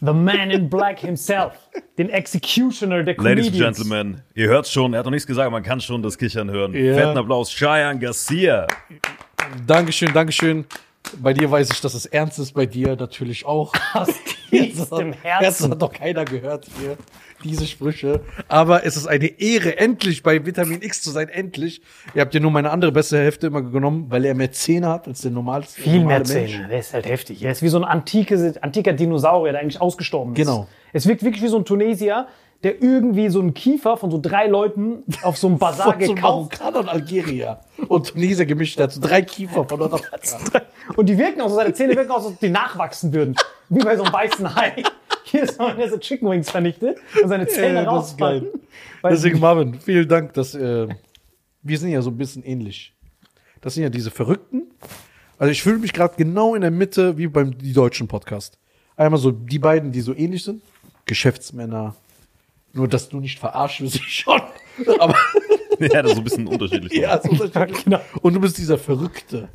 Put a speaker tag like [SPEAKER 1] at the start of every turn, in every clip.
[SPEAKER 1] the man in black himself, den Executioner der Comedians.
[SPEAKER 2] Ladies and Gentlemen, ihr hört's schon, er hat noch nichts gesagt, man kann schon das Kichern hören.
[SPEAKER 3] Ja.
[SPEAKER 2] Fetten Applaus, Cheyenne Garcia.
[SPEAKER 3] Dankeschön, Dankeschön. Bei dir weiß ich, dass es ernst ist, bei dir natürlich auch.
[SPEAKER 1] Aus tiefstem
[SPEAKER 3] Das
[SPEAKER 1] Herzen.
[SPEAKER 3] hat doch keiner gehört hier, diese Sprüche. Aber es ist eine Ehre, endlich bei Vitamin X zu sein, endlich. Ihr habt ja nur meine andere beste Hälfte immer genommen, weil er mehr Zähne hat als der normalste.
[SPEAKER 1] Viel
[SPEAKER 3] normale
[SPEAKER 1] mehr
[SPEAKER 3] Mensch.
[SPEAKER 1] Zähne. Der ist halt heftig. Er ist wie so ein antike, antiker Dinosaurier, der eigentlich ausgestorben ist.
[SPEAKER 3] Genau.
[SPEAKER 1] Es wirkt wirklich wie so ein Tunesier, der irgendwie so einen Kiefer von so drei Leuten auf so einem Bazar
[SPEAKER 3] Von
[SPEAKER 1] gekauft
[SPEAKER 3] Marokkaner und Algerier. Und Tunesier gemischt. Hat so drei Kiefer von Nordafrika.
[SPEAKER 1] Und die wirken auch so, seine Zähne wirken auch so, als ob die nachwachsen würden. Wie bei so einem weißen Hai. Hier ist man, der so Chicken Wings vernichtet und seine Zähne
[SPEAKER 3] Ja,
[SPEAKER 1] rausfallen.
[SPEAKER 3] Deswegen, Marvin, vielen Dank, dass äh, wir sind ja so ein bisschen ähnlich. Das sind ja diese Verrückten. Also ich fühle mich gerade genau in der Mitte wie beim die deutschen Podcast. Einmal so die beiden, die so ähnlich sind. Geschäftsmänner. Nur, dass du nicht verarscht wirst, ich schon. Aber
[SPEAKER 2] Ja, das ist so ein bisschen unterschiedlich.
[SPEAKER 3] ja, ist unterschiedlich.
[SPEAKER 1] Genau.
[SPEAKER 3] Und du bist dieser Verrückte.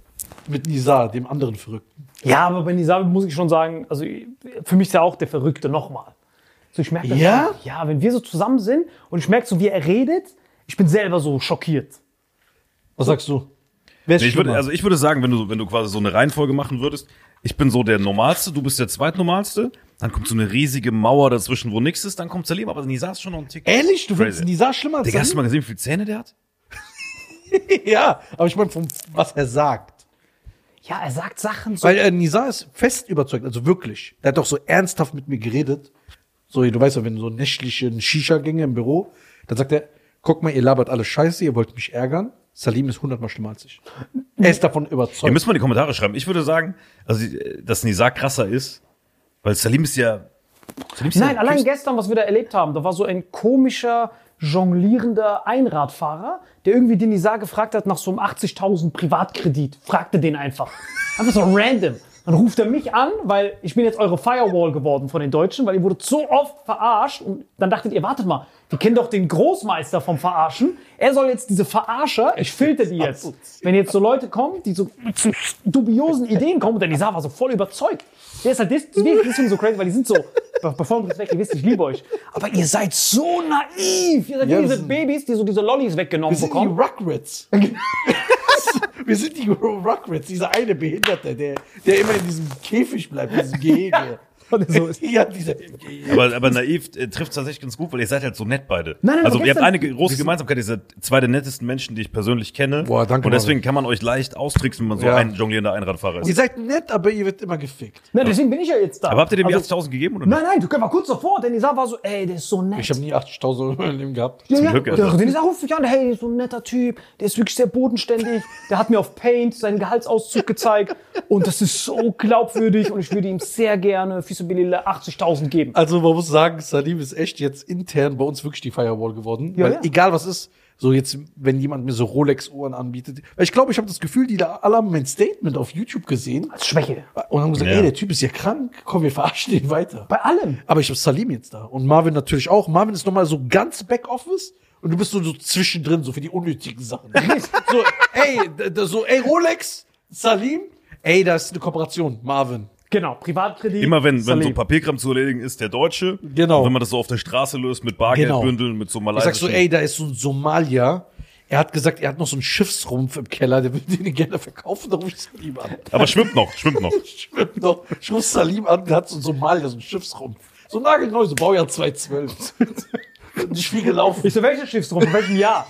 [SPEAKER 3] Mit Nizar, dem anderen Verrückten.
[SPEAKER 1] Ja, aber bei Nisa muss ich schon sagen, also für mich ist er auch der Verrückte nochmal. So, ich merke das
[SPEAKER 3] Ja?
[SPEAKER 1] schon. Ja, wenn wir so zusammen sind und ich merke so, wie er redet, ich bin selber so schockiert.
[SPEAKER 3] Was sagst du? Wer ist
[SPEAKER 2] Nee, ich würde, also ich würde sagen, wenn du, wenn du quasi so eine Reihenfolge machen würdest, ich bin so der Normalste, du bist der Zweitnormalste, dann kommt so eine riesige Mauer dazwischen, wo nichts ist, dann kommt Salim, aber Nisa ist schon noch ein Tick.
[SPEAKER 3] Ehrlich? Du findest. Nizar schlimmer als
[SPEAKER 2] Digga, hast du mal gesehen, wie viele Zähne der hat?
[SPEAKER 3] Ja, aber ich meine, vom was er sagt.
[SPEAKER 1] Ja, er sagt Sachen so.
[SPEAKER 3] Weil äh, Nizar ist fest überzeugt, also wirklich. Der hat doch so ernsthaft mit mir geredet. So, du weißt ja, wenn so nächtliche Shisha-Gänge im Büro, dann sagt er, guck mal, ihr labert alles scheiße, ihr wollt mich ärgern. Salim ist hundertmal schlimmer als ich. Er ist davon
[SPEAKER 2] Ihr
[SPEAKER 3] überzeugt.
[SPEAKER 2] müsst mal in die Kommentare schreiben. Ich würde sagen, also, dass Nisa krasser ist, weil Salim ist ja. Salim ist
[SPEAKER 1] Nein,
[SPEAKER 2] ja
[SPEAKER 1] allein gestern, was wir da erlebt haben, da war so ein komischer, jonglierender Einradfahrer, der irgendwie den Nisa gefragt hat nach so einem 80.000 Privatkredit. Fragte den einfach. Einfach so random. Dann ruft er mich an, weil ich bin jetzt eure Firewall geworden von den Deutschen, weil ihr wurdet so oft verarscht und dann dachtet ihr, wartet mal, wir kennen doch den Großmeister vom Verarschen. Er soll jetzt diese Verarscher, ich filter die jetzt. Wenn jetzt so Leute kommen, die so so dubiosen Ideen kommen, und der Nisa war so voll überzeugt. Der ist halt des- deswegen so crazy, weil die sind so, be- bevor wir weg, ihr wisst, ich liebe euch. Aber ihr seid so naiv. Ihr seid
[SPEAKER 3] Ja,
[SPEAKER 1] wie
[SPEAKER 3] wir
[SPEAKER 1] diese Babys, die so diese Lollis weggenommen
[SPEAKER 3] wir sind die
[SPEAKER 1] bekommen.
[SPEAKER 3] Rugrats. wir sind die Rugrats, dieser eine Behinderte, der, der immer in diesem Käfig bleibt, in diesem Gehege.
[SPEAKER 1] So ist-
[SPEAKER 3] ja, dieser Gehege.
[SPEAKER 2] Aber, aber naiv äh, trifft tatsächlich ganz gut, weil ihr seid halt so nett beide.
[SPEAKER 1] Nein, nein,
[SPEAKER 2] also ihr habt eine große Gemeinsamkeit, ihr seid zwei der nettesten Menschen, die ich persönlich kenne.
[SPEAKER 3] Boah, danke,
[SPEAKER 2] Und deswegen kann man euch leicht austricksen, wenn man so
[SPEAKER 3] Ja.
[SPEAKER 2] ein jonglierender Einradfahrer
[SPEAKER 3] Ihr
[SPEAKER 2] ist.
[SPEAKER 3] seid nett, aber ihr wird immer gefickt.
[SPEAKER 1] Na, deswegen bin ich ja jetzt da.
[SPEAKER 2] Aber habt ihr dem die
[SPEAKER 1] Also-
[SPEAKER 2] 80.000 gegeben oder
[SPEAKER 1] Nein, nein, du war kurz davor, denn Nisa war so, ey, der ist so nett.
[SPEAKER 3] Ich habe nie 80.000 in meinem Leben gehabt.
[SPEAKER 1] Ja, ja.
[SPEAKER 2] Glück,
[SPEAKER 1] der,
[SPEAKER 2] Alter.
[SPEAKER 1] der Nisa ruft mich an, hey, der ist so ein netter Typ, der ist wirklich sehr bodenständig, der hat mir auf Paint seinen Gehaltsauszug gezeigt und das ist so glaubwürdig und ich würde ihm sehr gerne Fisabilillah 80.000 geben.
[SPEAKER 3] Also man muss sagen, Salim ist echt jetzt intern bei uns wirklich die Firewall geworden.
[SPEAKER 1] Ja,
[SPEAKER 3] weil
[SPEAKER 1] ja.
[SPEAKER 3] egal was ist, so jetzt, wenn jemand mir so Rolex-Uhren anbietet. Weil ich glaube, ich habe das Gefühl, die da alle haben mein Statement auf YouTube gesehen
[SPEAKER 1] Als Schwäche.
[SPEAKER 3] und haben gesagt,
[SPEAKER 2] Ja.
[SPEAKER 3] ey, der Typ ist ja krank, komm, wir verarschen den weiter.
[SPEAKER 1] Bei allem.
[SPEAKER 3] Aber ich habe Salim jetzt da und Marvin natürlich auch. Marvin ist nochmal so ganz Backoffice und du bist so, so zwischendrin, so für die unnötigen Sachen. so, ey, so, ey, Rolex, Salim, ey, da ist eine Kooperation, Marvin.
[SPEAKER 1] Genau, Privatkredit.
[SPEAKER 2] Immer wenn, wenn so. Papierkram zu erledigen ist, der Deutsche.
[SPEAKER 3] Genau.
[SPEAKER 2] Und wenn man das so auf der Straße löst mit Bargeldbündeln, mit so
[SPEAKER 3] Ich
[SPEAKER 2] malaysischen.
[SPEAKER 3] sag so, ey, da ist so ein Somalier. Er hat gesagt, er hat noch so einen Schiffsrumpf im Keller, der will den gerne verkaufen, da ruf ich Salim an.
[SPEAKER 2] Aber schwimmt noch, schwimmt noch.
[SPEAKER 3] Schwimmt noch. Ich ruf Salim an, der hat so einen Somalier, so einen Schiffsrumpf. So nagelneu, so Baujahr 2012. Nicht viel gelaufen
[SPEAKER 1] Ich so, welcher Schiffsdruck, in welchem Jahr?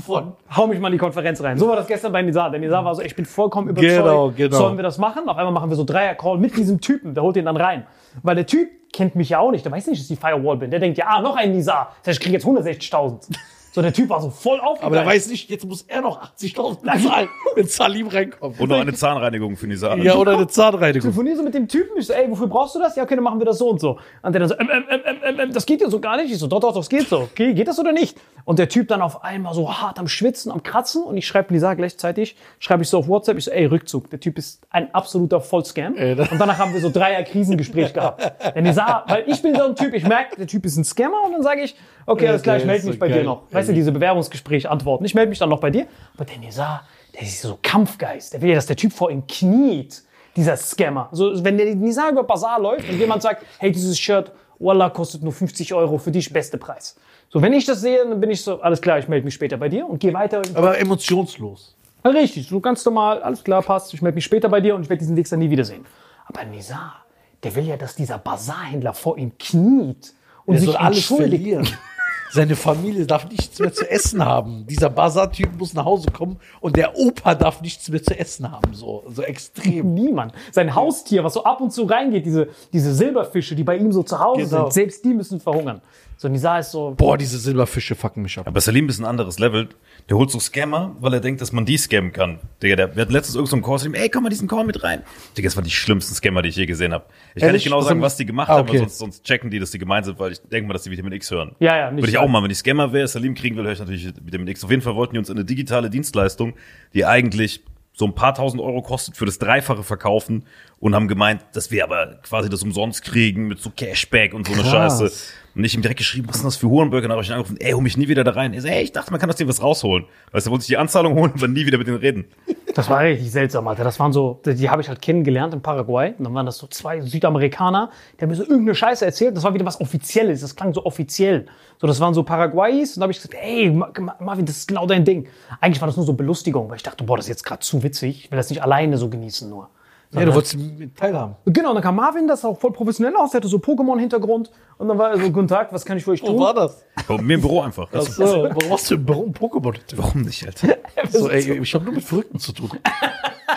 [SPEAKER 3] Von.
[SPEAKER 1] Hau mich mal in die Konferenz rein. So war das gestern bei Nizar. Der Nizar war so, ich bin vollkommen überzeugt.
[SPEAKER 3] Genau, genau.
[SPEAKER 1] Sollen wir das machen? Auf einmal machen wir so Dreier-Call mit diesem Typen. Der holt den dann rein. Weil der Typ kennt mich ja auch nicht. Der weiß nicht, dass ich die Firewall bin. Der denkt, ja, ah, noch ein Nizar. Das heißt, ich kriege jetzt 160.000. So, der Typ war so voll aufgeregt.
[SPEAKER 3] Aber der weiß nicht, jetzt muss er noch 80.000 bezahlen, wenn Salim reinkommt.
[SPEAKER 2] Und noch eine Zahnreinigung für Nisa.
[SPEAKER 3] ja, oder eine Zahnreinigung.
[SPEAKER 1] telefoniere so mit dem Typen. Ich so, ey, wofür brauchst du das? Ja, okay, dann machen wir das so und so. Und der dann so, ähm, ähm, ähm, ähm, ähm, das geht ja so gar nicht. Ich so, doch, doch, das geht so. Okay, geht das oder nicht? Und der Typ dann auf einmal so hart am Schwitzen, am Kratzen. Und ich schreibe Lisa gleichzeitig, schreibe ich so auf WhatsApp, ich so, ey, Rückzug. Der Typ ist ein absoluter Vollscam. Und danach haben wir so Dreier-Krisengespräch gehabt. Denn Lisa, weil ich bin so ein Typ, ich merke, der Typ ist ein Scammer. Und dann sage ich, okay, alles klar, ich melde mich bei
[SPEAKER 3] geil.
[SPEAKER 1] dir noch. Weißt du, diese Bewerbungsgespräch antworten. Ich melde mich dann noch bei dir. Aber der Nisa, der ist so Kampfgeist. Der will ja, dass der Typ vor ihm kniet. Dieser Scammer. So, wenn der Nisa über Bazar läuft und jemand sagt, hey, dieses Shirt, Wallah, kostet nur 50 Euro, für dich beste Preis. So, wenn ich das sehe, dann bin ich so, alles klar, ich melde mich später bei dir und gehe weiter.
[SPEAKER 3] Aber emotionslos.
[SPEAKER 1] Ja, richtig, so ganz normal, alles klar, passt. Ich melde mich später bei dir und ich werde diesen Wichser nie wiedersehen. Aber Nizar, der will ja, dass dieser Bazarhändler vor ihm kniet und
[SPEAKER 3] Der
[SPEAKER 1] sich
[SPEAKER 3] soll alles
[SPEAKER 1] entschuldigt.
[SPEAKER 3] verlieren. Seine Familie darf nichts mehr zu essen haben. Dieser Bazar-Typ muss nach Hause kommen und der Opa darf nichts mehr zu essen haben. So, so extrem.
[SPEAKER 1] Niemand. Sein Haustier, was so ab und zu reingeht, diese, diese Silberfische, die bei ihm so zu Hause
[SPEAKER 3] Genau.
[SPEAKER 1] sind, selbst die müssen verhungern. So, Nizar ist so,
[SPEAKER 3] Boah, diese Silberfische fucken mich ab.
[SPEAKER 2] Aber Salim ist ein anderes Level. Der holt so Scammer, weil er denkt, dass man die scammen kann. Digga, der, der hat letztens irgendein so einen Call geschrieben, ey, komm mal diesen Call mit rein. Digga, das waren die schlimmsten Scammer, die ich je gesehen habe. Ich kann
[SPEAKER 3] Ehrlich?
[SPEAKER 2] nicht genau sagen,
[SPEAKER 3] haben-
[SPEAKER 2] was die gemacht
[SPEAKER 3] Ah,
[SPEAKER 2] haben,
[SPEAKER 3] okay.
[SPEAKER 2] weil sonst, sonst checken die, dass die gemeint sind, weil ich denke mal, dass die Vitamin X hören.
[SPEAKER 1] Ja, ja, nicht
[SPEAKER 2] Würde ich auch mal, wenn ich Scammer wäre, Salim kriegen will, höre ich natürlich Vitamin X. Auf jeden Fall wollten die uns eine digitale Dienstleistung, die eigentlich so ein paar tausend Euro kostet, für das Dreifache verkaufen und haben gemeint, dass wir aber quasi das umsonst kriegen mit so Cashback und so eine
[SPEAKER 3] Krass.
[SPEAKER 2] Scheiße. Und ich ihm direkt geschrieben, was ist das für Hurenböcke? Dann habe ich ihn angerufen, ey, hol mich nie wieder da rein. Er so, ey, ich dachte, man kann aus dem was rausholen. Weißt du, wollte sich die Anzahlung holen, aber nie wieder mit denen reden.
[SPEAKER 1] Das war richtig seltsam, Alter. Das waren so, die, habe ich halt kennengelernt in Paraguay. Und dann waren das so zwei Südamerikaner, die haben mir so irgendeine Scheiße erzählt. Das war wieder was Offizielles. Das klang so offiziell. So, das waren so Paraguayis. Und da habe ich gesagt, ey, Ma- Ma- Marvin, das ist genau dein Ding. Eigentlich war das nur so Belustigung, weil ich dachte, boah, das ist jetzt gerade zu witzig. Ich will das nicht alleine so genießen nur.
[SPEAKER 3] Ja, du wolltest teilhaben.
[SPEAKER 1] Genau, und dann kam Marvin, das sah auch voll professionell aus. Der hatte so Pokémon-Hintergrund. Und dann war er so, guten Tag, was kann ich für euch tun?
[SPEAKER 3] das?
[SPEAKER 2] Bei mir im Büro einfach.
[SPEAKER 3] Ach so, warum hast du im Büro ein Pokémon?
[SPEAKER 2] Warum nicht, Alter?
[SPEAKER 3] So, ey, ich habe nur mit Verrückten zu tun.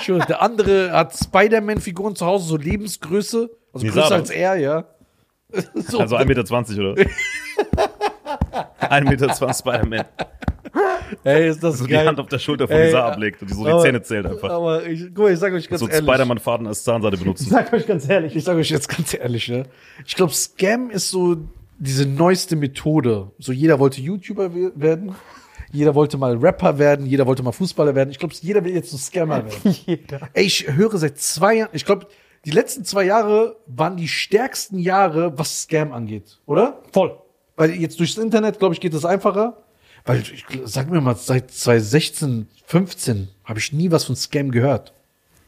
[SPEAKER 3] Schwöre, der andere hat Spider-Man-Figuren zu Hause, so Lebensgröße. Also
[SPEAKER 2] Wie
[SPEAKER 3] größer als er, ja. So,
[SPEAKER 2] Also 1,20 Meter, oder? 1,20 Meter Spider-Man.
[SPEAKER 3] ey, ist das
[SPEAKER 2] So die
[SPEAKER 3] geil.
[SPEAKER 2] Hand auf der Schulter von
[SPEAKER 3] Ey,
[SPEAKER 2] Lisa ablegt und die so die
[SPEAKER 3] aber-
[SPEAKER 2] Zähne zählt einfach.
[SPEAKER 3] Aber ich, guck mal, ich sag euch ganz
[SPEAKER 2] So
[SPEAKER 3] ehrlich.
[SPEAKER 2] Spider-Man-Faden als Zahnseide benutzen.
[SPEAKER 1] Sag euch ganz ehrlich.
[SPEAKER 3] Ich sage euch jetzt ganz ehrlich, ne? Ich glaube, Scam ist so diese neueste Methode. So jeder wollte YouTuber we- werden, jeder wollte mal Rapper werden, jeder wollte mal Fußballer werden. Ich glaube, jeder will jetzt so Scammer werden.
[SPEAKER 1] Jeder.
[SPEAKER 3] Ey, ich höre seit zwei Jahren, ich glaube, die letzten zwei Jahre waren die stärksten Jahre, was Scam angeht, oder?
[SPEAKER 1] Voll.
[SPEAKER 3] Weil jetzt durchs Internet, glaube ich, geht es einfacher. Weil, ich, sag mir mal, seit 2016, 15 habe ich nie was von Scam gehört.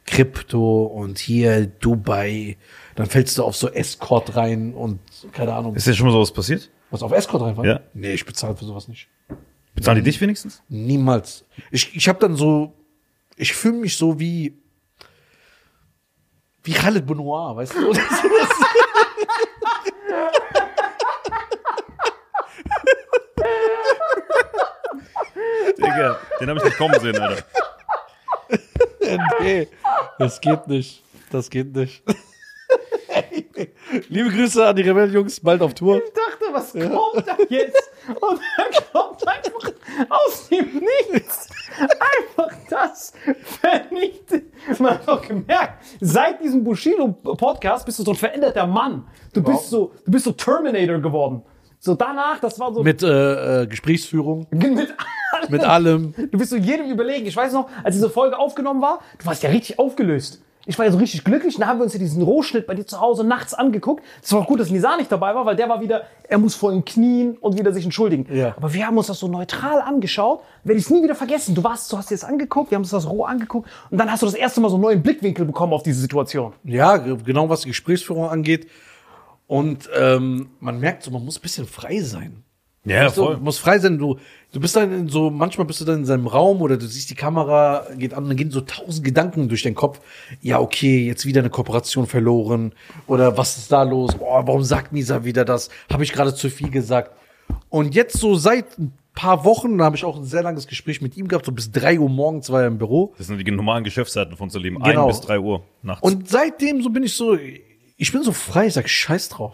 [SPEAKER 3] Krypto und hier Dubai. Dann fällst du auf so Escort rein und keine Ahnung.
[SPEAKER 2] Ist dir schon mal sowas passiert?
[SPEAKER 3] Was auf Escort reinfallen?
[SPEAKER 2] Ja.
[SPEAKER 3] Nee, ich bezahle für sowas nicht.
[SPEAKER 2] Bezahlen die dich wenigstens?
[SPEAKER 3] Niemals. Ich, ich habe dann so, ich fühle mich so wie, wie Khaled Benoit, weißt du? Oder sowas.
[SPEAKER 2] Digga, den habe ich nicht kommen sehen, Alter.
[SPEAKER 3] nee, das geht nicht. Das geht nicht. Liebe Grüße an die Rebell-Jungs, bald auf Tour.
[SPEAKER 1] Ich dachte, was kommt da jetzt? Und dann kommt einfach aus dem Nichts einfach das vernichtet. Man hat doch gemerkt, seit diesem Bushido-Podcast bist du so ein veränderter Mann. Du bist so, du bist so Terminator geworden. So danach, das war so
[SPEAKER 3] Mit äh, äh, Gesprächsführung,
[SPEAKER 1] mit allem.
[SPEAKER 3] mit allem.
[SPEAKER 1] Du bist so jedem überlegen. Ich weiß noch, als diese Folge aufgenommen war, du warst ja richtig aufgelöst. Ich war ja so richtig glücklich. Und da haben wir uns ja diesen Rohschnitt bei dir zu Hause nachts angeguckt. Es war auch gut, dass Nisa nicht dabei war, weil der war wieder, er muss vor ihm knien und wieder sich entschuldigen.
[SPEAKER 3] Ja.
[SPEAKER 1] Aber wir haben uns das so neutral angeschaut. Werde ich es nie wieder vergessen. Du warst, du hast dir das angeguckt, wir haben uns das roh angeguckt. Und dann hast du das erste Mal so einen neuen Blickwinkel bekommen auf diese Situation.
[SPEAKER 3] Ja, ge- genau was die Gesprächsführung angeht. Und ähm, man merkt so, man muss ein bisschen frei sein.
[SPEAKER 2] Ja,
[SPEAKER 3] So,
[SPEAKER 2] voll.
[SPEAKER 3] du musst frei sein. Du, du bist dann in so, manchmal bist du dann in seinem Raum oder du siehst die Kamera geht an, dann gehen so tausend Gedanken durch den Kopf. Ja, okay, jetzt wieder eine Kooperation verloren. Oder was ist da los? Boah, warum sagt Nisa wieder das? Habe ich gerade zu viel gesagt? Und jetzt so seit ein paar Wochen, da habe ich auch ein sehr langes Gespräch mit ihm gehabt, so bis drei Uhr morgens war er im Büro.
[SPEAKER 2] Das sind die normalen Geschäftszeiten von Salim.
[SPEAKER 3] Genau.
[SPEAKER 2] Ein bis drei Uhr nachts.
[SPEAKER 3] Und seitdem so bin ich so, ich bin so frei, ich sag scheiß drauf.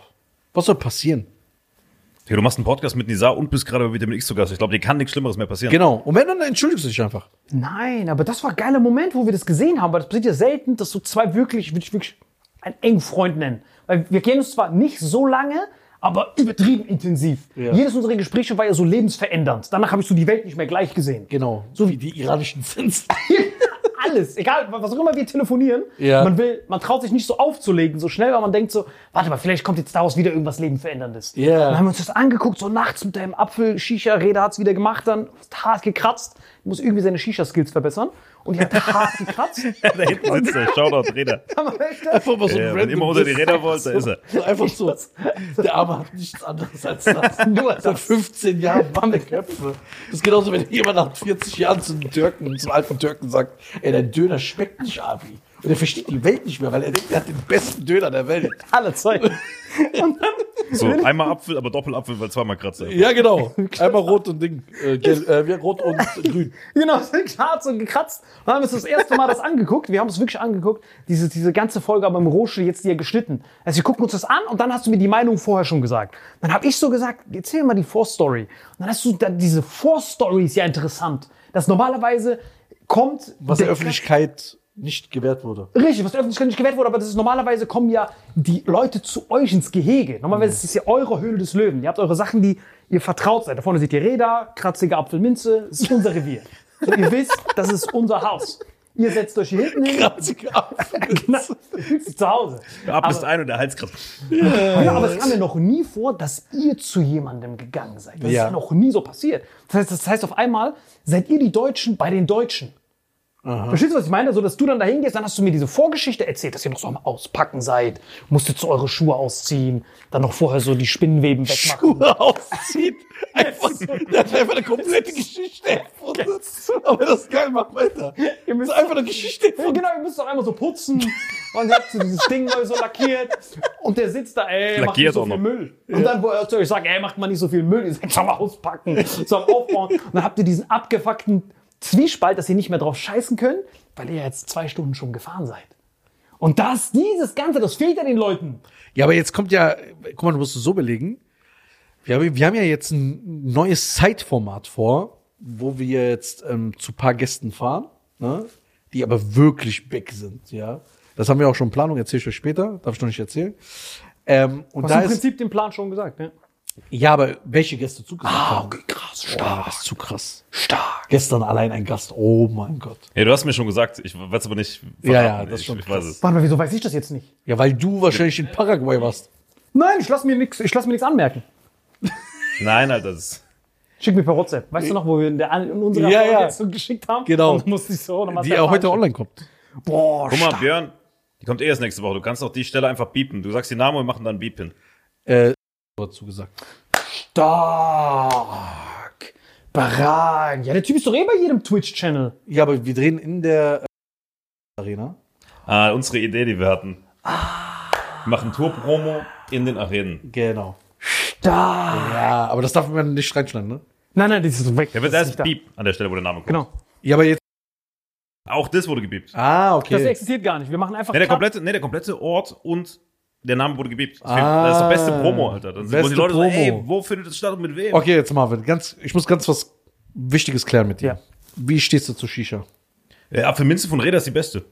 [SPEAKER 3] Was soll passieren?
[SPEAKER 2] Hey, du machst einen Podcast mit Nisa und bist gerade bei Vitamin X zu Gast. Ich glaube, dir kann nichts Schlimmeres mehr passieren.
[SPEAKER 3] Genau. Und wenn, dann entschuldigst du dich einfach.
[SPEAKER 1] Nein, aber das war ein geiler Moment, wo wir das gesehen haben, weil das passiert ja selten, dass so zwei wirklich, würde ich wirklich einen engen Freund nennen. Weil wir kennen uns zwar nicht so lange, aber übertrieben intensiv.
[SPEAKER 3] Ja.
[SPEAKER 1] Jedes unserer Gespräche war ja so lebensverändernd. Danach habe ich so die Welt nicht mehr gleich gesehen.
[SPEAKER 3] Genau. So wie die iranischen Zins.
[SPEAKER 1] Alles, egal, was auch immer wir telefonieren,
[SPEAKER 3] Ja.
[SPEAKER 1] man will, man traut sich nicht so aufzulegen, so schnell, weil man denkt so, warte mal, vielleicht kommt jetzt daraus wieder irgendwas Lebenveränderndes.
[SPEAKER 3] Ja.
[SPEAKER 1] Dann haben wir uns das angeguckt, so nachts mit deinem Apfel, Shisha, Reda hat's wieder gemacht, dann hart gekratzt, muss irgendwie seine Shisha-Skills verbessern. und die hat hart gekratzt.
[SPEAKER 2] Da hinten sitzt der Shoutout Räder.
[SPEAKER 3] Einfach mal so
[SPEAKER 2] Ja,
[SPEAKER 3] ein
[SPEAKER 2] wenn
[SPEAKER 3] random
[SPEAKER 2] immer unter die. Räder wollt, da ist er.
[SPEAKER 3] So einfach so. Der Arme hat nichts anderes als das. Nur seit 15 Jahren Wanneköpfe. Das ist genauso, wenn jemand nach 40 Jahren zum Türken, zum alten Türken sagt, ey, der Döner schmeckt nicht, Abi. Und er versteht die Welt nicht mehr, weil er denkt, er hat den besten Döner der Welt.
[SPEAKER 1] Alle Zeiten. Und dann,
[SPEAKER 2] So, einmal Apfel, aber Doppelapfel, weil zweimal Kratzer.
[SPEAKER 3] Ja, genau. Einmal rot und Ding. Äh, gel, äh, wie rot und grün.
[SPEAKER 1] genau, hart so gekratzt. Und dann haben wir uns das erste Mal das angeguckt. Wir haben es wirklich angeguckt. Diese, diese ganze Folge aber im Rohschel jetzt hier geschnitten. Also wir gucken uns das an und dann hast du mir die Meinung vorher schon gesagt. Dann habe ich so gesagt, erzähl mal die Vorstory. Und dann hast du dann diese Vorstory ist ja interessant. Das normalerweise kommt
[SPEAKER 3] Was der Öffentlichkeit nicht gewährt wurde.
[SPEAKER 1] Richtig, was der Öffentlichkeit nicht gewährt wurde, aber das ist normalerweise kommen ja die Leute zu euch ins Gehege. Normalerweise ist es ja eure Höhle des Löwen. Ihr habt eure Sachen, die ihr vertraut seid. Da vorne seht ihr Räder, kratzige Apfelminze, das ist unser Revier. So, ihr wisst, das ist unser Haus. Ihr setzt euch hier hinten hin.
[SPEAKER 3] Kratzige
[SPEAKER 1] Genau, fühlt sich zu Hause.
[SPEAKER 2] Ab ist ein und der Hals kratzt.
[SPEAKER 1] Ja, aber es kam mir noch nie vor, dass ihr zu jemandem gegangen seid. Das
[SPEAKER 3] Ja.
[SPEAKER 1] ist ja noch nie so passiert. Das heißt, das heißt, auf einmal seid ihr die Deutschen bei den Deutschen. Verstehst du, was ich meine? So, dass du dann da hingehst, dann hast du mir diese Vorgeschichte erzählt, dass ihr noch so am Auspacken seid, musstet so eure Schuhe ausziehen, dann noch vorher so die Spinnenweben wegmachen.
[SPEAKER 3] Schuhe auszieht. Einfach, der hat einfach eine komplette Geschichte erfunden. Aber das ist geil, mach weiter.
[SPEAKER 1] Ihr müsst-
[SPEAKER 3] Das ist einfach eine Geschichte erfunden.
[SPEAKER 1] genau, ihr müsst doch einmal so putzen und ihr habt so dieses Ding neu so lackiert und der sitzt da, ey, macht
[SPEAKER 2] Lackiert
[SPEAKER 1] nicht so viel
[SPEAKER 2] noch.
[SPEAKER 1] Müll. Und dann, wo er zu euch sagt, ey, macht mal nicht so viel Müll, ihr sagt, schau mal auspacken, so am Aufbauen. Und dann habt ihr diesen abgefuckten Zwiespalt, dass ihr nicht mehr drauf scheißen könnt, weil ihr jetzt zwei Stunden schon gefahren seid. Und das, dieses Ganze, das fehlt ja den Leuten.
[SPEAKER 3] Ja, aber jetzt kommt ja, guck mal, du musst es so belegen. Wir haben, wir haben ja jetzt ein neues Zeitformat vor, wo wir jetzt ähm, zu paar Gästen fahren, ne? die aber wirklich weg sind, ja. Das haben wir auch schon in Planung, erzähle ich euch später, darf ich noch nicht erzählen. Ähm, und
[SPEAKER 1] Hast
[SPEAKER 3] da
[SPEAKER 1] im
[SPEAKER 3] ist,
[SPEAKER 1] Prinzip den Plan schon gesagt, ne?
[SPEAKER 3] Ja, aber welche Gäste zugesagt
[SPEAKER 1] Ah,
[SPEAKER 3] haben.
[SPEAKER 1] okay, krass, stark,
[SPEAKER 3] das ist zu krass.
[SPEAKER 1] stark.
[SPEAKER 3] Gestern allein ein Gast, oh mein Gott.
[SPEAKER 2] Ja, du hast mir schon gesagt, ich weiß aber nicht.
[SPEAKER 3] Ja, ja, das ist
[SPEAKER 2] ich,
[SPEAKER 3] schon
[SPEAKER 2] ich weiß
[SPEAKER 3] krass.
[SPEAKER 2] es.
[SPEAKER 1] Warte mal, wieso weiß ich das jetzt nicht?
[SPEAKER 3] Ja, weil du wahrscheinlich in Paraguay warst.
[SPEAKER 1] Nein, ich lass mir nichts, ich lass mir nichts anmerken.
[SPEAKER 2] Nein, Alter, das ist.
[SPEAKER 1] Schick mir per WhatsApp. Weißt du noch, wo wir in, der, in unserer
[SPEAKER 3] Ja, ja.
[SPEAKER 1] jetzt so geschickt haben?
[SPEAKER 3] Genau.
[SPEAKER 1] Und dann musste ich so
[SPEAKER 3] Die auch heute online kommt.
[SPEAKER 1] Boah,
[SPEAKER 2] Guck mal,
[SPEAKER 1] stark.
[SPEAKER 2] Björn, die kommt eh erst nächste Woche. Du kannst auch die Stelle einfach biepen. Du sagst die Namen und machen dann Beep hin.
[SPEAKER 3] Äh, dazu gesagt.
[SPEAKER 1] Stark. Berag. Ja, der Typ ist doch eh bei jedem Twitch-Channel.
[SPEAKER 3] Ja, aber wir drehen in der äh, Arena.
[SPEAKER 2] Ah, unsere Idee, die wir hatten. Wir machen Tour-Promo in den Arenen.
[SPEAKER 3] Genau.
[SPEAKER 1] Stark.
[SPEAKER 3] Ja, aber das darf man nicht reinschneiden, ne?
[SPEAKER 1] Nein, nein, das ist weg.
[SPEAKER 2] Ja,
[SPEAKER 1] Das
[SPEAKER 2] wird da
[SPEAKER 1] ist
[SPEAKER 2] ist
[SPEAKER 1] nicht
[SPEAKER 2] Beep an der Stelle, wo der Name kommt.
[SPEAKER 1] Genau.
[SPEAKER 3] Ja, aber jetzt.
[SPEAKER 2] Auch das wurde gebiept.
[SPEAKER 3] Ah,
[SPEAKER 1] Das
[SPEAKER 3] okay.
[SPEAKER 1] existiert gar nicht. Wir machen einfach
[SPEAKER 2] Nee, der komplette, nee, der komplette Ort und der Name wurde gebiept. Das,
[SPEAKER 3] Ah.
[SPEAKER 2] das ist die beste Promo, Alter. Dann, wo
[SPEAKER 3] Beste
[SPEAKER 2] die Leute
[SPEAKER 3] Promo.
[SPEAKER 2] sagen, ey, wo findet das statt und mit wem?
[SPEAKER 3] Okay, jetzt Marvin, ganz, ich muss ganz was Wichtiges klären mit dir.
[SPEAKER 1] Ja.
[SPEAKER 3] Wie stehst du zu Shisha?
[SPEAKER 2] Äh, Apfelminze von Reda ist die beste.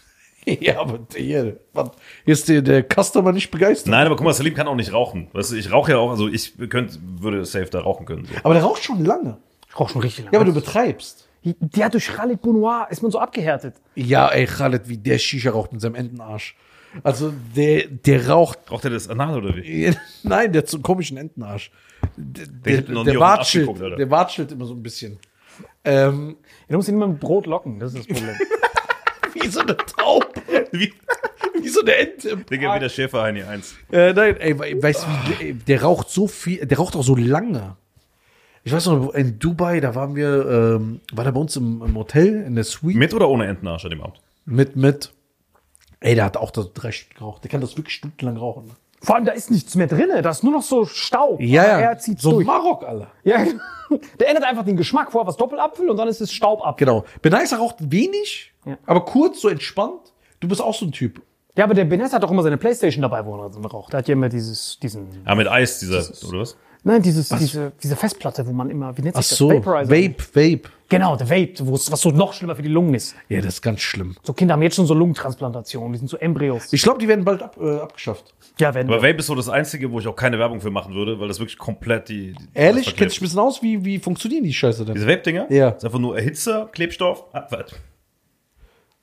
[SPEAKER 3] ja, aber hier, was, hier ist der, der Customer nicht begeistert.
[SPEAKER 2] Nein, aber guck mal, Salim kann auch nicht rauchen. Weißt du, ich rauche ja auch, also ich könnte, würde safe da rauchen können. So.
[SPEAKER 3] Aber der raucht schon lange.
[SPEAKER 1] Ich rauch schon richtig lange.
[SPEAKER 3] Ja, aber du betreibst.
[SPEAKER 1] Der durch Khalid Bounoir ist man so abgehärtet.
[SPEAKER 3] Ja, ey, Khaled, wie der Shisha raucht mit seinem Entenarsch. Also, der, der raucht.
[SPEAKER 2] Raucht er das anal oder wie?
[SPEAKER 3] Nein, der hat so einen komischen Entenarsch. Der, der, der,
[SPEAKER 2] Arsch
[SPEAKER 3] watschelt, der watschelt immer so ein bisschen. Ähm,
[SPEAKER 1] Ja, du musst ihn immer mit Brot locken, das ist das Problem.
[SPEAKER 3] wie so eine Taube.
[SPEAKER 2] Wie?
[SPEAKER 3] Wie so eine Ente.
[SPEAKER 2] Digga, wie der Schäfer Heini 1.
[SPEAKER 3] Äh, nein, ey, we- weißt du, wie, ey, der raucht so viel, der raucht auch so lange. Ich weiß noch, in Dubai, da waren wir, ähm, war der bei uns im, im Hotel, in der Suite.
[SPEAKER 2] Mit oder ohne Entenarsch an dem Abend?
[SPEAKER 3] Mit, mit. Ey, der hat auch das drei Stück geraucht. Der kann das wirklich stundenlang rauchen. Ne?
[SPEAKER 1] Vor allem, da ist nichts mehr drin, da ist nur noch so Staub.
[SPEAKER 3] Ja, ja.
[SPEAKER 1] Er zieht
[SPEAKER 3] so
[SPEAKER 1] durch.
[SPEAKER 3] Marok, Alter.
[SPEAKER 1] Ja, der ändert einfach den Geschmack. Vorher was Doppelapfel und dann ist es Staubapfel.
[SPEAKER 3] Genau. Benaisa raucht wenig,
[SPEAKER 1] Ja.
[SPEAKER 3] aber kurz, so entspannt. Du bist auch so ein Typ.
[SPEAKER 1] Ja, aber der Benes hat doch immer seine Playstation dabei, wo er drin raucht. Der hat ja immer dieses, diesen,
[SPEAKER 2] Ah, mit Eis, dieser, oder was?
[SPEAKER 1] Nein, dieses, diese, diese Festplatte, wo man immer, wie nennt
[SPEAKER 3] Ach
[SPEAKER 1] sich
[SPEAKER 3] so,
[SPEAKER 1] das? Vaporizer.
[SPEAKER 3] Vape, Vape.
[SPEAKER 1] Genau, der Vape, wo es- was so noch schlimmer für die Lungen ist.
[SPEAKER 3] Ja, das ist ganz schlimm.
[SPEAKER 1] So Kinder haben jetzt schon so Lungentransplantationen, die sind so Embryos.
[SPEAKER 3] Ich glaube, die werden bald ab, äh, abgeschafft.
[SPEAKER 1] ja, wenn
[SPEAKER 2] Aber Vape ist so das Einzige, wo ich auch keine Werbung für machen würde, weil das wirklich komplett die. die
[SPEAKER 3] Ehrlich?
[SPEAKER 2] das
[SPEAKER 3] Kennst du ein bisschen aus? Wie, wie funktionieren die Scheiße denn?
[SPEAKER 2] Diese Vape-Dinger?
[SPEAKER 3] Ja.
[SPEAKER 2] Ist einfach nur Erhitzer, Klebstoff, Abwart.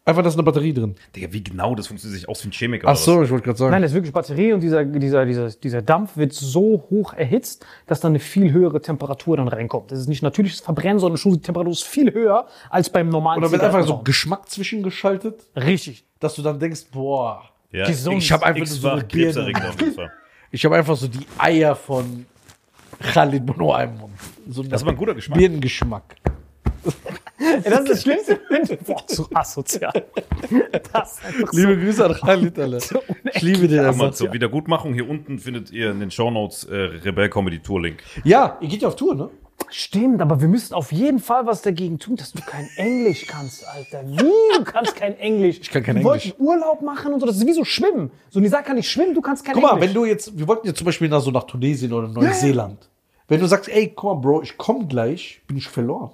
[SPEAKER 3] Einfach, da ist eine Batterie drin.
[SPEAKER 2] Digga, wie genau das funktioniert sich aus wie ein Chemiker?
[SPEAKER 3] Ach
[SPEAKER 2] oder
[SPEAKER 3] so, ich wollte gerade sagen.
[SPEAKER 1] Nein, das ist wirklich Batterie und dieser, dieser, dieser, dieser Dampf wird so hoch erhitzt, dass dann eine viel höhere Temperatur dann reinkommt. Das ist nicht natürliches Verbrennen, sondern schon die Temperatur ist viel höher als beim normalen
[SPEAKER 3] Und da wird einfach so. Geschmack zwischengeschaltet,
[SPEAKER 1] Richtig.
[SPEAKER 3] dass du dann denkst, boah?
[SPEAKER 2] Ja,
[SPEAKER 1] Gesund.
[SPEAKER 3] ich habe einfach so eine Birne. Ich habe einfach so die Eier von Khalid Bono im Mund. So
[SPEAKER 2] Das ist aber ein guter Geschmack.
[SPEAKER 3] Birnengeschmack.
[SPEAKER 1] Ja, das ist das Schlimmste. Boah, so asozial. Das ist einfach so.
[SPEAKER 3] Liebe Grüße an Khalid, Alter. Ich liebe den
[SPEAKER 2] Mal
[SPEAKER 3] einfach.
[SPEAKER 2] zur Wiedergutmachung. Hier unten findet ihr in den Shownotes äh, Rebell Comedy Tour Link.
[SPEAKER 3] Ja, ihr geht ja auf Tour, ne?
[SPEAKER 1] Stimmt, aber wir müssen auf jeden Fall was dagegen tun, dass du kein Englisch kannst, Alter. Wie? Du kannst kein Englisch. Ich
[SPEAKER 3] kann kein
[SPEAKER 1] wir
[SPEAKER 3] Englisch.
[SPEAKER 1] wollten Urlaub machen und so. Das ist wie so Schwimmen. So, Nisa kann nicht schwimmen, du kannst kein
[SPEAKER 3] Guck mal,
[SPEAKER 1] Englisch.
[SPEAKER 3] wenn du jetzt, wir wollten jetzt zum Beispiel nach, so nach Tunesien oder Neuseeland. Wenn du sagst, ey, guck mal, Bro, ich komm gleich, bin ich verloren.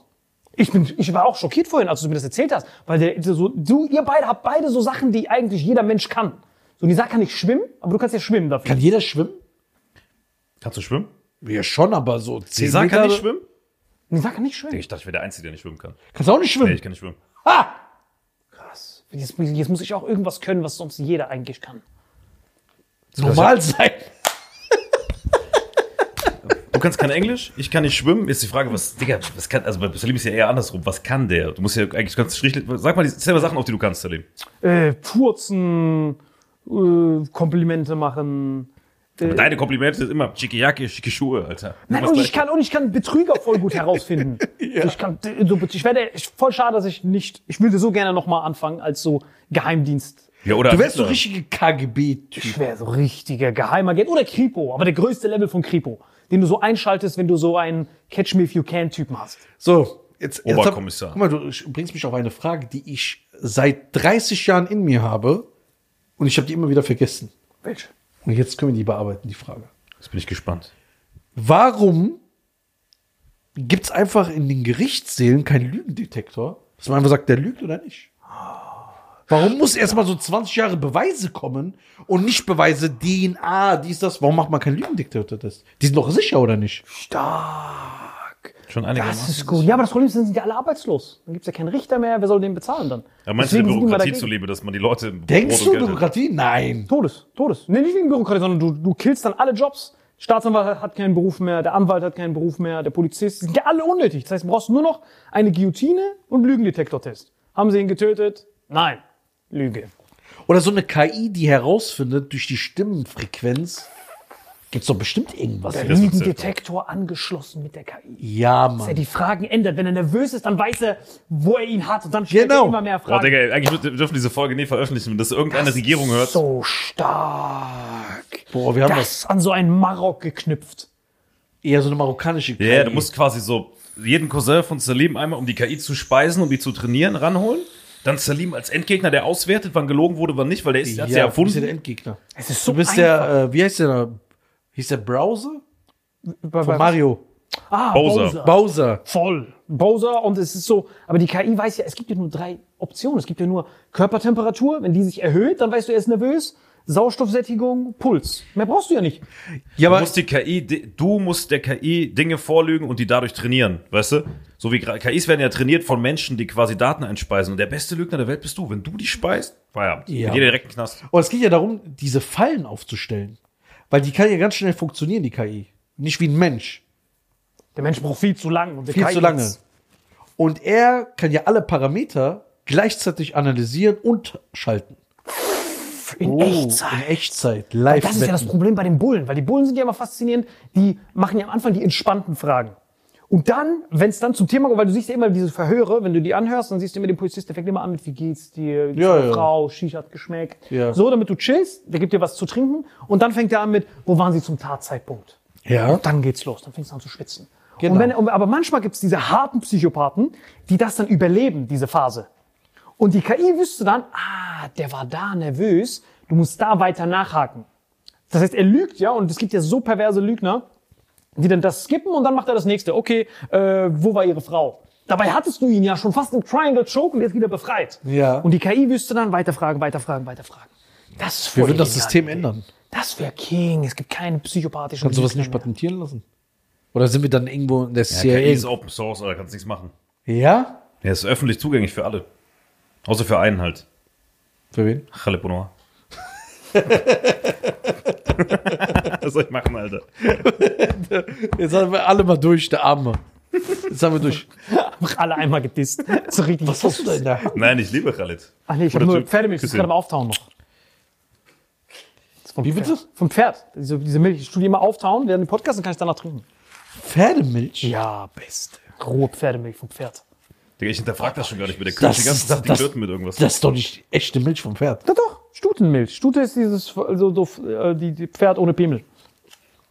[SPEAKER 1] Ich, bin, ich war auch schockiert vorhin, als du mir das erzählt hast. Weil der, so, du, ihr beide habt beide so Sachen, die eigentlich jeder Mensch kann. So, Nisa kann nicht schwimmen, aber du kannst ja schwimmen dafür.
[SPEAKER 3] Kann jeder schwimmen?
[SPEAKER 2] Kannst du schwimmen?
[SPEAKER 3] Ja, schon, aber so 10
[SPEAKER 2] Lisa
[SPEAKER 3] Meter.
[SPEAKER 2] kann nicht schwimmen?
[SPEAKER 1] Nisa kann nicht schwimmen.
[SPEAKER 2] Ich dachte, ich wäre der Einzige, der nicht schwimmen kann.
[SPEAKER 3] Kannst du auch nicht
[SPEAKER 2] Nee,
[SPEAKER 3] schwimmen?
[SPEAKER 2] ich kann nicht schwimmen.
[SPEAKER 3] ha!
[SPEAKER 1] Krass. Jetzt, jetzt muss ich auch irgendwas können, was sonst jeder eigentlich kann.
[SPEAKER 3] Normal sein.
[SPEAKER 2] Du kannst kein Englisch, ich kann nicht schwimmen. Jetzt die Frage, was, Digga, was kann, also bei Salim ist ja eher andersrum. Was kann der? Du musst ja eigentlich ganz schlicht, sag mal, zähl mal Sachen auf, die du kannst, Salim.
[SPEAKER 1] Äh, furzen, äh, Komplimente machen. Äh,
[SPEAKER 2] Deine Komplimente sind immer schicke Jacke, schicke Schuhe, Alter.
[SPEAKER 1] Nein, und ich kann, und ich kann Betrüger voll gut herausfinden. Ich kann, so, ich werde, ich, voll schade, dass ich nicht, ich würde so gerne nochmal anfangen als so Geheimdienst.
[SPEAKER 2] ja, oder
[SPEAKER 3] Du wärst so richtige KGB-Typ.
[SPEAKER 1] Ich wäre so richtiger Geheimagent oder Kripo, aber der größte Level von Kripo, den du so einschaltest, wenn du so einen Catch Me If You Can Typen hast.
[SPEAKER 3] So, jetzt, jetzt hab-
[SPEAKER 2] Oberkommissar.
[SPEAKER 3] guck mal, du bringst mich auf eine Frage, die ich seit 30 Jahren in mir habe und ich habe die immer wieder vergessen.
[SPEAKER 1] Welche?
[SPEAKER 3] Und jetzt können wir die bearbeiten, die Frage.
[SPEAKER 2] Jetzt bin ich gespannt.
[SPEAKER 3] Warum gibt's einfach in den Gerichtssälen keinen Lügendetektor? Dass man einfach sagt, der lügt oder nicht? Warum muss erstmal so 20 Jahre Beweise kommen und nicht Beweise DNA, dies, das? Warum macht man keinen Lügendetektor-Test? Die sind doch sicher, oder nicht?
[SPEAKER 1] Stark.
[SPEAKER 2] Schon
[SPEAKER 1] Das
[SPEAKER 2] einigermaßen.
[SPEAKER 1] ist gut. Ja, aber das Problem ist, dann sind ja alle arbeitslos. Dann gibt's ja keinen Richter mehr. Wer soll den bezahlen dann?
[SPEAKER 2] Ja, meinst du der
[SPEAKER 1] Deswegen sind die immer
[SPEAKER 2] Bürokratie
[SPEAKER 1] dagegen.
[SPEAKER 2] zuliebe, dass man die Leute
[SPEAKER 3] Denkst
[SPEAKER 2] Brot
[SPEAKER 3] du Bürokratie? Nein.
[SPEAKER 1] Todes, Todes. Nee, nicht wegen Bürokratie, sondern du, du killst dann alle Jobs. Staatsanwalt hat keinen Beruf mehr, der Anwalt hat keinen Beruf mehr, der Polizist, die sind ja alle unnötig. Das heißt, du brauchst nur noch eine Guillotine und Lügendetektortest. Haben sie ihn getötet? Nein. Lüge.
[SPEAKER 3] Oder so eine KI, die herausfindet durch die Stimmenfrequenz. Gibt's doch bestimmt irgendwas.
[SPEAKER 1] Der
[SPEAKER 2] Das
[SPEAKER 1] Lügendetektor angeschlossen mit der KI.
[SPEAKER 3] Ja,
[SPEAKER 1] Dass er
[SPEAKER 3] Mann.
[SPEAKER 1] die Fragen ändert. Wenn er nervös ist, dann weiß er, wo er ihn hat und dann stellt
[SPEAKER 3] Genau.
[SPEAKER 1] er immer mehr
[SPEAKER 2] Boah,
[SPEAKER 1] Fragen.
[SPEAKER 2] Digga, eigentlich wir dürfen diese Folge nie veröffentlichen, wenn das irgendeine Regierung hört.
[SPEAKER 1] So stark.
[SPEAKER 3] Boah, wir haben
[SPEAKER 1] Das an so einen Marok geknüpft.
[SPEAKER 3] eher so eine marokkanische KI.
[SPEAKER 2] Ja, du musst quasi so jeden Cousin von Salim einmal, um die KI zu speisen, um die zu trainieren, ranholen. Dann Salim als Endgegner, der auswertet, wann gelogen wurde, wann nicht, weil der ist, der hat's ja
[SPEAKER 3] du bist ja der
[SPEAKER 2] erfunden.
[SPEAKER 3] Endgegner.
[SPEAKER 1] Es ist so
[SPEAKER 3] Du bist
[SPEAKER 1] einfach.
[SPEAKER 3] der, äh, wie heißt der da? Hieß der Browser?
[SPEAKER 1] Bei-
[SPEAKER 3] Von Mario.
[SPEAKER 1] Ah,
[SPEAKER 2] Bowser.
[SPEAKER 1] Bowser.
[SPEAKER 3] Bowser.
[SPEAKER 1] Voll. Bowser und es ist so, aber die KI weiß ja, es gibt ja nur drei Optionen. Es gibt ja nur Körpertemperatur, wenn die sich erhöht, dann weißt du, er ist nervös. Sauerstoffsättigung, Puls. Mehr brauchst du ja nicht.
[SPEAKER 3] Ja,
[SPEAKER 2] Du
[SPEAKER 3] aber
[SPEAKER 2] musst die KI, du musst der KI Dinge vorlügen und die dadurch trainieren, weißt du? So wie KIs werden ja trainiert von Menschen, die quasi Daten einspeisen. Und der beste Lügner der Welt bist du. Wenn du die speist, Feierabend.
[SPEAKER 3] Ja.
[SPEAKER 2] Mit jeder direkten Knast.
[SPEAKER 3] Und es geht ja darum, diese Fallen aufzustellen. Weil die kann ja ganz schnell funktionieren, die KI. Nicht wie ein Mensch.
[SPEAKER 1] Der Mensch braucht viel zu lang. Und
[SPEAKER 3] Viel
[SPEAKER 1] KI
[SPEAKER 3] zu lange.
[SPEAKER 1] jetzt-
[SPEAKER 3] Und er kann ja alle Parameter gleichzeitig analysieren und schalten.
[SPEAKER 1] In
[SPEAKER 3] Oh,
[SPEAKER 1] Echtzeit.
[SPEAKER 3] In Echtzeit. Live.
[SPEAKER 1] Das ist ja das. Problem bei den Bullen, weil die Bullen sind ja immer faszinierend. Die machen ja am Anfang die entspannten Fragen. Und dann, wenn es dann zum Thema kommt, weil du siehst ja immer diese Verhöre, wenn du die anhörst, dann siehst du immer den Polizist, der fängt immer an mit, wie geht's dir, wie
[SPEAKER 3] Ja, ja.
[SPEAKER 1] Frau, Shisha hat geschmeckt.
[SPEAKER 3] Ja.
[SPEAKER 1] So, damit du chillst, der gibt dir was zu trinken und dann fängt er an mit, wo waren sie zum Tatzeitpunkt?
[SPEAKER 3] Ja.
[SPEAKER 1] Und dann geht's los, dann fängst du an zu schwitzen.
[SPEAKER 3] Genau.
[SPEAKER 1] Und wenn, aber manchmal gibt's diese harten Psychopathen, die das dann überleben, diese Phase. Und die KI wüsste dann, ah, der war da nervös, du musst da weiter nachhaken. Das heißt, er lügt ja, und es gibt ja so perverse Lügner, die dann das skippen und dann macht er das nächste. Okay, äh, wo war ihre Frau? Dabei hattest du ihn ja schon fast im Triangle Choke und er ist wieder befreit.
[SPEAKER 3] Ja.
[SPEAKER 1] Und die KI wüsste dann weiterfragen, weiterfragen, weiterfragen. Das ist voll
[SPEAKER 3] Wir würden das. System ändern.
[SPEAKER 1] Das wäre King. Es gibt keine psychopathischen
[SPEAKER 3] Kannst du was nicht patentieren lassen? Oder sind wir dann irgendwo in der
[SPEAKER 2] Ja, KI ist
[SPEAKER 3] CIA?
[SPEAKER 2] Open Source, aber kannst nichts machen.
[SPEAKER 3] Ja?
[SPEAKER 2] Ja, ist öffentlich zugänglich für alle. Außer für einen halt.
[SPEAKER 3] Für wen?
[SPEAKER 2] Khaled Bonoir. Was soll ich machen, Alter?
[SPEAKER 3] Jetzt haben wir alle mal durch, der Arme. Jetzt haben wir durch.
[SPEAKER 1] Einfach alle einmal gedisst. So richtig.
[SPEAKER 3] Was hast du da in der Hand?
[SPEAKER 2] Nein, ich liebe Khaled.
[SPEAKER 1] Ach nee, ich habe nur. Pferdemilch, das gerade am Auftauen noch.
[SPEAKER 3] Wie bitte?
[SPEAKER 1] Pferd. Vom Pferd. Diese, diese Milch. Ich tue die immer auftauen während dem Podcast, dann kann ich danach trinken.
[SPEAKER 3] Pferdemilch?
[SPEAKER 1] Ja, beste. Rohe Pferdemilch vom Pferd.
[SPEAKER 2] Digga, ich hinterfrag das schon gar nicht mehr. Der
[SPEAKER 3] Das-
[SPEAKER 2] könnte die ganze Zeit die
[SPEAKER 3] das-
[SPEAKER 2] Klöten mit irgendwas.
[SPEAKER 3] Das ist doch nicht echte Milch vom Pferd.
[SPEAKER 1] Ja doch, Stutenmilch. Stute ist dieses, also so, äh, die, die Pferd ohne Pimmel.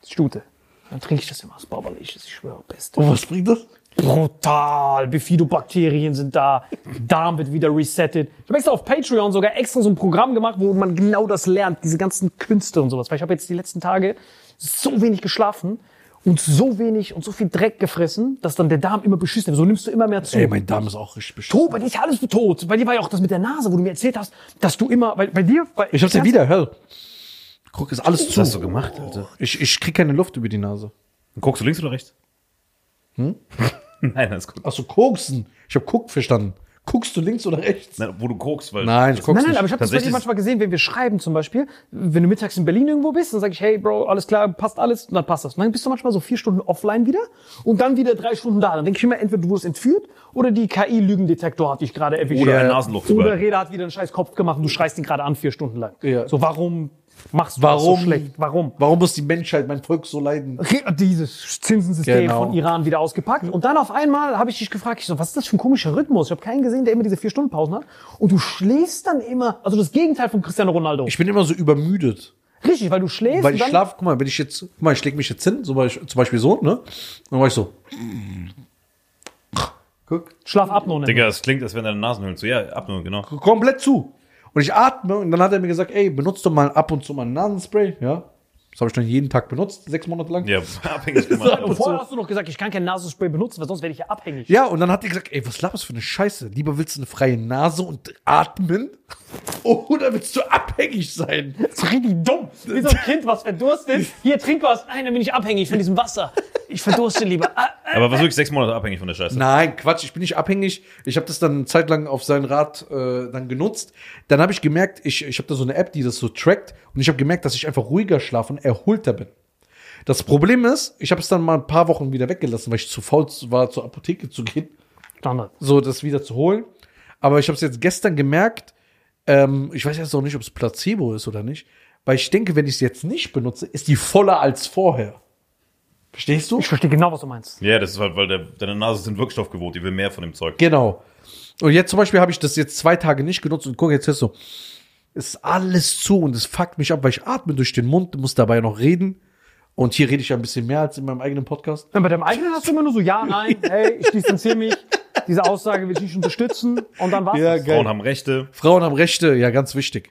[SPEAKER 1] Das Stute. Dann trinke ich das immer aus Bauberlich, ich schwöre, beste.
[SPEAKER 3] Und was bringt das?
[SPEAKER 1] Brutal. Bifidobakterien sind da. Darm wird wieder resettet. Ich habe extra auf Patreon sogar extra so ein Programm gemacht, wo man genau das lernt. Diese ganzen Künste und sowas. Weil ich habe jetzt die letzten Tage so wenig geschlafen und so wenig und so viel Dreck gefressen, dass dann der Darm immer beschissen wird. So nimmst du immer mehr zu.
[SPEAKER 3] Ey, mein Darm ist auch richtig beschissen.
[SPEAKER 1] Tot, bei dir ist ja alles tot. Bei dir war ja auch das mit der Nase, wo du mir erzählt hast, dass du immer, weil bei dir, bei,
[SPEAKER 3] Ich hab's ja wieder, hör. Guck, ist alles
[SPEAKER 2] Was
[SPEAKER 3] zu.
[SPEAKER 2] hast du gemacht, Alter?
[SPEAKER 3] Ich, ich krieg keine Luft über die Nase.
[SPEAKER 2] Guckst du links oder rechts? Hm? Nein, alles gut.
[SPEAKER 3] Ach so, koksen. Ich hab Guck verstanden. Guckst du links oder rechts?
[SPEAKER 2] Nein, wo du guckst, weil.
[SPEAKER 3] Nein, ich guck's
[SPEAKER 1] Nein, nein,
[SPEAKER 3] nicht.
[SPEAKER 1] aber ich habe das
[SPEAKER 2] Tatsächlich-
[SPEAKER 1] manchmal gesehen, wenn wir schreiben zum Beispiel, wenn du mittags in Berlin irgendwo bist, dann sage ich, hey Bro, alles klar, passt alles, und dann passt das. Und dann bist du manchmal so vier Stunden offline wieder und dann wieder drei Stunden da. Dann denke ich immer, entweder du wurdest entführt oder die KI-Lügendetektor hat dich gerade erwischt.
[SPEAKER 2] Oder ein. Nasenloch
[SPEAKER 1] Oder. Reda hat wieder einen scheiß Kopf gemacht und du schreist ihn gerade an vier Stunden lang.
[SPEAKER 3] Ja.
[SPEAKER 1] So, warum machst du
[SPEAKER 3] Warum?
[SPEAKER 1] das so schlecht? Warum?
[SPEAKER 3] Warum muss die Menschheit, mein Volk so leiden?
[SPEAKER 1] dieses Zinsensystem
[SPEAKER 3] Genau.
[SPEAKER 1] von Iran wieder ausgepackt. Und dann auf einmal habe ich dich gefragt, ich so, was ist das für ein komischer Rhythmus? Ich habe keinen gesehen, der immer diese vier Stunden Pausen hat. Und du schläfst dann immer, also das Gegenteil von Cristiano Ronaldo.
[SPEAKER 3] Ich bin immer so übermüdet.
[SPEAKER 1] Richtig, weil du schläfst
[SPEAKER 3] Weil ich schlaf, guck mal, wenn ich jetzt, guck mal, ich leg mich jetzt hin, so, Beispiel- zum Beispiel so, ne? Dann war ich so. Guck.
[SPEAKER 1] Schlafapnoe nennen.
[SPEAKER 2] Digga, es klingt, als wären deine Nasenhöhlen zu. Ja, Apnoe, genau.
[SPEAKER 3] komplett zu. Und ich atme und dann hat er mir gesagt, ey, benutzt doch mal ab und zu mal ein Nasenspray, ja. Das habe ich dann jeden Tag benutzt, sechs Monate lang.
[SPEAKER 2] Ja, abhängig gemacht.
[SPEAKER 1] Und vorher hast du noch gesagt, ich kann kein Nasenspray benutzen, weil sonst werde ich ja abhängig.
[SPEAKER 3] Ja, und dann hat er gesagt, ey, was laberst du für eine Scheiße? Lieber willst du eine freie Nase und atmen oder willst du abhängig sein?
[SPEAKER 1] Das ist richtig dumm. Wie so ein Kind, was verdurstet. Hier, trink was. Nein, dann bin ich abhängig von diesem Wasser. Ich verdurste lieber. Ah, ah.
[SPEAKER 2] Aber was wirklich sechs Monate abhängig von der Scheiße.
[SPEAKER 3] Nein, Quatsch, ich bin nicht abhängig. Ich habe das dann eine Zeit lang auf seinen Rat äh, dann genutzt. Dann habe ich gemerkt, ich, ich habe da so eine App, die das so trackt und ich habe gemerkt, dass ich einfach ruhiger schlafe und erholter bin. Das Problem ist, ich habe es dann mal ein paar Wochen wieder weggelassen, weil ich zu faul war, zur Apotheke zu gehen,
[SPEAKER 1] Standard.
[SPEAKER 3] so das wieder zu holen. Aber ich habe es jetzt gestern gemerkt, ähm, ich weiß jetzt auch nicht, ob es Placebo ist oder nicht, weil ich denke, wenn ich es jetzt nicht benutze, ist die voller als vorher. Verstehst du?
[SPEAKER 1] Ich verstehe genau, was du meinst.
[SPEAKER 2] Ja, das ist halt, weil der, deine Nase sind Wirkstoff gewohnt, die will mehr von dem Zeug.
[SPEAKER 3] Genau. Und jetzt zum Beispiel habe ich das jetzt zwei Tage nicht genutzt und guck, jetzt ist so, ist alles zu und es fuckt mich ab, weil ich atme durch den Mund, muss dabei noch reden. Und hier rede ich ja ein bisschen mehr als in meinem eigenen Podcast.
[SPEAKER 1] Ja, bei deinem eigenen hast du immer nur so, ja, nein, hey, ich distanziere mich. Diese Aussage will ich nicht unterstützen. Und dann war's
[SPEAKER 3] Ja,
[SPEAKER 1] das.
[SPEAKER 3] geil.
[SPEAKER 2] Frauen haben Rechte.
[SPEAKER 3] Frauen haben Rechte, ja, ganz wichtig.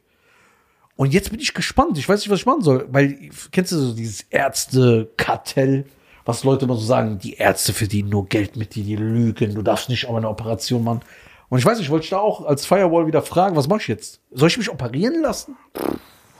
[SPEAKER 3] Und jetzt bin ich gespannt. Ich weiß nicht, was ich machen soll. Weil, kennst du so dieses Ärzte-Kartell? Was Leute immer so sagen, die Ärzte verdienen nur Geld mit dir, die lügen, du darfst nicht auch eine Operation machen. Und ich weiß nicht, ich wollte dich da auch als Firewall wieder fragen, was mache ich jetzt? Soll ich mich operieren lassen?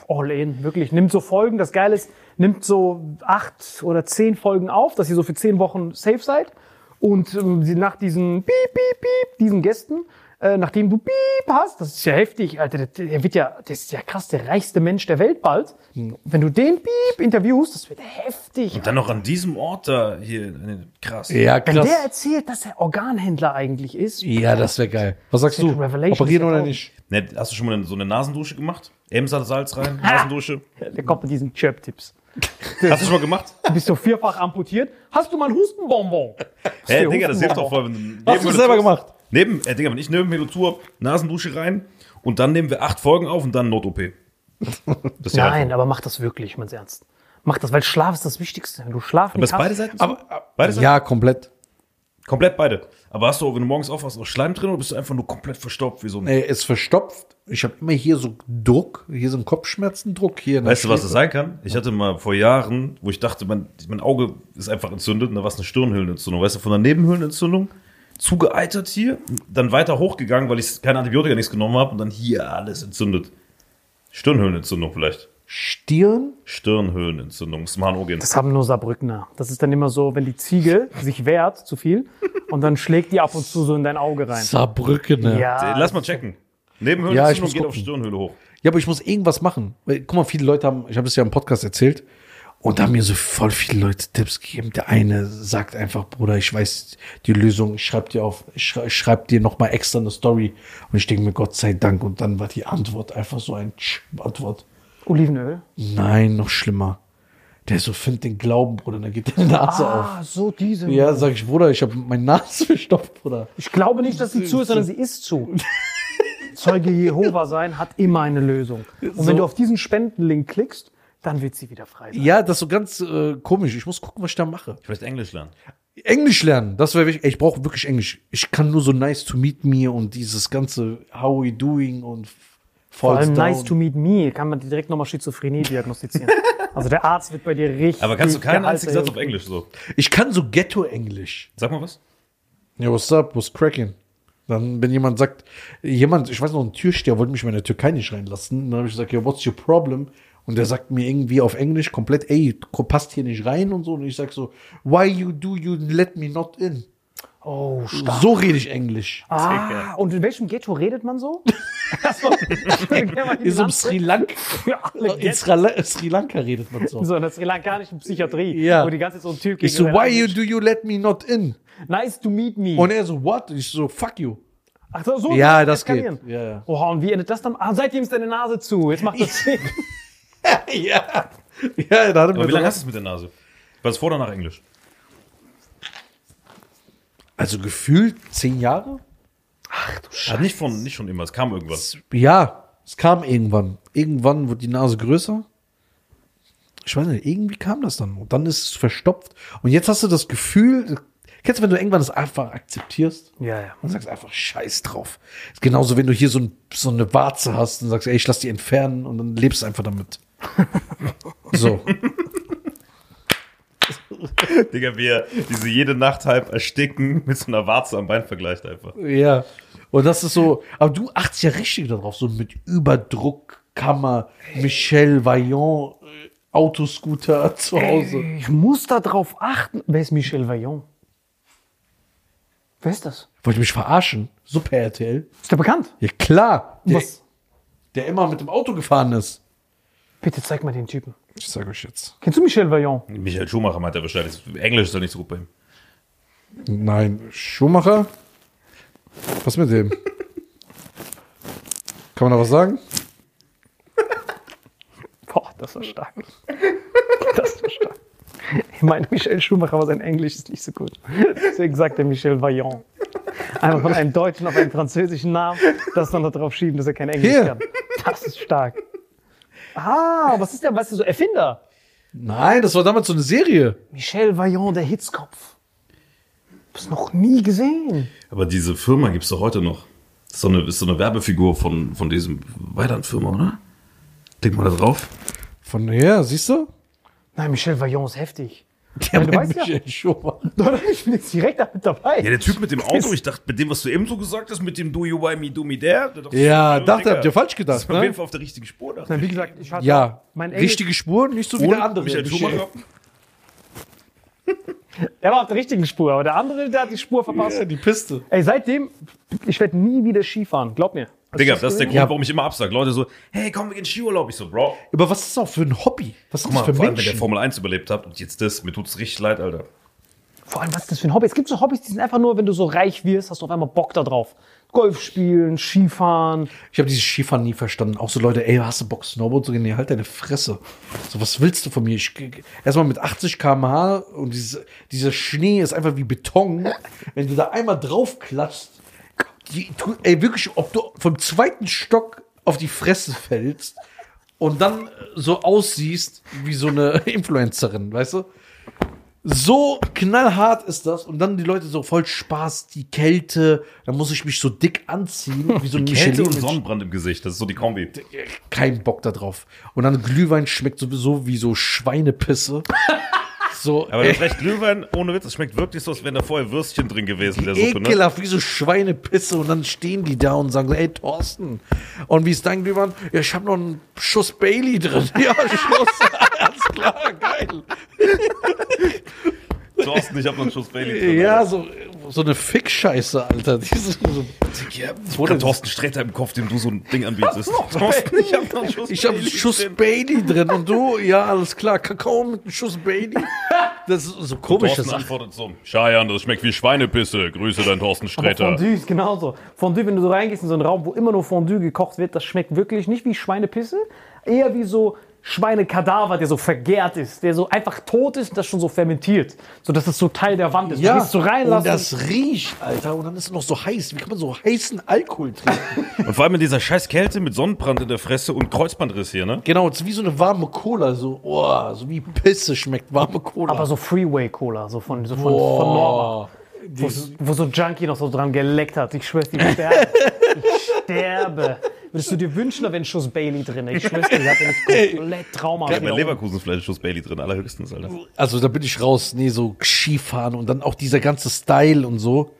[SPEAKER 1] All in, wirklich. Nimmt so Folgen. Das Geile ist, nimmt so acht oder zehn Folgen auf, dass ihr so für zehn Wochen safe seid. Und ähm, sie- nach diesen Piep, Piep, Piep, diesen Gästen, äh, nachdem du Piep hast, das ist ja heftig, Alter, der, der wird ja, der ist ja krass, der reichste Mensch der Welt bald. Wenn du den Piep interviewst, das wird heftig.
[SPEAKER 2] Und dann noch an diesem Ort da hier. Krass.
[SPEAKER 3] Ja,
[SPEAKER 1] Wenn der erzählt, dass er Organhändler eigentlich ist,
[SPEAKER 3] Ja, das wäre geil. Was sagst du? Operieren oder
[SPEAKER 1] 2000.
[SPEAKER 3] nicht?
[SPEAKER 2] Ne, hast du schon mal so eine Nasendusche gemacht? Emser Salz rein, Nasendusche.
[SPEAKER 1] der kommt mit diesen Chirp-Tipps.
[SPEAKER 2] Hast du schon mal gemacht?
[SPEAKER 1] Du bist so vierfach amputiert. Hast du mal ein Hustenbonbon?
[SPEAKER 2] Hä, Digga, das hilft auch voll, wenn du.
[SPEAKER 3] Hast du selber gemacht?
[SPEAKER 2] Neben, äh, Digga, wenn ich neben mir zu hab, Nasendusche rein und dann nehmen wir acht Folgen auf und dann Not-OP.
[SPEAKER 1] Nein, aber mach das wirklich, mein's ernst. Mach das, weil Schlaf ist das Wichtigste. Wenn du schlafen
[SPEAKER 2] Aber ist
[SPEAKER 1] kannst,
[SPEAKER 2] beide Seiten?
[SPEAKER 3] Aber,
[SPEAKER 2] beide Seiten?
[SPEAKER 3] ja, komplett.
[SPEAKER 2] Komplett beide. Aber hast du, wenn du morgens aufwachst, auch Schleim drin oder bist du einfach nur komplett verstaubt wie so ein.
[SPEAKER 3] Er ist verstopft. Ich habe immer hier so Druck, hier so einen Kopfschmerzendruck. Hier
[SPEAKER 2] Weißt du, was das sein kann? Ich hatte mal vor Jahren, wo ich dachte, mein, mein Auge ist einfach entzündet und da war es eine Stirnhöhlenentzündung. Weißt du, von der Nebenhöhlenentzündung zugeeitert hier, dann weiter hochgegangen, weil ich keine Antibiotika nichts genommen habe und dann hier alles entzündet. Stirnhöhlenentzündung vielleicht.
[SPEAKER 3] Stirn?
[SPEAKER 2] Stirnhöhlenentzündung, ist mal Gen.
[SPEAKER 1] Das haben nur Saarbrückner. Das ist dann immer so, wenn die Ziege sich wehrt zu viel und dann schlägt die ab und zu so in dein Auge rein.
[SPEAKER 3] Saarbrücken, ne?
[SPEAKER 1] Ja.
[SPEAKER 2] Lass mal checken. Nebenhöhlen
[SPEAKER 3] Ja,
[SPEAKER 2] geht auf
[SPEAKER 3] gucken.
[SPEAKER 2] Stirnhöhle hoch.
[SPEAKER 3] Ja, aber ich muss irgendwas machen. Weil, guck mal, viele Leute haben, ich habe es ja im Podcast erzählt, und da haben mir so voll viele Leute Tipps gegeben. Der eine sagt einfach, Bruder, ich weiß die Lösung, ich schreib dir auf, ich schrei- ich schreib dir nochmal extra eine Story. Und ich denke mir, Gott sei Dank. Und dann war die Antwort einfach so ein Tsch Antwort.
[SPEAKER 1] Olivenöl.
[SPEAKER 3] Nein, noch schlimmer. Der so, find den Glauben, Bruder, dann geht deine Nase auf.
[SPEAKER 1] Ah, so diese.
[SPEAKER 3] Ja, sag ich, Bruder, ich habe meine Nase verstopft, Bruder.
[SPEAKER 1] Ich glaube nicht, dass sie zu ist, sondern sie ist zu. Zeuge Jehova sein hat immer eine Lösung. Und
[SPEAKER 3] So.
[SPEAKER 1] wenn du auf diesen Spendenlink klickst, dann wird sie wieder frei sein.
[SPEAKER 3] Ja, das ist so ganz äh, komisch. Ich muss gucken, was ich da mache.
[SPEAKER 2] Vielleicht Englisch lernen.
[SPEAKER 3] Englisch lernen, das wäre wichtig. Ich brauche wirklich Englisch. Ich kann nur so nice to meet me und dieses ganze how we doing und
[SPEAKER 1] Vor allem
[SPEAKER 3] down.
[SPEAKER 1] nice to meet me, kann man direkt nochmal Schizophrenie diagnostizieren. also der Arzt wird bei dir richtig.
[SPEAKER 2] Aber kannst du keinen einzigen Satz auf Englisch so?
[SPEAKER 3] Ich kann so Ghetto-Englisch.
[SPEAKER 2] Sag mal was.
[SPEAKER 3] Ja, what's up, what's cracking? Dann, wenn jemand sagt, jemand, ich weiß noch, ein Türsteher wollte mich mal in der Türkei nicht reinlassen. Dann habe ich gesagt, ja, what's your problem? Und der sagt mir irgendwie auf Englisch komplett, ey, passt hier nicht rein und so. Und ich sag so, why you do you let me not in?
[SPEAKER 1] Oh, stark.
[SPEAKER 3] So rede ich Englisch.
[SPEAKER 1] Ah, und in welchem Ghetto redet man so?
[SPEAKER 3] In so einem Sri Lanka, in. Sri, La- Sri Lanka redet man so.
[SPEAKER 1] So in der sri lankanischen Psychiatrie,
[SPEAKER 3] Ja.
[SPEAKER 1] wo die ganze Zeit so ein Typ
[SPEAKER 3] Ich so, why you do you let me not in?
[SPEAKER 1] Nice to meet me.
[SPEAKER 3] Und er so, what? Ich so, fuck you.
[SPEAKER 1] Ach so, so
[SPEAKER 3] Ja, das geht. Ja, ja.
[SPEAKER 1] Oha, und wie endet das dann? Ah, seitdem ist deine Nase zu. Jetzt macht das Sinn.
[SPEAKER 3] ja. Ja, da hat er
[SPEAKER 2] Aber wie lange hast du es mit der Nase? Was vor oder nach Englisch?
[SPEAKER 3] Also gefühlt zehn Jahre?
[SPEAKER 2] Ah, nicht, von, nicht schon immer, es kam irgendwann.
[SPEAKER 3] Ja, es kam irgendwann. Irgendwann wird die Nase größer. Ich weiß nicht, irgendwie kam das dann. Und dann ist es verstopft. Und jetzt hast du das Gefühl, kennst du, wenn du irgendwann das einfach akzeptierst?
[SPEAKER 1] Ja, ja.
[SPEAKER 3] Und sagst einfach Scheiß drauf. Ist genauso, wenn du hier so, ein, so eine Warze hast und sagst, ey, ich lass die entfernen und dann lebst du einfach damit. so.
[SPEAKER 2] Digga, wie er diese jede Nacht halb ersticken mit so einer Warze am Bein vergleicht einfach.
[SPEAKER 3] Ja. Und das ist so, aber du achtest ja richtig darauf, so mit Überdruck, Kammer, Michel Vaillant, äh, Autoscooter zu Hause.
[SPEAKER 1] Ich muss da drauf achten. Wer ist Michel Vaillant? Wer ist das?
[SPEAKER 3] Wollte mich verarschen? Super RTL.
[SPEAKER 1] Ist der bekannt?
[SPEAKER 3] Ja klar. Der,
[SPEAKER 1] Was?
[SPEAKER 3] der immer mit dem Auto gefahren ist.
[SPEAKER 1] Bitte zeig mal den Typen.
[SPEAKER 3] Ich sag euch jetzt.
[SPEAKER 1] Kennst du Michel Vaillant?
[SPEAKER 2] Michael Schumacher meint er wahrscheinlich. Englisch ist doch nicht so gut bei ihm.
[SPEAKER 3] Nein, Schumacher? Was mit dem? Kann man da was sagen?
[SPEAKER 1] Boah, das war stark. Das war stark. Ich meine, Michel Schumacher, aber sein Englisch ist nicht so gut. Deswegen sagt er Michel Vaillant. Einfach von einem Deutschen auf einen französischen Namen, das dann darauf schieben, dass er kein Englisch
[SPEAKER 3] Hier.
[SPEAKER 1] kann. Das ist stark. Ah, was ist der, weißt du, so Erfinder?
[SPEAKER 3] Nein, das war damals so eine Serie.
[SPEAKER 1] Michel Vaillant, der Hitzkopf. Hab's noch nie gesehen.
[SPEAKER 2] Aber diese Firma gibt es doch heute noch. Das ist so eine, ist so eine Werbefigur von, von diesem Weiland-Firma, oder? Denk mal da drauf.
[SPEAKER 3] Von her, siehst du?
[SPEAKER 1] Nein, Michel Vaillant ist heftig.
[SPEAKER 3] Ja,
[SPEAKER 1] du
[SPEAKER 3] mein
[SPEAKER 1] weißt ja.
[SPEAKER 3] Michael Schumacher.
[SPEAKER 1] Ich bin jetzt direkt damit dabei.
[SPEAKER 2] Ja, der Typ mit dem Auto, ich dachte, mit dem, was du eben so gesagt hast, mit dem Do you why me, do me there. der dachte ich,
[SPEAKER 3] Ja,
[SPEAKER 2] äh,
[SPEAKER 3] dachte,
[SPEAKER 2] Digga,
[SPEAKER 3] habt ihr falsch
[SPEAKER 2] Das
[SPEAKER 3] gedacht,
[SPEAKER 2] ist auf jeden
[SPEAKER 3] ne?
[SPEAKER 2] Fall auf der richtigen Spur. dachte
[SPEAKER 1] Nein, wie
[SPEAKER 2] ich.
[SPEAKER 1] gesagt, ich hatte
[SPEAKER 3] Ja,
[SPEAKER 1] mein
[SPEAKER 3] richtige Spuren, nicht so wie der andere.
[SPEAKER 2] Michael Schumacher.
[SPEAKER 1] der war auf der richtigen Spur, aber der andere, der hat die Spur verpasst.
[SPEAKER 3] Ja, die Piste.
[SPEAKER 1] Ey, seitdem, ich werde nie wieder Skifahren, glaub mir. Als
[SPEAKER 2] Digga, das ist der Grund,
[SPEAKER 3] Ja.
[SPEAKER 2] warum ich immer absag. Leute so, hey, komm, wir gehen Skiurlaub. Ich so, Bro,
[SPEAKER 3] Aber was ist das auch für ein Hobby? Was ist
[SPEAKER 2] mal,
[SPEAKER 3] das für
[SPEAKER 2] vor allem, wenn der
[SPEAKER 3] Menschen?
[SPEAKER 2] Formel 1 überlebt hat und jetzt das, mir tut's richtig leid, Alter.
[SPEAKER 1] Vor allem, was ist das für ein Hobby? Es gibt so Hobbys, die sind einfach nur, wenn du so reich wirst, hast du auf einmal Bock da drauf. Golf spielen, Skifahren.
[SPEAKER 3] Ich habe dieses Skifahren nie verstanden. Auch so Leute, ey, hast du Bock Snowboard zu gehen? Nee, halt deine Fresse. So, was willst du von mir? Ich, erstmal mit 80 km/h und diese, dieser Schnee ist einfach wie Beton. Wenn du da einmal drauf klatschst, die, ey, wirklich, ob du vom zweiten Stock auf die Fresse fällst und dann so aussiehst wie so eine Influencerin, weißt du? So knallhart ist das und dann die Leute so voll Spaß, die Kälte, dann muss ich mich so dick anziehen, wie so ein
[SPEAKER 2] Kälte und Sonnenbrand im Gesicht, das ist so die Kombi.
[SPEAKER 3] kein Bock da drauf. Und dann Glühwein schmeckt sowieso wie so Schweinepisse. So
[SPEAKER 2] Aber das recht Glühwein, ohne Witz, es schmeckt wirklich so, als wären da vorher Würstchen drin gewesen der Suppe, ne?
[SPEAKER 3] ekelhaft wie so Schweinepisse. Und dann stehen die da und sagen, ey Thorsten, und wie ist dein Glühwein? Ja, ich habe noch einen Schuss Bailey drin. Ja, Schuss, alles klar, geil.
[SPEAKER 2] Thorsten, ich hab noch einen Schuss Bailey drin.
[SPEAKER 3] Ja,
[SPEAKER 2] Alter.
[SPEAKER 3] so, so eine Fick-Scheiße, Alter. Die ist so,
[SPEAKER 2] Ja, ich wurde Thorsten Sträter im Kopf, dem du so ein Ding anbietest. Thorsten, ich hab noch einen Schuss
[SPEAKER 3] ich habe einen Schuss
[SPEAKER 2] drin.
[SPEAKER 3] Bailey drin und du, ja, alles klar, Kakao mit einem Schuss Bailey. Das ist so komische
[SPEAKER 2] Thorsten
[SPEAKER 3] Sache.
[SPEAKER 2] antwortet so, Scheiern, das schmeckt wie Schweinepisse. Grüße dein Thorsten
[SPEAKER 1] Aber
[SPEAKER 2] Sträter.
[SPEAKER 1] Fondue ist genauso. Fondue, wenn du so reingehst in so einen Raum, wo immer nur Fondue gekocht wird, das schmeckt wirklich nicht wie Schweinepisse, eher wie so Schweinekadaver, der so vergärt ist, der so einfach tot ist und das schon so fermentiert. So dass es so Teil der Wand ist.
[SPEAKER 3] Ja,
[SPEAKER 1] du
[SPEAKER 3] und
[SPEAKER 1] reinlassen.
[SPEAKER 3] das riecht, Alter, und dann ist es noch so heiß. Wie kann man so heißen Alkohol trinken?
[SPEAKER 2] Und vor allem in dieser scheiß Kälte mit Sonnenbrand in der Fresse und Kreuzbandriss hier, ne?
[SPEAKER 3] genau, es ist wie so eine warme Cola, so, oh, so wie Pisse schmeckt warme Cola.
[SPEAKER 1] aber so Freeway Cola, so von, so von, von
[SPEAKER 3] Boah.
[SPEAKER 1] Norma. Wo, wo so Junkie noch so dran geleckt hat. Ich schwör's dir, ich sterbe. Ich sterbe. Würdest du dir wünschen, da wäre ein Schuss Bailey drin? Ich schwör's dir, ich hatte mich komplett traumhaft.
[SPEAKER 2] Ich hab mein Leverkusenfleisch Schuss Bailey drin, allerhöchstens, Alter.
[SPEAKER 3] Also da bin ich raus. Nee, so Skifahren und dann auch dieser ganze Style und so.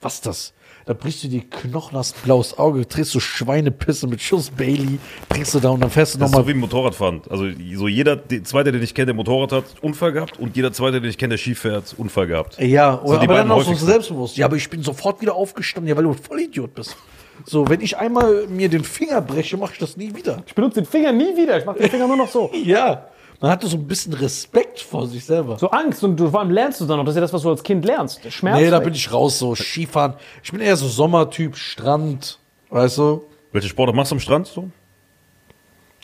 [SPEAKER 3] Was ist das? Da brichst du die Knochen, hast blaues Auge, drehst du Schweinepisse mit Schuss Bailey, bringst du da und dann fährst du
[SPEAKER 2] Das ist
[SPEAKER 3] nochmal.
[SPEAKER 2] so wie im Motorradfahren. Also so jeder die- Zweite, den ich kenne, der Motorrad hat, Unfall gehabt und jeder Zweite, den ich kenne, der Ski fährt, Unfall gehabt.
[SPEAKER 3] ja, oder,
[SPEAKER 2] die
[SPEAKER 3] aber
[SPEAKER 2] beiden
[SPEAKER 3] dann auch so selbstbewusst. Ja, aber ich bin sofort wieder aufgestanden, ja, weil du voll Idiot bist. So, wenn ich einmal mir den Finger breche, mache ich das nie wieder.
[SPEAKER 1] Ich benutze den Finger nie wieder. Ich mache den Finger nur noch so.
[SPEAKER 3] Ja, man hatte so ein bisschen Respekt vor sich selber.
[SPEAKER 1] So Angst und du, vor allem lernst du dann noch. Das ist ja das, was du als Kind lernst. Der Schmerz.
[SPEAKER 3] nee, da bin ich raus, so Skifahren. Ich bin eher so Sommertyp, Strand, weißt du?
[SPEAKER 2] Welche Sportart machst du am Strand? So?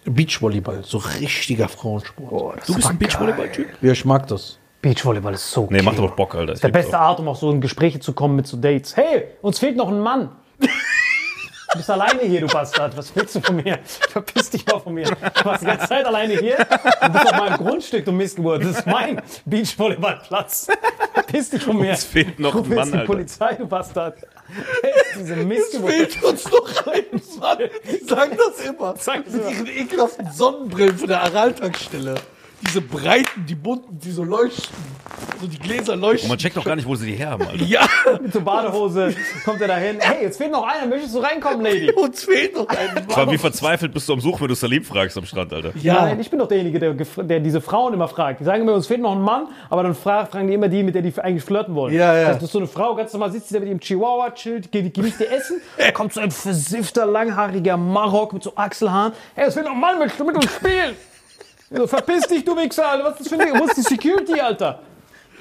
[SPEAKER 3] Beachvolleyball, so richtiger Frauensport.
[SPEAKER 1] du bist ein
[SPEAKER 2] Beachvolleyball-Typ?
[SPEAKER 3] Ja, ich mag das.
[SPEAKER 1] Beachvolleyball ist so
[SPEAKER 2] Nee, macht doch Bock, Alter. Ich
[SPEAKER 1] Der
[SPEAKER 2] lieb's
[SPEAKER 1] beste
[SPEAKER 2] auch.
[SPEAKER 1] Art, um auch so in Gespräche zu kommen mit so Dates. Hey, uns fehlt noch ein Mann. Du bist alleine hier, du Bastard. Was willst du von mir? Verpiss dich mal von mir. Du warst die ganze Zeit alleine hier. Du bist auf meinem Grundstück, du Missgeburt. Das ist mein Beachvolleyballplatz. Verpiss dich von mir.
[SPEAKER 2] Uns fehlt noch ein Mann,
[SPEAKER 1] die
[SPEAKER 2] Alter.
[SPEAKER 1] Polizei, du Bastard. Diese Missgeburt.
[SPEAKER 3] Fehlt uns noch ein Mann. Die sagen das immer.
[SPEAKER 1] Sie
[SPEAKER 3] Mit
[SPEAKER 1] immer.
[SPEAKER 3] ihren ekelhaften Sonnenbrillen von der Araltankstelle. Diese breiten, die bunten, die so leuchten. So die Gläser leuchten.
[SPEAKER 2] Und man checkt doch gar nicht, wo sie die her haben, Alter.
[SPEAKER 3] ja,
[SPEAKER 1] Mit so Badehose kommt er dahin. Hey, jetzt fehlt noch einer. Möchtest du reinkommen, Lady?
[SPEAKER 3] uns fehlt noch ein
[SPEAKER 2] Vor allem, wie
[SPEAKER 3] Mann.
[SPEAKER 2] verzweifelt bist du am Suchen, wenn du Salim fragst am Strand, Alter.
[SPEAKER 3] Ja,
[SPEAKER 1] Nein, ich bin doch derjenige, der, der diese Frauen immer fragt. Die sagen immer, uns fehlt noch ein Mann, aber dann fra fragen die immer die, mit der die eigentlich flirten wollen.
[SPEAKER 3] Ja, ja.
[SPEAKER 1] Das ist so eine Frau, ganz normal sitzt sie da mit ihrem Chihuahua, chillt, ge- genießt ihr Essen, da kommt so ein versiffter, langhaariger Marok mit so Achselhaaren. Hey, es fehlt noch ein Mann, möchtest du mit uns spielen? So, verpiss dich, du Wichser, Alter. Was ist das für ein Wo ist die Security, Alter?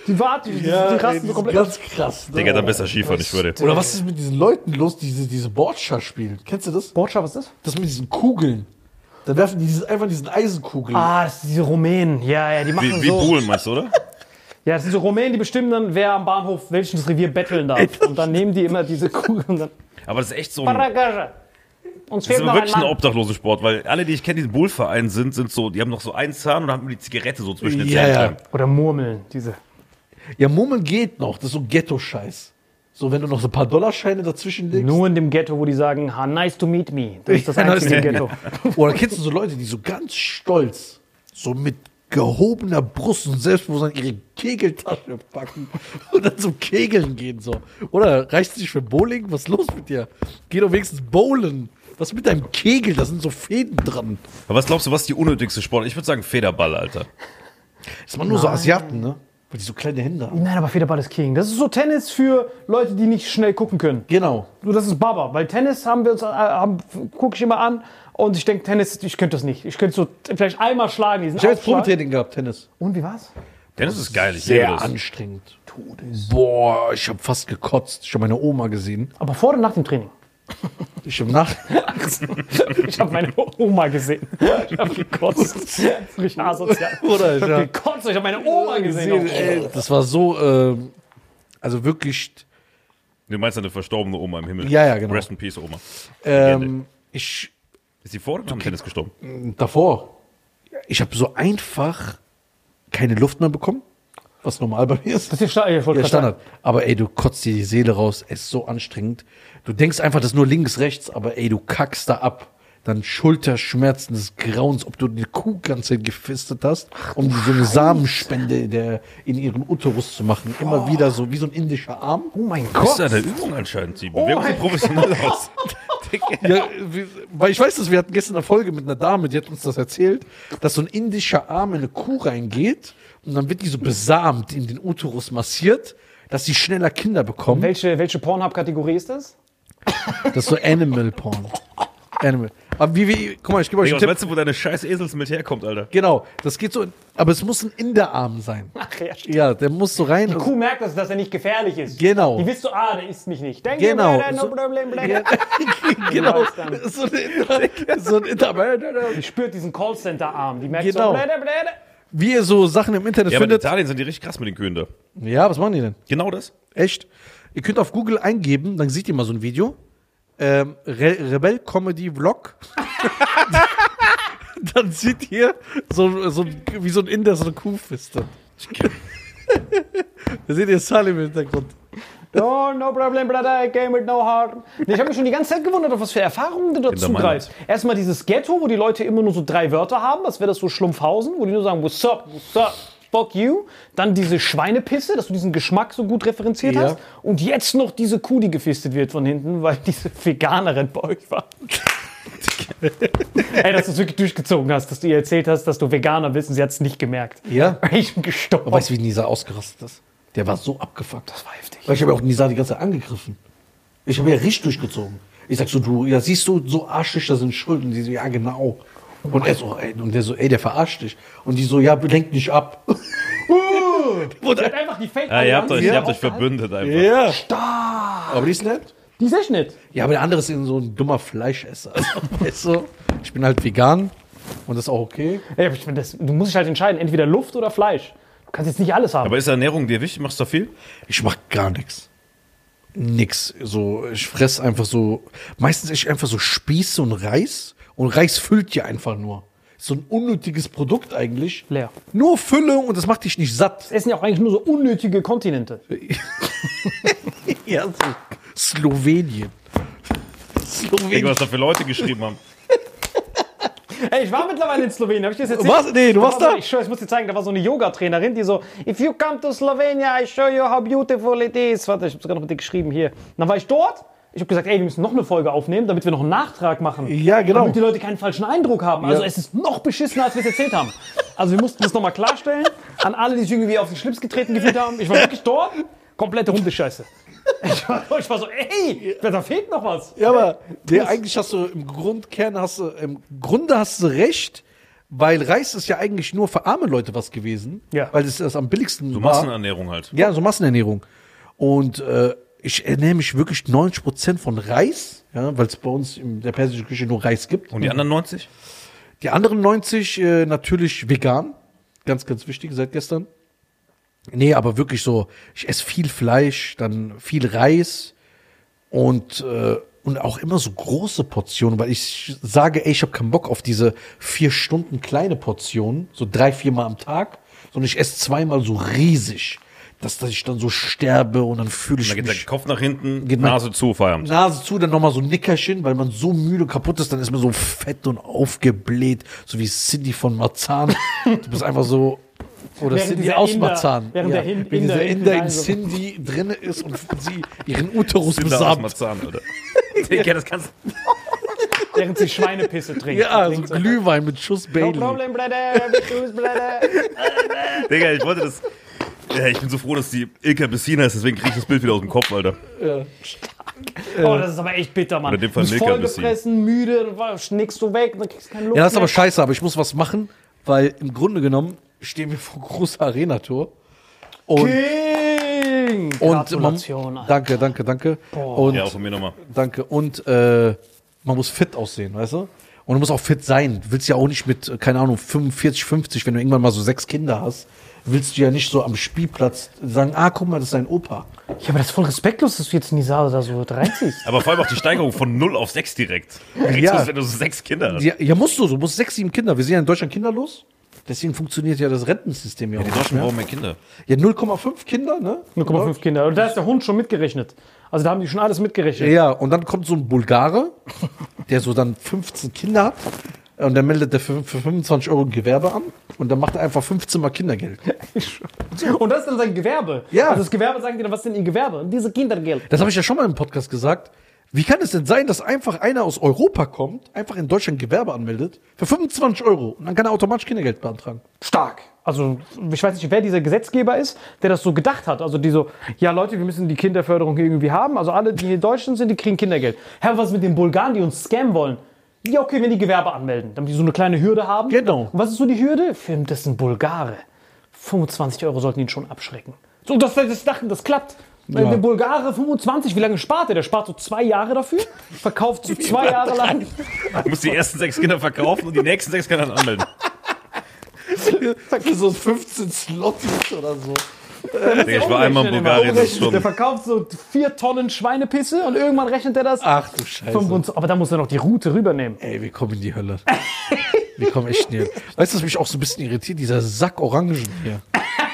[SPEAKER 1] Die warten, die,
[SPEAKER 3] ja
[SPEAKER 1] die
[SPEAKER 3] ey,
[SPEAKER 1] rasten
[SPEAKER 3] die
[SPEAKER 1] so komplett.
[SPEAKER 3] ganz krass. Ne?
[SPEAKER 2] Digga, dann besser Skifahren, ich würde.
[SPEAKER 3] Oder was ist mit diesen Leuten los, die diese, diese Boccia spielen? Kennst du das?
[SPEAKER 1] Bordscha, was ist das?
[SPEAKER 3] Das mit diesen Kugeln. Dann werfen die dieses, einfach diesen Eisenkugeln.
[SPEAKER 1] Ah, das sind diese Rumänen. Ja, ja, die machen
[SPEAKER 2] Wie, wie
[SPEAKER 1] so.
[SPEAKER 2] Buhlen, meinst du, oder?
[SPEAKER 1] Ja, das sind so Rumänen, die bestimmen dann, wer am Bahnhof welches Revier betteln darf. Und dann nehmen die immer diese Kugeln und dann.
[SPEAKER 2] Aber das ist echt so ein.
[SPEAKER 1] Uns
[SPEAKER 2] das
[SPEAKER 1] fehlt
[SPEAKER 2] ist
[SPEAKER 1] noch ein
[SPEAKER 2] wirklich ein
[SPEAKER 1] Mann.
[SPEAKER 2] obdachlose Sport, weil alle, die ich kenne, die in Bullvereinen sind, sind so, die haben noch so einen Zahn und haben die Zigarette so zwischen den
[SPEAKER 3] Ja,
[SPEAKER 2] Zähnen.
[SPEAKER 3] ja.
[SPEAKER 1] Oder Murmeln, diese.
[SPEAKER 3] Ja, Murmeln geht noch. Das ist so Ghetto-Scheiß. So, wenn du noch so ein paar Dollarscheine dazwischen legst.
[SPEAKER 1] Nur in dem Ghetto, wo die sagen, ha, nice to meet me. Das ist das
[SPEAKER 3] Ja,
[SPEAKER 1] einzige Ghetto.
[SPEAKER 3] Oder kennst du so Leute, die so ganz stolz, so mit gehobener Brust und Selbstbewusstsein ihre Kegeltasche packen und dann zum Kegeln gehen so. Oder reicht es nicht für Bowling? Was ist los mit dir? Geh doch wenigstens bowlen. Was ist mit deinem Kegel? Da sind so Fäden dran.
[SPEAKER 2] Aber was glaubst du, was ist die unnötigste Sport? Ich würde sagen Federball, Alter.
[SPEAKER 3] Das waren nur so Asiaten, ne? Weil die so kleine Hände haben.
[SPEAKER 1] Nein, aber Federball ist King. Das ist so Tennis für Leute, die nicht schnell gucken können.
[SPEAKER 3] Genau.
[SPEAKER 1] Nur das ist Baba. Weil Tennis haben wir uns, äh, gucke ich immer an. Und ich denke, Tennis, ich könnte das nicht. Ich könnte so vielleicht einmal schlagen. Diesen
[SPEAKER 3] Ich habe jetzt. Probetraining gehabt, Tennis.
[SPEAKER 1] Und wie war's?
[SPEAKER 2] Tennis ist geil, ich
[SPEAKER 3] Sehr
[SPEAKER 2] liebe das.
[SPEAKER 3] anstrengend. Boah, ich habe fast gekotzt. Ich habe meine Oma gesehen.
[SPEAKER 1] Aber vor oder nach dem Training?
[SPEAKER 3] Ich habe nach.
[SPEAKER 1] Ich habe meine Oma gesehen. Ich habe gekotzt. Ist richtig asozial.
[SPEAKER 3] Oder?
[SPEAKER 1] Ich habe gekotzt, ich habe meine Oma gesehen.
[SPEAKER 3] Ey, das war so, ähm, also wirklich,
[SPEAKER 2] Du meinst eine verstorbene Oma im Himmel.
[SPEAKER 3] Ja, ja, genau.
[SPEAKER 2] Rest in Peace, Oma.
[SPEAKER 3] ähm, ich
[SPEAKER 2] Ist sie vor oder nach dem Tennis gestorben?
[SPEAKER 3] davor, ich habe so einfach keine Luft mehr bekommen, was normal bei mir ist.
[SPEAKER 1] Das ist Sta-
[SPEAKER 3] Ja,
[SPEAKER 1] sagen.
[SPEAKER 3] Standard. Aber ey, du kotzt dir die Seele raus, es ist so anstrengend. Du denkst einfach, das ist nur links, rechts, aber ey, du kackst da ab. Dann Schulterschmerzen des Grauens, ob du die Kuh ganze gefistet hast, um so eine Samenspende in, der, in ihrem Uterus zu machen. Immer wieder so, wie so ein indischer Arm.
[SPEAKER 1] Oh mein
[SPEAKER 2] Das ist
[SPEAKER 1] Gott.
[SPEAKER 2] ja eine Übung anscheinend. Die Bewegung sieht professionell aus.
[SPEAKER 3] Ja, weil ich weiß, dass wir hatten gestern eine Folge mit einer Dame, die hat uns das erzählt, dass so ein indischer Arm in eine Kuh reingeht und dann wird die so besamt in den Uterus massiert, dass sie schneller Kinder bekommen.
[SPEAKER 1] Welche, welche Pornhub-Kategorie ist das?
[SPEAKER 3] Das ist so Animal Porn. Animal. Aber wie, wie, guck mal, ich gebe euch einen Tipp.
[SPEAKER 2] meinst du, wo deine scheiß Eselsmilch herkommt, Alter?
[SPEAKER 3] Genau, das geht so, in- aber es muss ein Inderarm sein.
[SPEAKER 1] Ach ja, stimmt.
[SPEAKER 3] Ja, der muss so rein.
[SPEAKER 1] Die Kuh merkt, dass, dass er nicht gefährlich ist.
[SPEAKER 3] Genau.
[SPEAKER 1] Die wisst du, ah, der isst mich nicht. Denk
[SPEAKER 3] Genau.
[SPEAKER 1] dir, no
[SPEAKER 3] So-
[SPEAKER 1] problem,
[SPEAKER 3] Ja, genau.
[SPEAKER 1] weiß dann.
[SPEAKER 3] So ein Inter, so ein Inter
[SPEAKER 1] Die spürt diesen Callcenter-Arm. Die merkt
[SPEAKER 3] Genau.
[SPEAKER 1] so, bläde, bläde.
[SPEAKER 3] Wie ihr so Sachen im Internet
[SPEAKER 2] Ja, aber in
[SPEAKER 3] findet.
[SPEAKER 2] Italien sind die richtig krass mit den Kühen da.
[SPEAKER 3] Ja, was machen die denn?
[SPEAKER 2] Genau das.
[SPEAKER 3] Echt? Ihr könnt auf Google eingeben, dann seht ihr mal so ein Video. Ähm, Re Rebell Comedy Vlog. dann seht ihr so, so wie so ein Inder so eine Kuh fistet. da seht ihr Salim im Hintergrund.
[SPEAKER 1] No, no problem, brother, I came with no. Nee, ich habe mich schon die ganze Zeit gewundert, auf was für Erfahrungen du da
[SPEAKER 2] Hinter meiner.
[SPEAKER 1] zugreifst. Erstmal dieses Ghetto, wo die Leute immer nur so drei Wörter haben, als wäre das so Schlumpfhausen, wo die nur sagen, what's up, what's up, fuck you. Dann diese Schweinepisse, dass du diesen Geschmack so gut referenziert
[SPEAKER 3] Ja.
[SPEAKER 1] hast. Und jetzt noch diese Kuh, die gefistet wird von hinten, weil diese Veganerin bei euch war. Ey, dass du es wirklich durchgezogen hast, dass du ihr erzählt hast, dass du Veganer bist und sie hat es nicht gemerkt.
[SPEAKER 3] Ja.
[SPEAKER 1] Ich bin gestorben.
[SPEAKER 3] Weißt du, wie Nisa ausgerastet ist? Der war so abgefuckt.
[SPEAKER 1] das war heftig.
[SPEAKER 3] Weil ich habe ja auch Nisa die ganze Zeit angegriffen. Ich habe ja richtig durchgezogen. Ich sag so, du, ja, siehst du, so Arschlöcher sind schuld. Und die so, ja, genau. Und er so, ey, und der so, ey, der verarscht dich. Und die so, ja, lenk nicht ab.
[SPEAKER 1] Die hat einfach die Fake
[SPEAKER 2] Ah, ihr habt euch, ihr habt euch verbündet einfach.
[SPEAKER 3] Ja. Stark. Aber die ist nett.
[SPEAKER 1] Die ist echt nett.
[SPEAKER 3] Ja, aber der andere ist eben so ein dummer Fleischesser. Also, weißt du, ich bin halt vegan und das ist auch okay.
[SPEAKER 1] Ja, aber ich find das, du musst dich halt entscheiden, entweder Luft oder Fleisch. Du kannst jetzt nicht alles haben.
[SPEAKER 2] Aber ist Ernährung dir wichtig? Machst du da viel?
[SPEAKER 3] Ich mach gar nichts. Nix. So, ich fress einfach so, meistens esse ich einfach so Spieße und Reis. Und Reis füllt ja einfach nur. Ist so ein unnötiges Produkt eigentlich.
[SPEAKER 1] Leer.
[SPEAKER 3] Nur Fülle und das macht dich nicht satt.
[SPEAKER 1] Das essen ja auch eigentlich nur so unnötige Kontinente.
[SPEAKER 3] Ja, so Slowenien. Slowenien.
[SPEAKER 2] was da für Leute geschrieben haben.
[SPEAKER 1] Ey, ich war mittlerweile in Slowenien. Hab ich das jetzt
[SPEAKER 3] Was? Nee, du warst
[SPEAKER 1] war
[SPEAKER 3] da?
[SPEAKER 1] So, ich, schwör, ich muss dir zeigen, da war so eine Yoga-Trainerin, die so, if you come to Slovenia, I show you how beautiful it is. Warte, ich hab sogar noch mit dir geschrieben hier. Und dann war ich dort. Ich habe gesagt, ey, wir müssen noch eine Folge aufnehmen, damit wir noch einen Nachtrag machen.
[SPEAKER 3] Ja, genau.
[SPEAKER 1] Damit die Leute keinen falschen Eindruck haben. Also
[SPEAKER 3] Ja.
[SPEAKER 1] es ist noch beschissener, als wir es erzählt haben. Also wir mussten das nochmal klarstellen. An alle, die sich irgendwie auf den Schlips getreten gefühlt haben. Ich war wirklich dort. Komplette Hundescheiße. Ich war, ich war so, ey, da fehlt noch was.
[SPEAKER 3] Ja, aber der, eigentlich hast du im Grundkern hast du, im Grunde hast du recht, weil Reis ist ja eigentlich nur für arme Leute was gewesen.
[SPEAKER 1] Ja.
[SPEAKER 3] Weil es das am billigsten
[SPEAKER 2] So
[SPEAKER 3] war.
[SPEAKER 2] Massenernährung halt.
[SPEAKER 3] Ja, so Massenernährung. Und äh, ich ernähre mich wirklich 90% von Reis, ja, weil es bei uns in der persischen Küche nur Reis gibt.
[SPEAKER 2] Und die anderen 90?
[SPEAKER 3] Die anderen 90 äh, natürlich vegan. Ganz, ganz wichtig seit gestern. Nee, aber wirklich so, ich esse viel Fleisch, dann viel Reis und, äh, und auch immer so große Portionen, weil ich sage, ey, ich habe keinen Bock auf diese vier Stunden kleine Portionen, so drei, viermal am Tag, sondern ich esse zweimal so riesig, dass, dass ich dann so sterbe und dann fühle ich
[SPEAKER 2] Da geht der
[SPEAKER 3] mich
[SPEAKER 2] Kopf nach hinten,
[SPEAKER 3] Geht
[SPEAKER 2] Nase zu, Feierabend.
[SPEAKER 3] Nase zu, dann nochmal so ein Nickerchen, weil man so müde und kaputt ist, dann ist man so fett und aufgebläht, so wie Cindy von Marzahn. Du bist einfach so, oder
[SPEAKER 1] Während
[SPEAKER 3] Cindy
[SPEAKER 1] dieser
[SPEAKER 3] aus
[SPEAKER 1] Inder- während der Hin-
[SPEAKER 3] wenn
[SPEAKER 1] Inder
[SPEAKER 3] dieser Inder in
[SPEAKER 1] rein so-
[SPEAKER 3] Cindy drinne ist und sie ihren Uterus besamt.
[SPEAKER 2] Alter. Digga, das kannst
[SPEAKER 1] Während sie Schweinepisse trinkt.
[SPEAKER 3] Ja, so
[SPEAKER 1] Trinkt sie-
[SPEAKER 3] Glühwein mit Schuss
[SPEAKER 1] No
[SPEAKER 3] Bailey.
[SPEAKER 1] problem, brother. Bitches, brother.
[SPEAKER 2] Digga, ich wollte das. Ja, ich bin so froh, dass die Ilka Bessina ist, deswegen krieg ich das Bild wieder aus dem Kopf, Alter.
[SPEAKER 1] Oh, das ist aber echt bitter, Mann.
[SPEAKER 2] Oder in dem Fall
[SPEAKER 1] du bist vollgefressen, müde, schnickst du weg, dann kriegst du keine Luft
[SPEAKER 3] Ja, das ist aber scheiße, aber ich muss was machen, weil im Grunde genommen stehen wir vor großer Arena-Tour. Und,
[SPEAKER 1] King!
[SPEAKER 3] und
[SPEAKER 1] Gratulation,
[SPEAKER 3] man, danke, danke, danke. Und
[SPEAKER 2] Ja, auch von mir nochmal.
[SPEAKER 3] Danke. Und äh, man muss fit aussehen, weißt du? Und du musst auch fit sein. Du willst ja auch nicht mit, keine Ahnung, 45, 50, wenn du irgendwann mal so sechs Kinder hast, willst du ja nicht so am Spielplatz sagen, ah, guck mal, das ist dein Opa.
[SPEAKER 1] Ja, aber das ist voll respektlos, dass du jetzt Nisa da so reinziehst.
[SPEAKER 2] Aber vor allem auch die Steigerung von 0 auf 6 direkt. Kriegst
[SPEAKER 3] Ja.
[SPEAKER 2] du das, wenn du so sechs Kinder hast.
[SPEAKER 3] Ja, ja musst du so, du musst sechs, sieben Kinder. Wir sind ja in Deutschland kinderlos. Deswegen funktioniert ja das Rentensystem ja auch
[SPEAKER 2] Die
[SPEAKER 3] nicht
[SPEAKER 2] Deutschen brauchen mehr Kinder.
[SPEAKER 3] Ja, 0,5 Kinder, ne?
[SPEAKER 1] 0,5 Kinder. Und da ist der Hund schon mitgerechnet. Also da haben die schon alles mitgerechnet.
[SPEAKER 3] Ja, und dann kommt so ein Bulgare, der so dann 15 Kinder hat. Und der meldet der für, für 25 Euro ein Gewerbe an. Und dann macht er einfach 15 Mal Kindergeld.
[SPEAKER 1] Und das ist dann sein Gewerbe.
[SPEAKER 3] Ja.
[SPEAKER 1] Also das Gewerbe sagen die dann, was ist denn ihr Gewerbe? Diese Kindergeld.
[SPEAKER 3] Das habe ich ja schon mal im Podcast gesagt. Wie kann es denn sein, dass einfach einer aus Europa kommt, einfach in Deutschland Gewerbe anmeldet, für 25 Euro und dann kann er automatisch Kindergeld beantragen?
[SPEAKER 1] Stark. Also ich weiß nicht, wer dieser Gesetzgeber ist, der das so gedacht hat. Also die so, ja Leute, wir müssen die Kinderförderung irgendwie haben. Also alle, die in Deutschland sind, die kriegen Kindergeld. Herr, was mit den Bulgaren, die uns scammen wollen? Ja, okay, wenn die Gewerbe anmelden, damit die so eine kleine Hürde haben.
[SPEAKER 3] Genau.
[SPEAKER 1] Und was ist so die Hürde? Für das ein Bulgare. 25 Euro sollten ihn schon abschrecken. So, das, das dachten, das klappt. Weil
[SPEAKER 3] Ja.
[SPEAKER 1] Der Bulgare 25, wie lange spart er? Der spart so zwei Jahre dafür, verkauft so zwei Jahre lang.
[SPEAKER 2] Du musst die ersten sechs Kinder verkaufen und die nächsten sechs Kinder dann anmelden.
[SPEAKER 3] Für so 15 Slotties oder so.
[SPEAKER 2] Digga, ich war einmal in Bulgarien,
[SPEAKER 1] Der verkauft so vier Tonnen Schweinepisse und irgendwann rechnet er das.
[SPEAKER 3] Ach du Scheiße.
[SPEAKER 1] 25 aber da muss er noch die Route rübernehmen.
[SPEAKER 3] Ey, wir kommen in die Hölle. wir kommen echt Hölle. Weißt du, was mich auch so ein bisschen irritiert? Dieser Sack Orangen hier.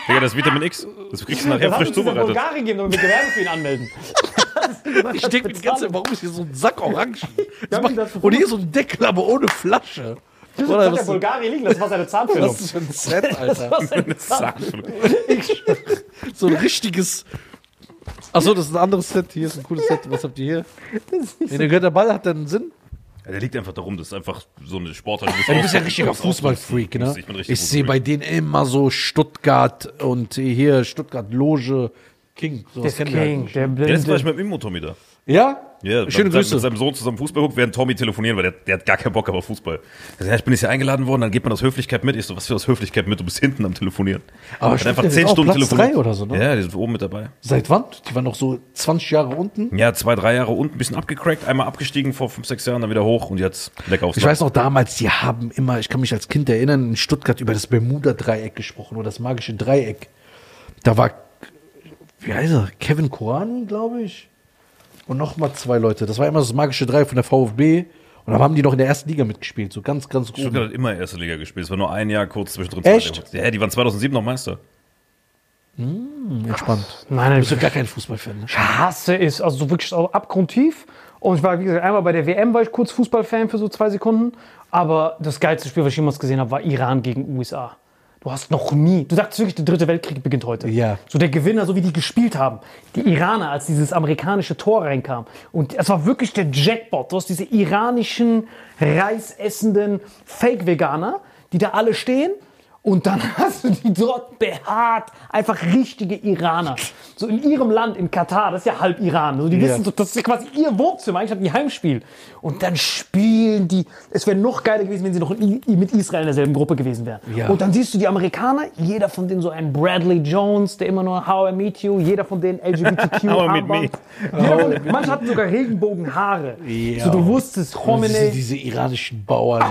[SPEAKER 2] Digga, das ist Vitamin X. Das kriegst du nachher
[SPEAKER 1] Das
[SPEAKER 2] frisch
[SPEAKER 1] hat
[SPEAKER 2] zubereitet.
[SPEAKER 1] Bulgarien gegeben, damit wir Gewerbe für ihn anmelden.
[SPEAKER 3] Ich denke mir die ganze Zeit, warum ist hier so ein Sack Orangen? Das
[SPEAKER 1] das
[SPEAKER 3] und hier so ein Deckel, aber ohne Flasche. Oder
[SPEAKER 1] Das hat
[SPEAKER 3] was,
[SPEAKER 1] der Bulgarien liegen, das war seine Zahnfüllung.
[SPEAKER 3] was ist das für ein Set, Alter?
[SPEAKER 1] Das war seine
[SPEAKER 2] Zahnfüllung.
[SPEAKER 3] So ein richtiges. Achso, das ist ein anderes Set. Hier ist ein cooles Set. Was habt ihr hier? Nee, der gehört der Ball, hat einen Sinn?
[SPEAKER 2] Ja, der liegt einfach darum, das ist einfach so eine Sportart.
[SPEAKER 3] Ja, du bist ja ein richtiger Fußballfreak, ne?
[SPEAKER 2] Ich richtig
[SPEAKER 3] Ich sehe bei denen immer so Stuttgart und hier Stuttgart Loge King. So
[SPEAKER 1] Der ist King, der
[SPEAKER 2] Ja, das war ich
[SPEAKER 1] blinde.
[SPEAKER 2] mit dem Immo-Tommy da.
[SPEAKER 3] Ja?
[SPEAKER 2] Ja,
[SPEAKER 3] Schöne
[SPEAKER 2] mit,
[SPEAKER 3] Grüße.
[SPEAKER 2] mit seinem Sohn zusammen Fußball guckt, während Tommy telefonieren, weil der, der hat gar keinen Bock auf Fußball. Er sagt, ja, ich bin jetzt hier eingeladen worden, dann geht man aus Höflichkeit mit. Ich so, was für aus Höflichkeit mit? Du bist hinten am Telefonieren.
[SPEAKER 3] Aber
[SPEAKER 2] Hat einfach
[SPEAKER 3] der
[SPEAKER 2] zehn Stunden
[SPEAKER 3] Platz
[SPEAKER 2] telefoniert.
[SPEAKER 3] drei oder so, ne?
[SPEAKER 2] Ja, die sind oben mit dabei.
[SPEAKER 3] Seit wann? Die waren noch so 20 Jahre unten.
[SPEAKER 2] Ja, zwei, drei Jahre unten, ein bisschen abgecrackt, einmal abgestiegen vor fünf, sechs Jahren, dann wieder hoch und jetzt lecker aufs
[SPEAKER 3] Ich
[SPEAKER 2] Land.
[SPEAKER 3] weiß noch damals, die haben immer, ich kann mich als Kind erinnern, in Stuttgart über das Bermuda-Dreieck gesprochen oder das magische Dreieck. Da war, wie heißt er? Kevin Korani, glaube ich. Und noch mal zwei Leute. Das war immer das magische Dreieck von der VfB. Und dann haben die noch in der ersten Liga mitgespielt. So ganz, ganz
[SPEAKER 2] Stuttgart
[SPEAKER 3] oben.
[SPEAKER 2] hat immer erste Liga gespielt. Es war nur ein Jahr kurz zwischendrin.
[SPEAKER 3] Echt?
[SPEAKER 2] Ja, die waren 2007 noch Meister.
[SPEAKER 3] Entspannt.
[SPEAKER 1] Nein,
[SPEAKER 3] Du
[SPEAKER 1] nein,
[SPEAKER 3] bist ja gar kein Fußballfan. Ne?
[SPEAKER 1] ich hasse es, also so wirklich so abgrundtief. Und ich war, wie gesagt, einmal bei der WM war ich kurz Fußballfan für so zwei Sekunden. Aber das geilste Spiel, was ich jemals gesehen habe, war Iran gegen USA. Du hast noch nie, du sagst wirklich, der dritte Weltkrieg beginnt heute.
[SPEAKER 3] Ja.
[SPEAKER 1] So der Gewinner, so wie die gespielt haben. Die Iraner, als dieses amerikanische Tor reinkam. Und es war wirklich der Jackpot. Du hast diese iranischen, reisessenden Fake-Veganer, die da alle stehen. Und dann hast du die dort behaart, einfach richtige Iraner. So in ihrem Land, in Katar, das ist ja halb Iran. Also die
[SPEAKER 3] Ja.
[SPEAKER 1] wissen so, das ist ja quasi ihr Wohnzimmer, eigentlich hatten die Heimspiel. Und dann spielen die, es wäre noch geiler gewesen, wenn sie noch in, mit Israel in derselben Gruppe gewesen wären.
[SPEAKER 3] Ja.
[SPEAKER 1] Und dann siehst du die Amerikaner, jeder von denen so ein Bradley Jones, der immer nur How I Meet You, jeder von denen LGBTQ.
[SPEAKER 2] How I Meet Me.
[SPEAKER 1] Manche hatten sogar Regenbogenhaare.
[SPEAKER 3] Ja.
[SPEAKER 1] So du wusstest,
[SPEAKER 3] Und diese,
[SPEAKER 1] Khomeini.
[SPEAKER 3] diese iranischen Bauern.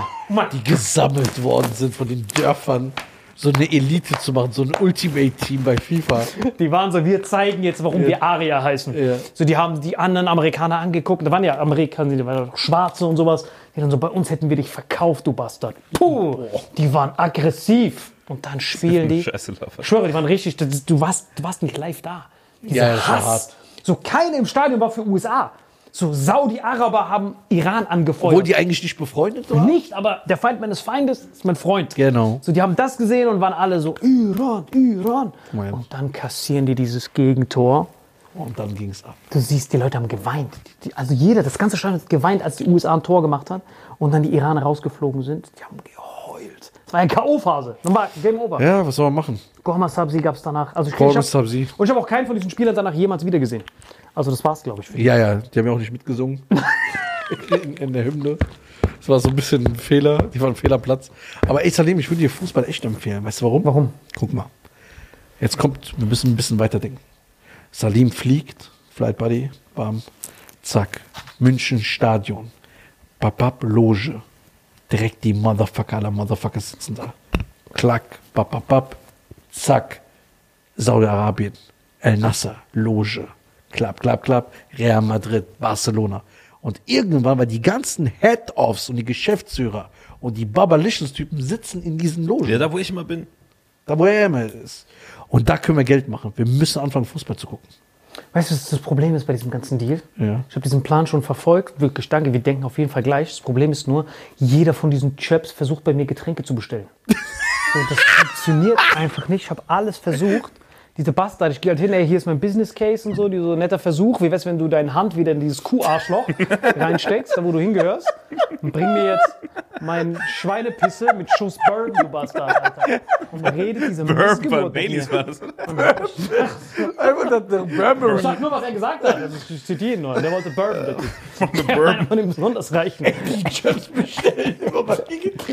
[SPEAKER 3] Die gesammelt worden sind von den Dörfern, so eine Elite zu machen, so ein Ultimate-Team bei FIFA.
[SPEAKER 1] Die waren so, wir zeigen jetzt, warum wir Aria heißen.
[SPEAKER 3] Ja.
[SPEAKER 1] So, die haben die anderen Amerikaner angeguckt. Da waren ja Amerikaner, die waren Schwarze und sowas. Die dann so, bei uns hätten wir dich verkauft, du Bastard. Puh, die waren aggressiv. Und dann spielen die.
[SPEAKER 2] Scheiße.
[SPEAKER 1] Ich schwöre, die waren richtig, das- du warst, du warst nicht live da. Dieser
[SPEAKER 3] Ja,
[SPEAKER 1] Hass.
[SPEAKER 3] hart.
[SPEAKER 1] So, keiner im Stadion war für USA. So, Saudi-Araber haben Iran angefeuert.
[SPEAKER 3] Obwohl die eigentlich nicht befreundet waren.
[SPEAKER 1] Nicht, aber der Feind meines Feindes ist mein Freund.
[SPEAKER 3] Genau.
[SPEAKER 1] So, die haben das gesehen und waren alle so, Iran, Iran.
[SPEAKER 3] Moment.
[SPEAKER 1] Und dann kassieren die dieses Gegentor.
[SPEAKER 3] Und dann ging es ab.
[SPEAKER 1] Du siehst, die Leute haben geweint. Die, die, also jeder, das ganze Stadion hat geweint, als die USA ein Tor gemacht hat und dann die Iraner rausgeflogen sind. Die haben geheult. Das war eine K.O.-Phase. Dann war Game Over.
[SPEAKER 3] Ja, was soll man machen?
[SPEAKER 1] Gorma Sabzi gab es danach. Also ich, ich hab-
[SPEAKER 3] Sabzi.
[SPEAKER 1] Und ich habe auch keinen von diesen Spielern danach jemals wieder gesehen. Also das war's, glaube ich.
[SPEAKER 3] Ja, ja, die haben ja auch nicht mitgesungen. in, in der Hymne. Das war so ein bisschen ein Fehler. Die waren ein Fehlerplatz. Aber ey, Salim, ich würde dir Fußball echt empfehlen. Weißt du warum?
[SPEAKER 1] Warum?
[SPEAKER 3] Guck mal. Jetzt kommt, wir müssen ein bisschen weiterdenken. Salim fliegt, Flight Buddy, bam, zack. München Stadion. Babab Loge. Direkt die Motherfucker aller Motherfucker sitzen da. Klack, bababab, zack. Saudi-Arabien, El Nasser, Loge, klapp, klapp, klapp, Real Madrid, Barcelona. Und irgendwann, weil die ganzen Head-Offs und die Geschäftsführer und die Babalicious-Typen sitzen in diesen Logen.
[SPEAKER 2] Ja, da wo ich immer bin.
[SPEAKER 3] Da, wo er immer ist. Und da können wir Geld machen. Wir müssen anfangen, Fußball zu gucken.
[SPEAKER 1] Weißt du, was das Problem ist bei diesem ganzen Deal?
[SPEAKER 3] Ja.
[SPEAKER 1] Ich habe diesen Plan schon verfolgt. Wirklich, danke. Wir denken auf jeden Fall gleich. Das Problem ist nur, jeder von diesen Chaps versucht bei mir Getränke zu bestellen. so, das funktioniert einfach nicht. Ich habe alles versucht. Diese Bastard, ich gehe halt hin, ey, hier ist mein Business Case und so, die so netter Versuch. Wie wär's, wenn du deine Hand wieder in dieses Kuharschloch reinsteckst, da wo du hingehörst? Und bring mir jetzt mein Schweinepisse mit Schuss Bourbon, du Bastard, Alter. Und redet diese
[SPEAKER 2] Bourbon,
[SPEAKER 1] Missgeburt mit
[SPEAKER 2] Baileys
[SPEAKER 1] mir.
[SPEAKER 2] war das.
[SPEAKER 3] Einfach das der
[SPEAKER 1] Ich
[SPEAKER 3] Burberry.
[SPEAKER 1] sag nur, was er gesagt hat. Also ich zitiere ihn nur. Der wollte Bourbon, der Typ. Der
[SPEAKER 2] Bourbon.
[SPEAKER 1] von ihm besonders reichen.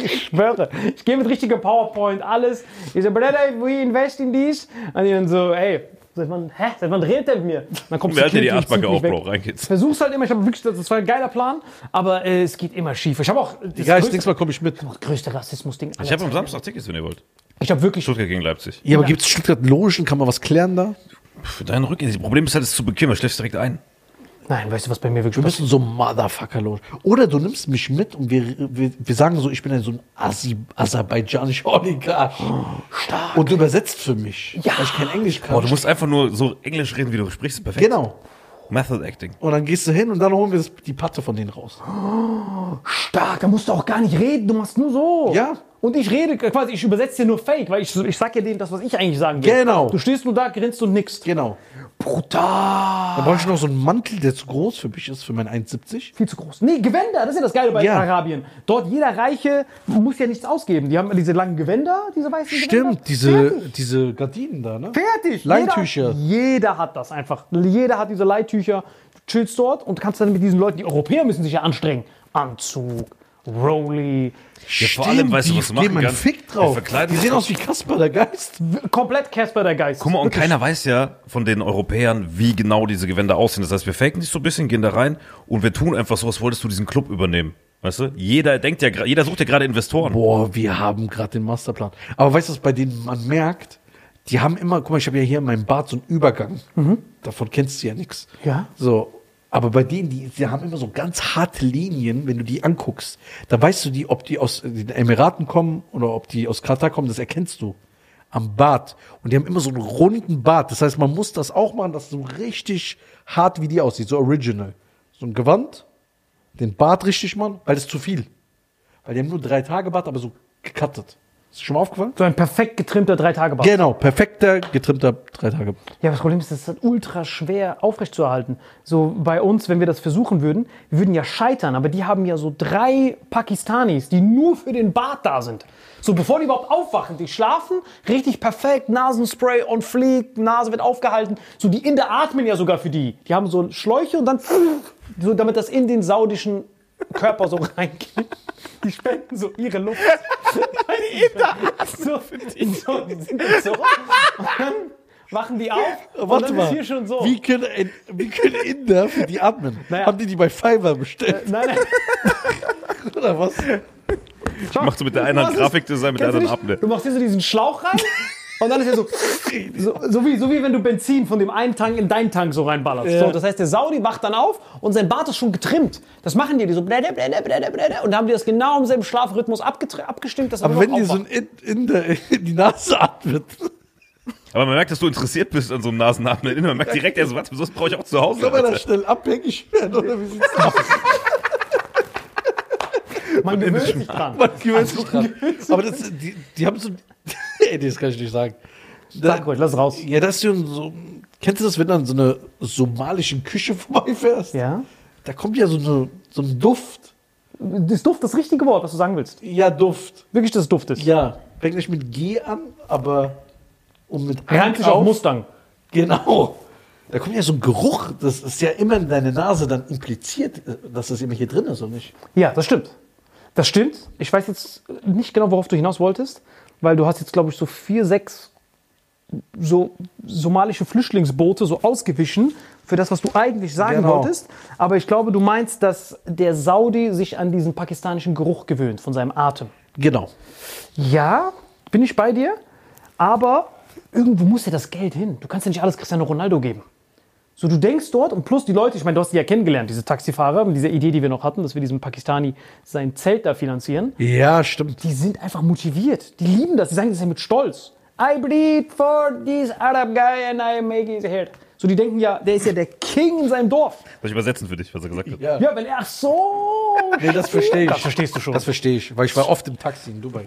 [SPEAKER 1] Ich schwöre. Ich gehe mit richtiger PowerPoint, alles. Ich so, Brother, we invest in these. Und die dann so, ey, seit wann, hä, seit wann redet der mit mir? Dann kommt
[SPEAKER 2] Wer hat dir die Arschbacke auf. Bro? Rein geht's.
[SPEAKER 1] Versuch's halt immer, ich habe wirklich, das war ein geiler Plan, aber äh, es geht immer schief. Ich habe auch das
[SPEAKER 3] Egal, ich
[SPEAKER 1] größte,
[SPEAKER 3] nächstes Mal komme ich mit.
[SPEAKER 1] größte Rassismus-Ding.
[SPEAKER 2] Ich habe am Samstag Tickets, wenn ihr wollt.
[SPEAKER 1] Ich habe wirklich,
[SPEAKER 2] Stuttgart gegen Leipzig.
[SPEAKER 3] Ja, aber gibt es Stuttgart Logen? Kann man was klären da?
[SPEAKER 2] Für deinen Rücken. Das Problem ist halt, es ist zu bequem. Du schläfst direkt ein.
[SPEAKER 1] Nein, weißt du, was bei mir wirklich
[SPEAKER 3] Wir
[SPEAKER 1] passiert?
[SPEAKER 3] müssen so Motherfucker Logen. Oder du nimmst mich mit und wir, wir, wir sagen so, ich bin ein so ein Asi aserbaidschanischer Oligarch.
[SPEAKER 1] Stark.
[SPEAKER 3] Und du übersetzt für mich,
[SPEAKER 1] Ja.
[SPEAKER 3] weil ich kein Englisch kann.
[SPEAKER 2] Boah, du musst einfach nur so Englisch reden, wie du sprichst. Perfekt.
[SPEAKER 3] genau.
[SPEAKER 2] Method Acting.
[SPEAKER 3] Und dann gehst du hin und dann holen wir das, die Patte von denen raus.
[SPEAKER 1] Stark, da musst du auch gar nicht reden, du machst nur so.
[SPEAKER 3] Ja.
[SPEAKER 1] Und ich rede quasi, ich übersetze dir nur Fake, weil ich, ich sag ja denen das, was ich eigentlich sagen will.
[SPEAKER 3] Genau.
[SPEAKER 1] Du stehst nur da, grinst und nix.
[SPEAKER 3] Genau.
[SPEAKER 1] Brutal.
[SPEAKER 3] Dann brauche ich noch so einen Mantel, der zu groß für mich ist, für mein 1,70.
[SPEAKER 1] Viel zu groß. Nee, Gewänder, das ist ja das Geile bei
[SPEAKER 3] Ja.
[SPEAKER 1] Arabien. Dort jeder Reiche muss ja nichts ausgeben. Die haben diese langen Gewänder, diese weißen Gewänder.
[SPEAKER 3] Stimmt, diese,
[SPEAKER 1] Fertig.
[SPEAKER 3] diese Gardinen da, ne?
[SPEAKER 1] Fertig.
[SPEAKER 3] Leintücher.
[SPEAKER 1] Jeder, jeder hat das einfach. Jeder hat diese Leittücher. Du chillst dort und kannst dann mit diesen Leuten, die Europäer müssen sich ja anstrengen. Anzug, Rolli,
[SPEAKER 2] Ja, vor allem, weißt du,
[SPEAKER 3] die
[SPEAKER 2] was du machen
[SPEAKER 3] einen
[SPEAKER 2] kannst?
[SPEAKER 3] Fick
[SPEAKER 2] Die
[SPEAKER 3] drauf. Die
[SPEAKER 2] sich
[SPEAKER 3] sehen aus wie Kasper, der Geist.
[SPEAKER 1] komplett Casper der Geist.
[SPEAKER 2] Guck mal, und keiner weiß ja von den Europäern, wie genau diese Gewänder aussehen. Das heißt, wir faken dich so ein bisschen, gehen da rein und wir tun einfach so, als wolltest du diesen Club übernehmen. Weißt du? Jeder denkt ja, jeder sucht ja gerade Investoren.
[SPEAKER 3] Boah, wir haben gerade den Masterplan. Aber weißt du, was bei denen man merkt? Die haben immer, guck mal, ich habe ja hier in meinem Bad so einen Übergang. Davon kennst du ja nichts.
[SPEAKER 1] Ja.
[SPEAKER 3] So. Aber bei denen, die, die haben immer so ganz harte Linien, wenn du die anguckst. Da weißt du die, ob die aus den Emiraten kommen oder ob die aus Katar kommen, das erkennst du. Am Bart. Und die haben immer so einen runden Bart. Das heißt, man muss das auch machen, dass so richtig hart wie die aussieht. So original. So ein Gewand, den Bart richtig machen, weil das ist zu viel. Weil die haben nur drei Tage Bart, aber so gecuttet. Ist schon mal aufgefallen?
[SPEAKER 1] So ein perfekt getrimmter Drei-Tage-Bart.
[SPEAKER 3] Genau, perfekter, getrimmter drei Tage.
[SPEAKER 1] Ja, das Problem ist, das ist halt ultra schwer aufrechtzuerhalten. So bei uns, wenn wir das versuchen würden, wir würden ja scheitern, aber die haben ja so drei Pakistanis, die nur für den Bart da sind. So bevor die überhaupt aufwachen, die schlafen, richtig perfekt, Nasenspray on fleek, Nase wird aufgehalten. So die Inder atmen ja sogar für die. Die haben so Schläuche und dann so, damit das in den saudischen Körper so reingeht. Die spenden so ihre Luft. So, so, so. Und dann wachen die auf und
[SPEAKER 3] Warte
[SPEAKER 1] dann
[SPEAKER 3] mal,
[SPEAKER 1] ist hier schon so.
[SPEAKER 3] wie, können, ein- wie können Inder für die atmen?
[SPEAKER 1] Naja.
[SPEAKER 3] Haben die die bei Fiverr bestellt?
[SPEAKER 1] Nein, nein.
[SPEAKER 3] Oder was?
[SPEAKER 2] Machst du mit der einen Hand Grafikdesign, mit der anderen? Abne.
[SPEAKER 1] Du machst hier so diesen Schlauch rein und dann ist er so, so, so, wie, so wie wenn du Benzin von dem einen Tank in deinen Tank so reinballerst.
[SPEAKER 3] Ja.
[SPEAKER 1] So, das heißt, der Saudi wacht dann auf und sein Bart ist schon getrimmt. Das machen die, die so blätter, blätter, blätter, blätter und dann haben die das genau im selben Schlafrhythmus abgestimmt, dass er
[SPEAKER 3] Aber wenn dir so ein In- Inder in die Nase atmet.
[SPEAKER 2] Aber man merkt, dass du interessiert bist an so einem Nasenatmen. Man merkt direkt, er so, warte, sowas brauche ich auch zu Hause.
[SPEAKER 3] Kann man da schnell abhängig werden? Oder wie sieht's aus?
[SPEAKER 1] Man gewöhnt sich dran.
[SPEAKER 3] Man gewöhnt sich dran. Aber das, die, die haben so. Ey, das kann ich nicht sagen.
[SPEAKER 1] Sag ruhig, lass raus.
[SPEAKER 3] ja, das ist so. Kennst du das, wenn du an so einer somalischen Küche vorbeifährst?
[SPEAKER 1] Ja.
[SPEAKER 3] Da kommt ja so, eine, so ein Duft.
[SPEAKER 1] Das Duft, das richtige Wort, was du sagen willst.
[SPEAKER 3] Ja, Duft.
[SPEAKER 1] Wirklich, das Duft ist.
[SPEAKER 3] Ja. Fängt nicht mit G an, aber. Und mit
[SPEAKER 1] Reimt sich
[SPEAKER 3] auf
[SPEAKER 1] Mustang.
[SPEAKER 3] Genau. Da kommt ja so ein Geruch, das ist ja immer in deine Nase dann impliziert, dass das immer hier drin ist, oder nicht?
[SPEAKER 1] Ja, das stimmt. Das stimmt. Ich weiß jetzt nicht genau, worauf du hinaus wolltest, weil du hast jetzt, glaube ich, so vier, sechs so somalische Flüchtlingsboote so ausgewichen für das, was du eigentlich sagen
[SPEAKER 3] Genau.
[SPEAKER 1] wolltest. Aber ich glaube, du meinst, dass der Saudi sich an diesen pakistanischen Geruch gewöhnt von seinem Atem.
[SPEAKER 3] Genau.
[SPEAKER 1] Ja, bin ich bei dir, aber irgendwo muss ja das Geld hin. Du kannst ja nicht alles Cristiano Ronaldo geben. So, du denkst dort und plus die Leute, ich meine, du hast die ja kennengelernt, diese Taxifahrer, mit dieser Idee, die wir noch hatten, dass wir diesem Pakistani sein Zelt da finanzieren.
[SPEAKER 3] Ja, stimmt.
[SPEAKER 1] Die sind einfach motiviert. Die lieben das. Die sagen das ja mit Stolz. I bleed for this Arab guy and I make his head. So, die denken ja, der ist ja der King in seinem Dorf.
[SPEAKER 2] Soll ich übersetzen für dich, was er gesagt hat?
[SPEAKER 3] Ja.
[SPEAKER 1] Ja, wenn er, ach so.
[SPEAKER 3] Nee, das verstehe ich.
[SPEAKER 1] Das verstehst du schon.
[SPEAKER 3] Das verstehe ich, weil ich war oft im Taxi in Dubai.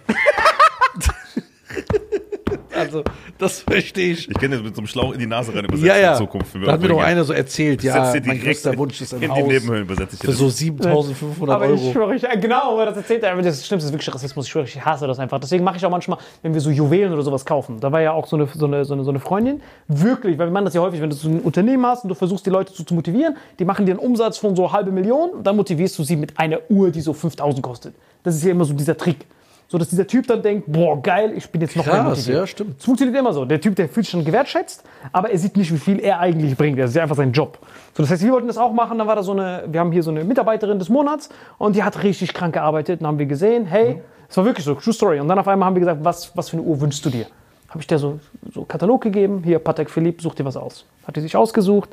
[SPEAKER 3] Also, das verstehe ich.
[SPEAKER 2] Ich kenne das mit so einem Schlauch in die Nase rein übersetzt
[SPEAKER 3] Ja, ja.
[SPEAKER 2] in Zukunft.
[SPEAKER 3] Da hat mir doch einer so erzählt, ja, mein größter Wunsch ist ein
[SPEAKER 2] in
[SPEAKER 3] Haus
[SPEAKER 2] die Nebenhöhlen übersetze ich
[SPEAKER 3] für
[SPEAKER 2] das.
[SPEAKER 3] so 7500
[SPEAKER 1] Aber ich
[SPEAKER 3] Euro.
[SPEAKER 1] schwöre, ich, äh, genau, aber das erzählt er. Das Schlimmste ist wirklich Rassismus. Ich schwöre, ich hasse das einfach. Deswegen mache ich auch manchmal, wenn wir so Juwelen oder sowas kaufen. Da war ja auch so eine, so eine, so eine, so eine Freundin. Wirklich, weil wir machen das ja häufig, wenn du so ein Unternehmen hast und du versuchst, die Leute zu, zu motivieren, die machen dir einen Umsatz von so halbe Million, dann motivierst du sie mit einer Uhr, die so 5000 kostet. Das ist ja immer so dieser Trick. So, dass dieser Typ dann denkt, boah, geil, ich bin jetzt noch mehr
[SPEAKER 3] Krass,
[SPEAKER 1] motiviert.
[SPEAKER 3] ja, stimmt.
[SPEAKER 1] Es funktioniert immer so. Der Typ, der fühlt sich schon gewertschätzt, aber er sieht nicht, wie viel er eigentlich bringt. Das ist ja einfach sein Job. So, das heißt, wir wollten das auch machen. Dann war da so eine, wir haben hier so eine Mitarbeiterin des Monats und die hat richtig krank gearbeitet. Dann haben wir gesehen, hey, es war wirklich so, True Story. Und dann auf einmal haben wir gesagt, was, was für eine Uhr wünschst du dir? Habe ich der so, so Katalog gegeben, hier, Patek Philippe, such dir was aus. Hat die sich ausgesucht,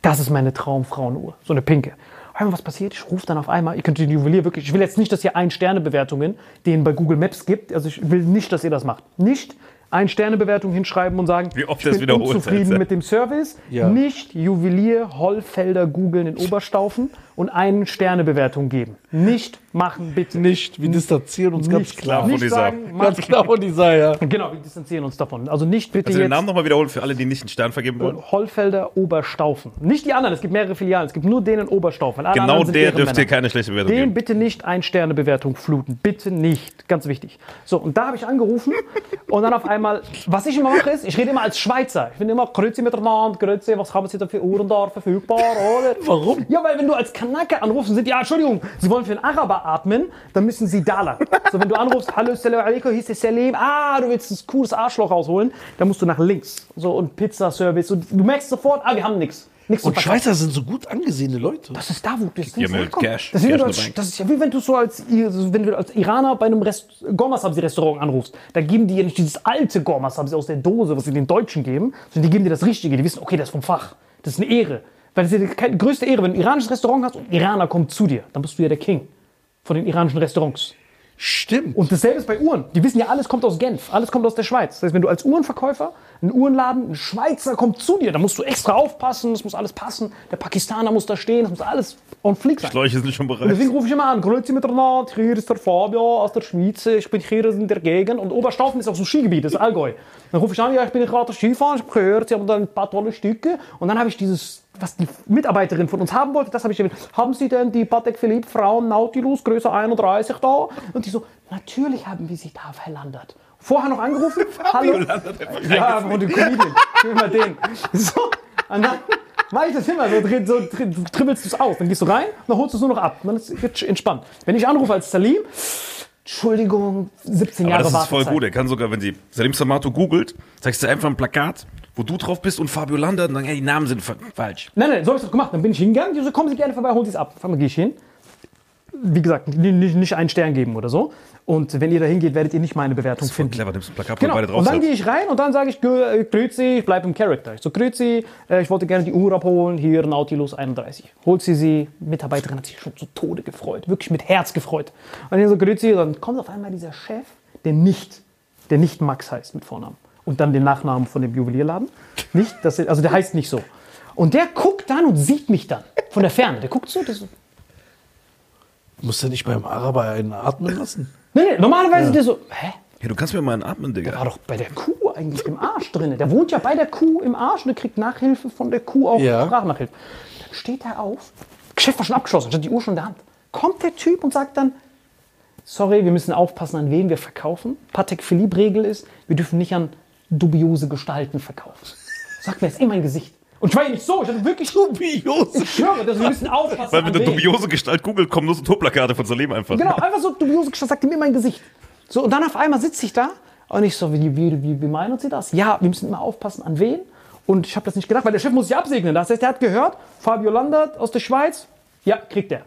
[SPEAKER 1] das ist meine Traumfrauenuhr, so eine pinke. Einmal, was passiert? Ich rufe dann auf einmal, ihr könnt den Juwelier wirklich, ich will jetzt nicht, dass ihr Ein-Sterne-Bewertungen, denen bei Google Maps gibt, also ich will nicht, dass ihr das macht. Nicht Ein-Sterne-Bewertung hinschreiben und sagen,
[SPEAKER 2] Wie oft
[SPEAKER 1] ich
[SPEAKER 2] das
[SPEAKER 1] bin unzufrieden
[SPEAKER 2] Alter.
[SPEAKER 1] mit dem Service.
[SPEAKER 3] Ja.
[SPEAKER 1] Nicht Juwelier Hollfelder googeln in Oberstaufen und eine Sternebewertung geben. Nicht machen, bitte.
[SPEAKER 3] Nicht, wir distanzieren uns ganz
[SPEAKER 1] Nicht,
[SPEAKER 3] klar.
[SPEAKER 2] von dieser-
[SPEAKER 1] sagen,
[SPEAKER 3] Ganz klar von dieser, ja.
[SPEAKER 1] Genau, wir distanzieren uns davon. Also nicht bitte
[SPEAKER 2] Also den
[SPEAKER 1] jetzt
[SPEAKER 2] Namen nochmal wiederholen für alle, die nicht einen Stern vergeben wollen.
[SPEAKER 1] Hollfelder Oberstaufen. Nicht die anderen, es gibt mehrere Filialen, es gibt nur den in Oberstaufen. Alle
[SPEAKER 2] Genau der dürft ihr keine schlechte Bewertung
[SPEAKER 1] Den
[SPEAKER 2] geben.
[SPEAKER 1] bitte nicht ein Sternebewertung fluten. Bitte nicht. Ganz wichtig. So, und da habe ich angerufen und dann auf einmal, was ich immer mache, ist, ich rede immer als Schweizer. Ich bin immer Grüezi miteinander, Grüezi, was haben Sie da für Uhren da verfügbar, oder?
[SPEAKER 3] Warum?
[SPEAKER 1] Ja, weil wenn du als Kanake anrufst und sind, ja, Entschuldigung, Sie wollen für einen Araber atmen, dann müssen Sie Dollar. So, wenn du anrufst, hallo, Salam alaikum, hieß der Salim, ah, du willst ein cooles Arschloch rausholen, dann musst du nach links. So, und Pizzaservice. Und du merkst sofort, ah, wir haben nichts. Nichts
[SPEAKER 3] Und. Schweizer sind so gut angesehene Leute.
[SPEAKER 1] Das ist da, wo das
[SPEAKER 2] Die haben ja. Cash,
[SPEAKER 1] Das
[SPEAKER 2] Cash
[SPEAKER 1] du als, das ist ja wie wenn du so als, wenn du als Iraner bei einem Rest, Gormasabsi-Restaurant anrufst. Da geben die ja nicht dieses alte Gormasabsi aus der Dose, was sie den Deutschen geben, sondern die geben dir das Richtige. Die wissen, okay, das ist vom Fach. Das ist eine Ehre. Weil das ist ja die größte Ehre, wenn du ein iranisches Restaurant hast und ein Iraner kommt zu dir. Dann bist du ja der King von den iranischen Restaurants.
[SPEAKER 3] Stimmt.
[SPEAKER 1] Und dasselbe ist bei Uhren. Die wissen ja, alles kommt aus Genf, alles kommt aus der Schweiz. Das heißt, wenn du als Uhrenverkäufer, ein Uhrenladen, ein Schweizer kommt zu dir, dann musst du extra aufpassen, es muss alles passen. Der Pakistaner muss da stehen, es muss alles on fleek sein.
[SPEAKER 2] Schläuche sind schon
[SPEAKER 1] Und
[SPEAKER 2] bereit.
[SPEAKER 1] deswegen rufe ich immer an, grüezi miteinander, hier ist der Fabio aus der Schweiz, ich bin hier in der Gegend. Und Oberstaufen ist auch so Skigebiet, das ist Allgäu. Dann rufe ich an, ja, ich bin gerade Skifahren, ich habe gehört, sie haben da ein paar tolle Stücke. Und dann habe ich dieses, was die Mitarbeiterin von uns haben wollte, das habe ich erwähnt. Haben Sie denn die Patek Philippe Frauen Nautilus Größe 31 da? Und die so, natürlich haben wir sie da verlandert. Vorher noch angerufen, hallo. Ja, von dem Comedian. Immer den. So, und dann mache ich das immer so, drin- so drin- so tribbelst du es aus. Dann gehst du rein, dann holst du es nur noch ab. Dann ist es entspannt. Wenn ich anrufe als Salim, Entschuldigung, 17
[SPEAKER 2] Aber
[SPEAKER 1] Jahre
[SPEAKER 2] das ist voll gut. Er kann sogar, wenn sie Salim Samato googelt, zeigst du einfach ein Plakat, wo du drauf bist und Fabio Landa, und dann, ja, die Namen sind fa- falsch.
[SPEAKER 1] Nein, nein, so habe ich doch gemacht. Dann bin ich hingegangen, die so, kommen Sie gerne vorbei, holen Sie es ab. Auf einmal gehe ich hin. Wie gesagt, nicht, einen Stern geben oder so. Und wenn ihr da hingeht, werdet ihr nicht meine Bewertung
[SPEAKER 2] Voll
[SPEAKER 1] finden.
[SPEAKER 2] clever, nimmst ein Plakat,
[SPEAKER 1] Genau.
[SPEAKER 2] beide drauf
[SPEAKER 1] Und dann gehe ich rein und dann sage ich, äh, Grüezi, ich bleibe im Charakter. Ich so, Grüezi, äh, ich wollte gerne die Uhr abholen, hier Nautilus 31. Holt sie sie, Mitarbeiterin hat sich schon zu Tode gefreut, wirklich mit Herz gefreut. Und dann so, Grüezi, dann kommt auf einmal dieser Chef, der nicht, der nicht Max heißt mit Vornamen. Und dann den Nachnamen von dem Juwelierladen. Nicht, dass also der heißt nicht so. Und der guckt dann und sieht mich dann von der Ferne. Der guckt so, der so
[SPEAKER 3] Muss er nicht beim Araber einen atmen lassen?
[SPEAKER 1] nee, nee, normalerweise der so, hä?
[SPEAKER 2] Ja, du kannst mir mal einen atmen,
[SPEAKER 1] war
[SPEAKER 2] Digga.
[SPEAKER 1] doch bei der Kuh eigentlich im Arsch drin. Der wohnt ja bei der Kuh im Arsch und der kriegt Nachhilfe von der Kuh auch
[SPEAKER 3] Ja.
[SPEAKER 1] Sprachnachhilfe. Dann steht er auf, Geschäft war schon abgeschlossen, stand die Uhr schon in der Hand. Kommt der Typ und sagt dann, sorry, wir müssen aufpassen, an wen wir verkaufen. Patek Philippe-Regel ist, wir dürfen nicht an dubiose Gestalten verkaufen. Sagt mir jetzt in mein Gesicht. Und ich war ja nicht so, ich hatte wirklich
[SPEAKER 3] Dubiose.
[SPEAKER 1] Ich schwöre, dass wir müssen aufpassen.
[SPEAKER 2] Weil du
[SPEAKER 1] wen.
[SPEAKER 2] dubiose Gestalt googelt, kommen nur so Toplakate von Salim einfach.
[SPEAKER 1] Genau, einfach so dubiose Gestalt, sagt in mein Gesicht. So, und dann auf einmal sitze ich da und ich so, wie, wie, wie, wie meinen Sie das? Ja, wir müssen immer aufpassen, an wen. Und ich habe das nicht gedacht, weil der Chef muss sich absegnen. Das heißt, er hat gehört, Fabio Landert aus der Schweiz, ja, kriegt er.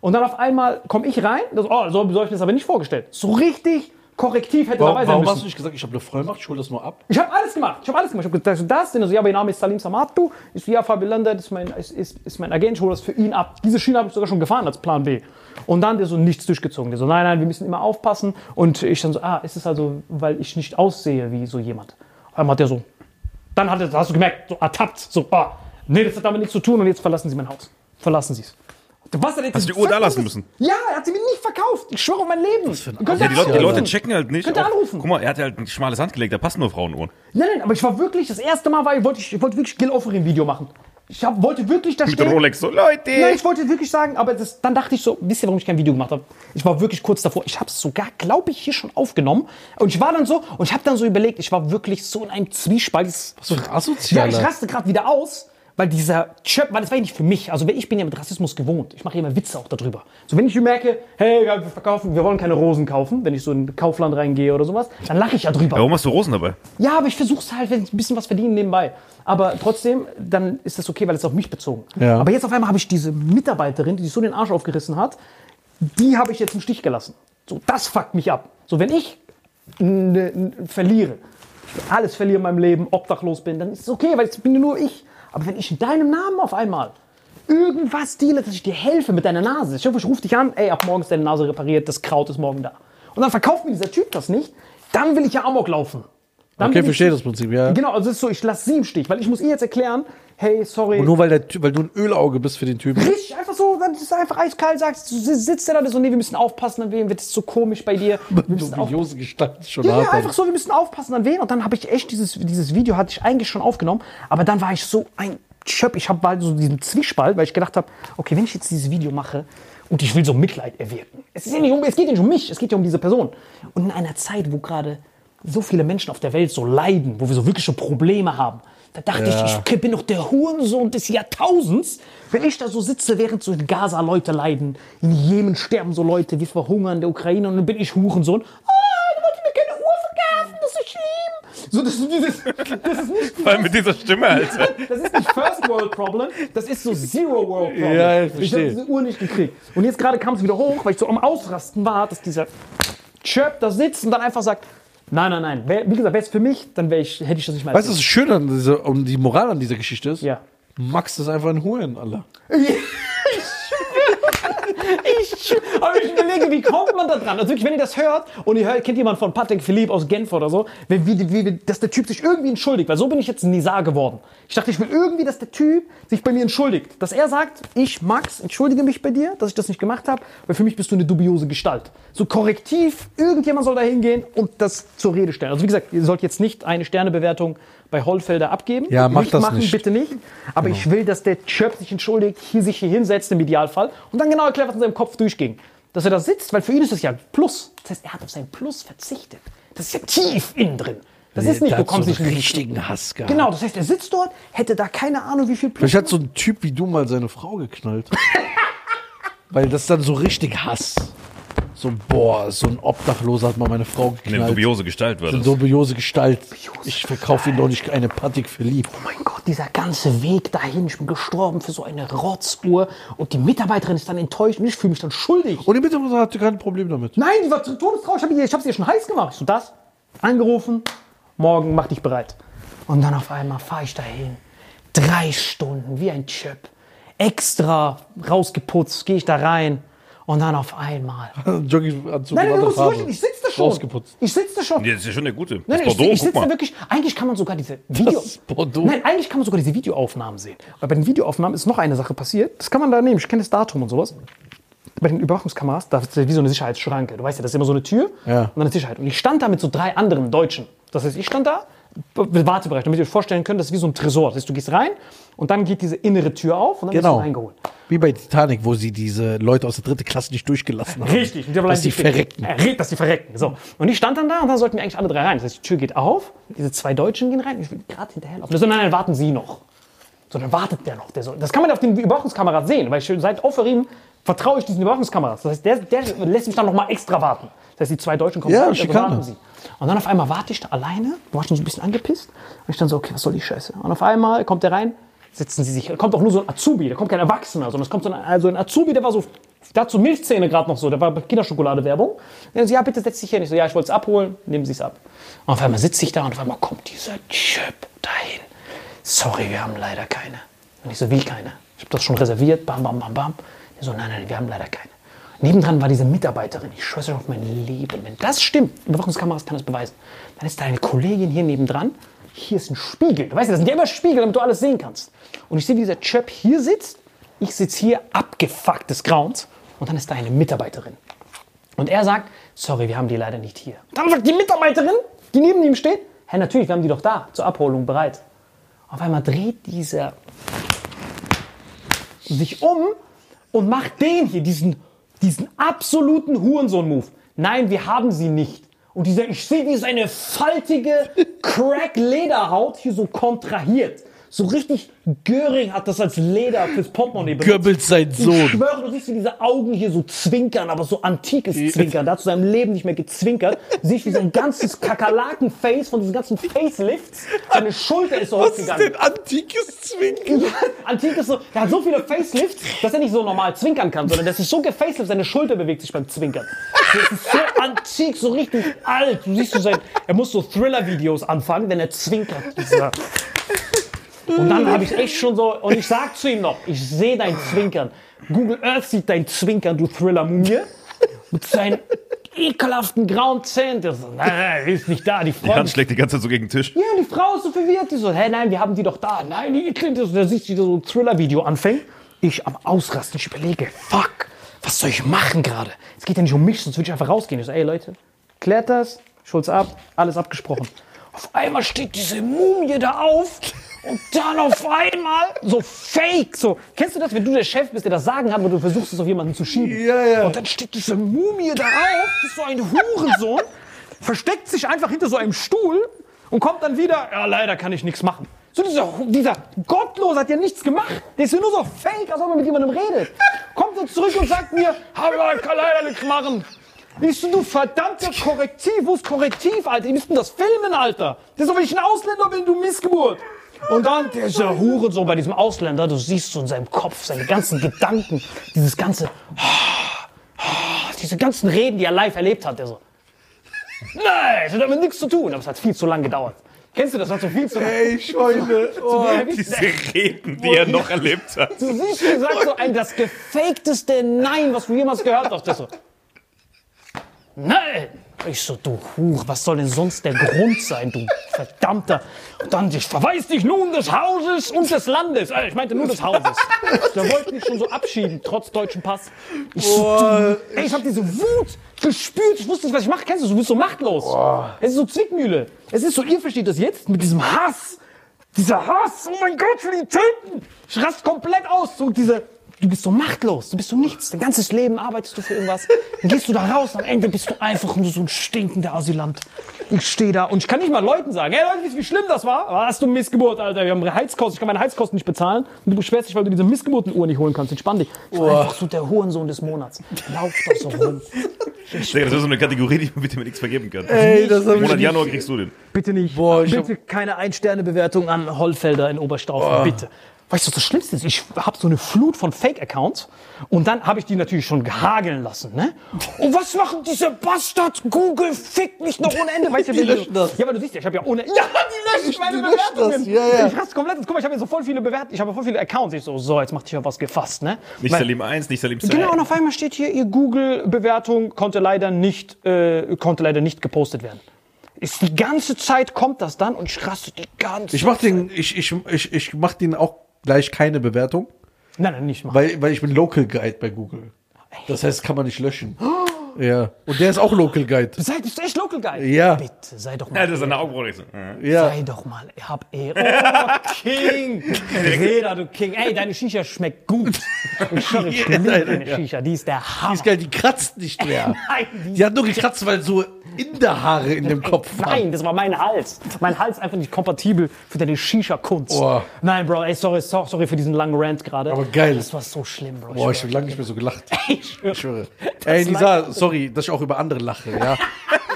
[SPEAKER 1] Und dann auf einmal komme ich rein, das, oh, so habe ich mir das aber nicht vorgestellt. So richtig korrektiv hätte
[SPEAKER 3] Warum,
[SPEAKER 1] dabei sein
[SPEAKER 3] warum
[SPEAKER 1] müssen.
[SPEAKER 3] hast du nicht gesagt, ich habe eine Vollmacht, ich hole das nur ab?
[SPEAKER 1] Ich habe alles gemacht. Ich habe alles gemacht. Ich habe gesagt, das, denn also, ja, mein Name ist Salim Samatu. Ich so, ja, das ist mein, ist, ist, ist mein Agent, ich hole das für ihn ab. Diese Schiene habe ich sogar schon gefahren als Plan B. Und dann der so nichts durchgezogen. Der so, nein, nein, wir müssen immer aufpassen. Und ich dann so, ah, ist es also, weil ich nicht aussehe wie so jemand. Einmal hat der so, dann hat er, hast du gemerkt, so ertappt, so, ah, nee, das hat damit nichts zu tun und jetzt verlassen Sie mein Haus. Verlassen Sie es. Was, er hätte
[SPEAKER 2] Hast du die Uhr da lassen müssen?
[SPEAKER 1] Ja, er hat sie mir nicht verkauft. Ich schwöre auf mein Leben.
[SPEAKER 3] für ein
[SPEAKER 2] Ja, die, Leute, die. Leute checken halt nicht.
[SPEAKER 1] Könnt ihr anrufen.
[SPEAKER 2] Guck mal, er hat halt ein schmales Handgelenk, da passen nur Frauenuhren.
[SPEAKER 1] Nein, nein, aber ich war wirklich, das erste Mal war, ich wollte, ich wollte wirklich Gil Offering-Video machen. Ich hab, wollte wirklich da
[SPEAKER 2] Mit
[SPEAKER 1] stehen.
[SPEAKER 2] Rolex so, Leute.
[SPEAKER 1] Nein, ich wollte wirklich sagen, aber das, dann dachte ich so, wisst ihr, warum ich kein Video gemacht habe? Ich war wirklich kurz davor. Ich habe es sogar, glaube ich, hier schon aufgenommen. Und ich war dann so, und ich habe dann so überlegt, ich war wirklich so in einem Zwiespalt. Was
[SPEAKER 3] für ein
[SPEAKER 1] Ja, ich raste gerade wieder aus, weil dieser Chöp, weil das war ja nicht für mich. Also ich bin ja mit Rassismus gewohnt. Ich mache ja immer Witze auch darüber. So wenn ich merke, hey, wir verkaufen, wir wollen keine Rosen kaufen, wenn ich so in ein Kaufland reingehe oder sowas, dann lache ich ja drüber.
[SPEAKER 2] Warum hast du Rosen dabei?
[SPEAKER 1] Ja, aber ich versuche es halt, wenn ich ein bisschen was verdienen nebenbei. Aber trotzdem, dann ist das okay, weil es auf mich bezogen.
[SPEAKER 3] Ja.
[SPEAKER 1] Aber jetzt auf einmal habe ich diese Mitarbeiterin, die sich so den Arsch aufgerissen hat, die habe ich jetzt im Stich gelassen. So, das fuckt mich ab. So, wenn ich verliere, ich alles verliere in meinem Leben, obdachlos bin, dann ist es okay, weil es bin ja nur ich. Aber wenn ich in deinem Namen auf einmal irgendwas deale, dass ich dir helfe mit deiner Nase. Ich hoffe, ich rufe dich an, ey, ab morgen ist deine Nase repariert, das Kraut ist morgen da. Und dann verkauft mir dieser Typ das nicht, dann will ich ja Amok laufen. Dann
[SPEAKER 3] Okay, verstehe das Prinzip, ja.
[SPEAKER 1] Genau, also es ist so, ich lasse sie im Stich, weil ich muss ihr jetzt erklären, hey, sorry.
[SPEAKER 3] Und nur weil, der, weil du ein Ölauge bist für den Typen.
[SPEAKER 1] Richtig, einfach so, dann ist einfach eiskalt, sagst, du sitzt da, so, nee, wir müssen aufpassen, an wen wird es so komisch bei dir. Wir müssen
[SPEAKER 3] Dubiose Gestalt schon
[SPEAKER 1] ja, ja, einfach so, wir müssen aufpassen an wen. Und dann habe ich echt dieses, dieses Video hatte ich eigentlich schon aufgenommen, aber dann war ich so ein Schöpp, ich habe halt so diesen Zwiespalt, weil ich gedacht habe, okay, wenn ich jetzt dieses Video mache und ich will so Mitleid erwirken. Es, ist ja nicht um, es geht ja nicht um mich, es geht ja um diese Person. Und in einer Zeit, wo gerade so viele Menschen auf der Welt so leiden, wo wir so wirkliche Probleme haben, da dachte
[SPEAKER 3] Ja.
[SPEAKER 1] ich, ich bin doch der Hurensohn des Jahrtausends, wenn ich da so sitze, während so in Gaza Leute leiden, in Jemen sterben so Leute, wir verhungern in der Ukraine und dann bin ich Hurensohn. Ah, du wolltest mir keine Uhr verkaufen, das ist schlimm. So, das dieses, das ist nicht
[SPEAKER 2] Weil mit dieser Stimme, Alter.
[SPEAKER 1] das ist nicht First World Problem, das ist so Zero World Problem.
[SPEAKER 3] Ja, ich
[SPEAKER 1] ich habe diese Uhr nicht gekriegt. Und jetzt gerade kam es wieder hoch, weil ich so am Ausrasten war, dass dieser Chirp da sitzt und dann einfach sagt, nein, nein, nein. Wär, wie gesagt, wäre es für mich, dann ich, hätte ich das nicht mal
[SPEAKER 3] Weißt du, was das Schöne an dieser, und die Moral an dieser Geschichte ist?
[SPEAKER 1] Ja.
[SPEAKER 3] Max ist einfach ein Huren, Alter.
[SPEAKER 1] Ich, aber ich überlege, wie kommt man da dran? Also wirklich, wenn ihr das hört und ihr hört, kennt jemand von Patrick Philippe aus Genf oder so, wie, wie, wie, dass der Typ sich irgendwie entschuldigt, weil so bin ich jetzt ein Nizar geworden. Ich dachte, ich will irgendwie, dass der Typ sich bei mir entschuldigt. Dass er sagt, ich, Max, entschuldige mich bei dir, dass ich das nicht gemacht habe, weil für mich bist du eine dubiose Gestalt. So korrektiv, irgendjemand soll da hingehen und das zur Rede stellen. Also wie gesagt, ihr sollt jetzt nicht eine Sternebewertung bei Hollfelder abgeben.
[SPEAKER 3] Ja, macht
[SPEAKER 1] nicht
[SPEAKER 3] das
[SPEAKER 1] machen,
[SPEAKER 3] nicht.
[SPEAKER 1] bitte nicht. Aber ich will, dass der Chirp sich entschuldigt, hier sich hier hinsetzt im Idealfall und dann genau erklärt, was in seinem Kopf durchging. Dass er da sitzt, weil für ihn ist das ja ein Plus. Das heißt, er hat auf sein Plus verzichtet. Das ist ja tief innen drin. Das ist nicht, du kommst
[SPEAKER 3] so
[SPEAKER 1] nicht
[SPEAKER 3] einen richtigen Hass gehabt.
[SPEAKER 1] Genau, das heißt, er sitzt dort, hätte da keine Ahnung, wie viel Plus.
[SPEAKER 3] Vielleicht hat so ein Typ wie du mal seine Frau geknallt. Weil das dann so richtig Hass. So, boah, so ein Obdachloser hat mal meine Frau
[SPEAKER 2] Eine
[SPEAKER 3] geknallt.
[SPEAKER 2] dubiose Gestalt war
[SPEAKER 3] Eine
[SPEAKER 2] das.
[SPEAKER 3] dubiose Gestalt. Ich verkaufe ihm doch nicht eine Patik verliebt.
[SPEAKER 1] Oh mein Gott, dieser ganze Weg dahin, ich bin gestorben für so eine Rotzuhr und die Mitarbeiterin ist dann enttäuscht und ich fühle mich dann schuldig.
[SPEAKER 3] Und die Mitarbeiterin hatte kein Problem damit.
[SPEAKER 1] Nein, die war todestraurig. Ich habe sie ihr schon heiß gemacht. Ich so, das? Angerufen, morgen mach dich bereit. Und dann auf einmal fahre ich dahin. Drei Stunden, wie ein Chip. Extra rausgeputzt, gehe ich da rein. Und dann auf einmal.
[SPEAKER 3] Jogginganzug
[SPEAKER 1] Nein, nein, du musst durch, ich sitze schon.
[SPEAKER 3] Rausgeputzt.
[SPEAKER 1] Ich sitze schon.
[SPEAKER 2] Ja, das ist ja schon der gute.
[SPEAKER 1] Nein, nein, ich,
[SPEAKER 2] Bordeaux,
[SPEAKER 1] ich sitze
[SPEAKER 2] mal.
[SPEAKER 1] wirklich. Eigentlich kann man sogar diese Video. Nein, eigentlich kann man sogar diese Videoaufnahmen sehen. Weil bei den Videoaufnahmen ist noch eine Sache passiert. Das kann man da nehmen. Ich kenne das Datum und sowas. Bei den Überwachungskameras, da ist ja wie so eine Sicherheitsschranke. Du weißt ja, das ist immer so eine Tür
[SPEAKER 3] Ja.
[SPEAKER 1] und dann eine Sicherheit. Und ich stand da mit so drei anderen Deutschen. Das heißt, ich stand da, Wartebereich, damit ihr euch vorstellen könnt, das ist wie so ein Tresor. Das heißt, du gehst rein und dann geht diese innere Tür auf und dann
[SPEAKER 3] Genau.
[SPEAKER 1] wirst du reingeholt.
[SPEAKER 3] Wie bei Titanic, wo sie diese Leute aus der dritten Klasse nicht durchgelassen haben.
[SPEAKER 1] Richtig. Und die haben
[SPEAKER 3] Dass die
[SPEAKER 1] allein-
[SPEAKER 3] verrecken.
[SPEAKER 1] Äh, Dass die verrecken. So. Und ich stand dann da und dann sollten wir eigentlich alle drei rein. Das heißt, die Tür geht auf, diese zwei Deutschen gehen rein. Ich will gerade hinterherlaufen. So, nein, nein, warten Sie noch. So, dann wartet der noch. Der soll. Das kann man auf den Überwachungskameras sehen, weil ich seit Offerim vertraue ich diesen Überwachungskameras. Das heißt, der, der lässt mich dann noch mal extra warten. Das heißt, die zwei Deutschen kommen
[SPEAKER 3] Ja,
[SPEAKER 1] rein, also
[SPEAKER 3] Schikane.
[SPEAKER 1] sie. Und dann auf einmal warte ich da alleine, war schon so ein bisschen angepisst. Und ich dann so, okay, was soll die Scheiße? Und auf einmal kommt der rein, setzen sie sich, da kommt auch nur so ein Azubi, da kommt kein Erwachsener, sondern es kommt so ein, also ein Azubi, der war so, so Milchzähne gerade noch so, der war bei Kinderschokolade-Werbung. Dann so, ja, bitte setz dich hier nicht. So, ja, ich wollte es abholen, nehmen Sie es ab. Und auf einmal sitze ich da und auf einmal kommt dieser Chip dahin. Sorry, wir haben leider keine. Und ich so, wie keine? Ich habe das schon reserviert, bam, bam, bam, bam. Die so, nein, nein, wir haben leider keine. Nebendran war diese Mitarbeiterin. Ich schwöre auf mein Leben. Wenn das stimmt, Überwachungskameras kann das beweisen, dann ist da eine Kollegin hier nebendran. Hier ist ein Spiegel. Du weißt ja, das sind ja immer Spiegel, damit du alles sehen kannst. Und ich sehe, wie dieser Chöp hier sitzt, Ich sitze hier, abgefuckt des Grauens, und dann ist da eine Mitarbeiterin. Und er sagt, sorry, wir haben die leider nicht hier. Dann sagt die Mitarbeiterin, die neben ihm steht, hä, natürlich, wir haben die doch da, zur Abholung bereit. Auf einmal dreht dieser sich um und macht den hier, diesen, diesen absoluten Hurensohn-Move. Nein, wir haben sie nicht. Und dieser, ich sehe, wie seine faltige Crack-Lederhaut hier so kontrahiert. So richtig Göring hat das als Leder fürs Portemonnaie benutzt.
[SPEAKER 3] Goebbels sein
[SPEAKER 1] Ich
[SPEAKER 3] Sohn.
[SPEAKER 1] schwöre, du siehst, wie diese Augen hier so zwinkern, aber so antikes Zwinkern. Der hat zu seinem Leben nicht mehr gezwinkert. Siehst, wie sein ganzes Kakerlaken-Face von diesen ganzen Facelifts, seine Schulter ist so
[SPEAKER 3] Was ist
[SPEAKER 1] hochgegangen.
[SPEAKER 3] denn antikes Zwinken?
[SPEAKER 1] Antik ist so, der hat so viele Facelifts, dass er nicht so normal zwinkern kann, sondern das ist so gefacelift, seine Schulter bewegt sich beim Zwinkern. Das ist so antik, so richtig alt. Du siehst so sein, er muss so Thriller-Videos anfangen, wenn er zwinkert. Dieser. Und dann habe ich echt schon so, und ich sag zu ihm noch, ich sehe dein Zwinkern. Google Earth sieht dein Zwinkern, du Thriller-Mumie. Mit seinen ekelhaften grauen Zähnen. Der nein, nein, die ist nicht da, die
[SPEAKER 2] Die
[SPEAKER 1] Frau.
[SPEAKER 2] Hand schlägt die ganze Zeit so gegen den Tisch.
[SPEAKER 1] Ja, die Frau ist so verwirrt. Die so, hä, nein, wir haben die doch da. Nein, die klingt so. Da siehst du, wie so ein Thriller-Video anfängt. Ich am Ausrasten. Ich überlege, fuck, was soll ich machen gerade? Es geht ja nicht um mich, sonst würde ich einfach rausgehen. Ich so, ey Leute, klärt das, Schulz ab, alles abgesprochen. Auf einmal steht diese Mumie da auf und dann auf einmal so fake, so. Kennst du das, wenn du der Chef bist, der das Sagen hat, aber du versuchst es auf jemanden zu schieben?
[SPEAKER 3] Ja, ja.
[SPEAKER 1] Und dann steht diese Mumie da auf, das ist so ein Hurensohn, versteckt sich einfach hinter so einem Stuhl und kommt dann wieder, ja, leider kann ich nichts machen. So dieser, dieser Gottlose hat ja nichts gemacht. Der ist ja nur so fake, als ob er mit jemandem redet. Kommt so zurück und sagt mir, "Aber ich kann leider nichts machen. Ich so, du verdammter Korrektiv, wo ist Korrektiv, Alter? Ihr müsst denn das filmen, Alter. Das ist doch, wenn ich ein Ausländer bin, du Missgeburt. Und dann dieser Hurensohn bei diesem Ausländer, du siehst so in seinem Kopf seine ganzen Gedanken, dieses ganze, diese ganzen Reden, die er live erlebt hat, der so, nein, das hat damit nichts zu tun, aber es hat viel zu lange gedauert. Kennst du das? Hat so viel zu lange.
[SPEAKER 3] Ey, Schweine. Oh.
[SPEAKER 2] Diese Reden, die er noch erlebt hat.
[SPEAKER 1] Du siehst, wie gesagt, so ein das gefakteste Nein, was du jemals gehört hast. Das so. Nein! Ich so, du Huch, was soll denn sonst der Grund sein, du verdammter. Und dann, ich verweis dich nun des Hauses und des Landes. Äh, ich meinte nur des Hauses. Der wollte mich schon so abschieben, trotz deutschen Pass. Ich so, du, ey, ich hab diese Wut gespürt. Ich wusste nicht, was ich mache. Kennst du, du bist so machtlos. Es ist so Zwickmühle. Es ist so, ihr versteht das jetzt mit diesem Hass. Dieser Hass, oh mein Gott, für die töten. Ich rast komplett aus. So diese, du bist so machtlos, du bist so nichts. Dein ganzes Leben arbeitest du für irgendwas. Dann gehst du da raus, am Ende bist du einfach nur so ein stinkender Asylant. Ich stehe da und ich kann nicht mal Leuten sagen, hey Leute, wie schlimm das war? Hast du Missgeburt, Alter? Wir haben Heizkosten, ich kann meine Heizkosten nicht bezahlen. Und du beschwerst dich, weil du diese Missgeburtenuhr nicht holen kannst. Entspann dich. Ich war einfach so der Hurensohn des Monats. Lauf da so rum.
[SPEAKER 2] Digga, Das ist so eine Kategorie, die man bitte mir nichts vergeben kann.
[SPEAKER 3] Ey, das ich
[SPEAKER 2] Monat Januar kriegst du den.
[SPEAKER 1] Bitte nicht.
[SPEAKER 3] Boah, ich
[SPEAKER 1] Bitte keine Ein-Sterne-Bewertung an Hollfelder in Oberstaufen. Bitte. Weißt du, was das Schlimmste ist? Ich habe so eine Flut von Fake-Accounts und dann habe ich die natürlich schon gehageln lassen. Ne? Und was machen diese Bastard? Google fickt mich noch ohne Ende. Weißt du,
[SPEAKER 3] Die löschen das.
[SPEAKER 1] Ja, aber du siehst ja, ich habe ja ohne. Ja, die löschen meine
[SPEAKER 3] die löschen
[SPEAKER 1] Bewertungen.
[SPEAKER 3] das, ja, ja.
[SPEAKER 1] Ich raste komplett. Guck mal, ich habe ja so voll viele Bewertungen. Ich habe voll viele Accounts. Ich so, so, jetzt macht dich ja was gefasst. Ne?
[SPEAKER 2] Nicht
[SPEAKER 1] Weil-
[SPEAKER 2] Salim 1, nicht Salim 2.
[SPEAKER 1] Genau, und auf einmal steht hier, Ihr Google-Bewertung konnte leider nicht, äh, konnte leider nicht gepostet werden. Ist die ganze Zeit kommt das dann und ich raste die ganze
[SPEAKER 3] Ich mach den, ich, ich, ich, ich mach den auch gleich keine Bewertung,
[SPEAKER 1] Nein, nein, nicht mal.
[SPEAKER 3] weil, weil ich bin Local Guide bei Google. Das heißt, kann man nicht löschen. Ja. Und der ist auch Local Guide.
[SPEAKER 1] Sei, bist du echt Local Guy?
[SPEAKER 3] Ja.
[SPEAKER 1] Bitte, sei doch
[SPEAKER 2] Ja,
[SPEAKER 1] mal.
[SPEAKER 2] das ist eine Augenbraue.
[SPEAKER 3] Ja.
[SPEAKER 1] Sei doch mal, ich hab Ehre. Oh, King! Reda, du King. Ey, deine Shisha schmeckt gut. Ich schwöre, ich liebe deine
[SPEAKER 3] ja.
[SPEAKER 1] Shisha. Die ist der Hammer.
[SPEAKER 3] Die ist geil, die kratzt nicht mehr.
[SPEAKER 1] Nein, die
[SPEAKER 3] Die hat nur gekratzt, weil so Inderhaare in dem Kopf waren.
[SPEAKER 1] Nein, das war mein Hals. Mein Hals ist einfach nicht kompatibel für deine Shisha-Kunst.
[SPEAKER 3] Boah.
[SPEAKER 1] Nein, Bro, ey, sorry, sorry, sorry für diesen langen Rant gerade.
[SPEAKER 3] Aber geil.
[SPEAKER 1] Das war so schlimm, Bro.
[SPEAKER 3] Boah, ich
[SPEAKER 1] schwöre.
[SPEAKER 3] habe lange nicht mehr so gelacht.
[SPEAKER 1] Ich schwöre.
[SPEAKER 3] Ich schwöre. Ey, Nisa, sorry, dass ich auch über andere lache, ja.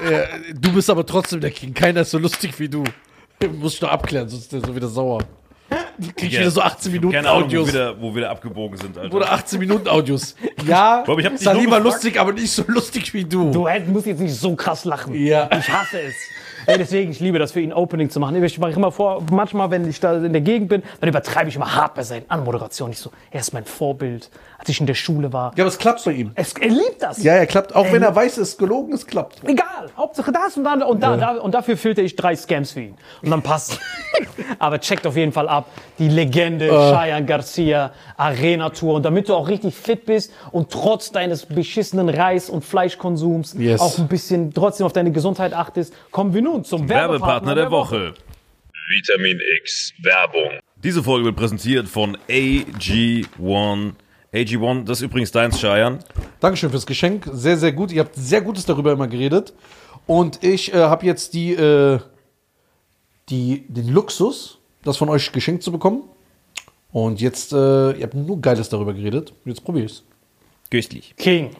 [SPEAKER 3] Äh, du bist aber trotzdem der King. Keiner ist so lustig wie du. Muss ich noch abklären, sonst ist der so wieder sauer. Krieg ich wieder so 18 Minuten
[SPEAKER 2] Keine Ahnung, wo
[SPEAKER 3] Audios.
[SPEAKER 2] wir, da, wo wir da abgebogen sind, Alter.
[SPEAKER 3] Oder 18 Minuten Audios. Ja,
[SPEAKER 2] Bob, ich
[SPEAKER 3] ist ja
[SPEAKER 2] nur
[SPEAKER 3] lieber
[SPEAKER 2] gefragt.
[SPEAKER 3] lustig, aber nicht so lustig wie du.
[SPEAKER 1] Du musst jetzt nicht so krass lachen.
[SPEAKER 3] Ja.
[SPEAKER 1] Ich hasse es. Ey, deswegen, ich liebe das für ihn, Opening zu machen. Ich mache immer vor, manchmal, wenn ich da in der Gegend bin, dann übertreibe ich immer hart bei seinen Anmoderationen. Ich so, er ist mein Vorbild. Als ich in der Schule war.
[SPEAKER 3] Ja, aber es klappt bei ihm.
[SPEAKER 1] Es, er liebt das.
[SPEAKER 3] Ja, er klappt. Auch wenn er weiß, es ist gelogen, es klappt.
[SPEAKER 1] Egal, Hauptsache das und dann und da, da und dafür filter ich drei Scams für ihn und dann passt. Aber checkt auf jeden Fall ab die Legende Cheyenne Garcia Arena Tour und damit du auch richtig fit bist und trotz deines beschissenen Reis- und Fleischkonsums
[SPEAKER 3] Yes.
[SPEAKER 1] auch ein bisschen trotzdem auf deine Gesundheit achtest, kommen wir nun zum
[SPEAKER 2] Werbepartner der Woche.
[SPEAKER 4] Vitamin X Werbung.
[SPEAKER 2] Diese Folge wird präsentiert von AG1. AG1, das ist übrigens deins, Cheyenne.
[SPEAKER 3] Dankeschön fürs Geschenk. Sehr, sehr gut. Ihr habt sehr Gutes darüber immer geredet. Und ich äh, habe jetzt die, äh, die, den Luxus, das von euch geschenkt zu bekommen. Und jetzt, äh, ihr habt nur Geiles darüber geredet. Jetzt probier ich's.
[SPEAKER 2] Köstlich.
[SPEAKER 1] King.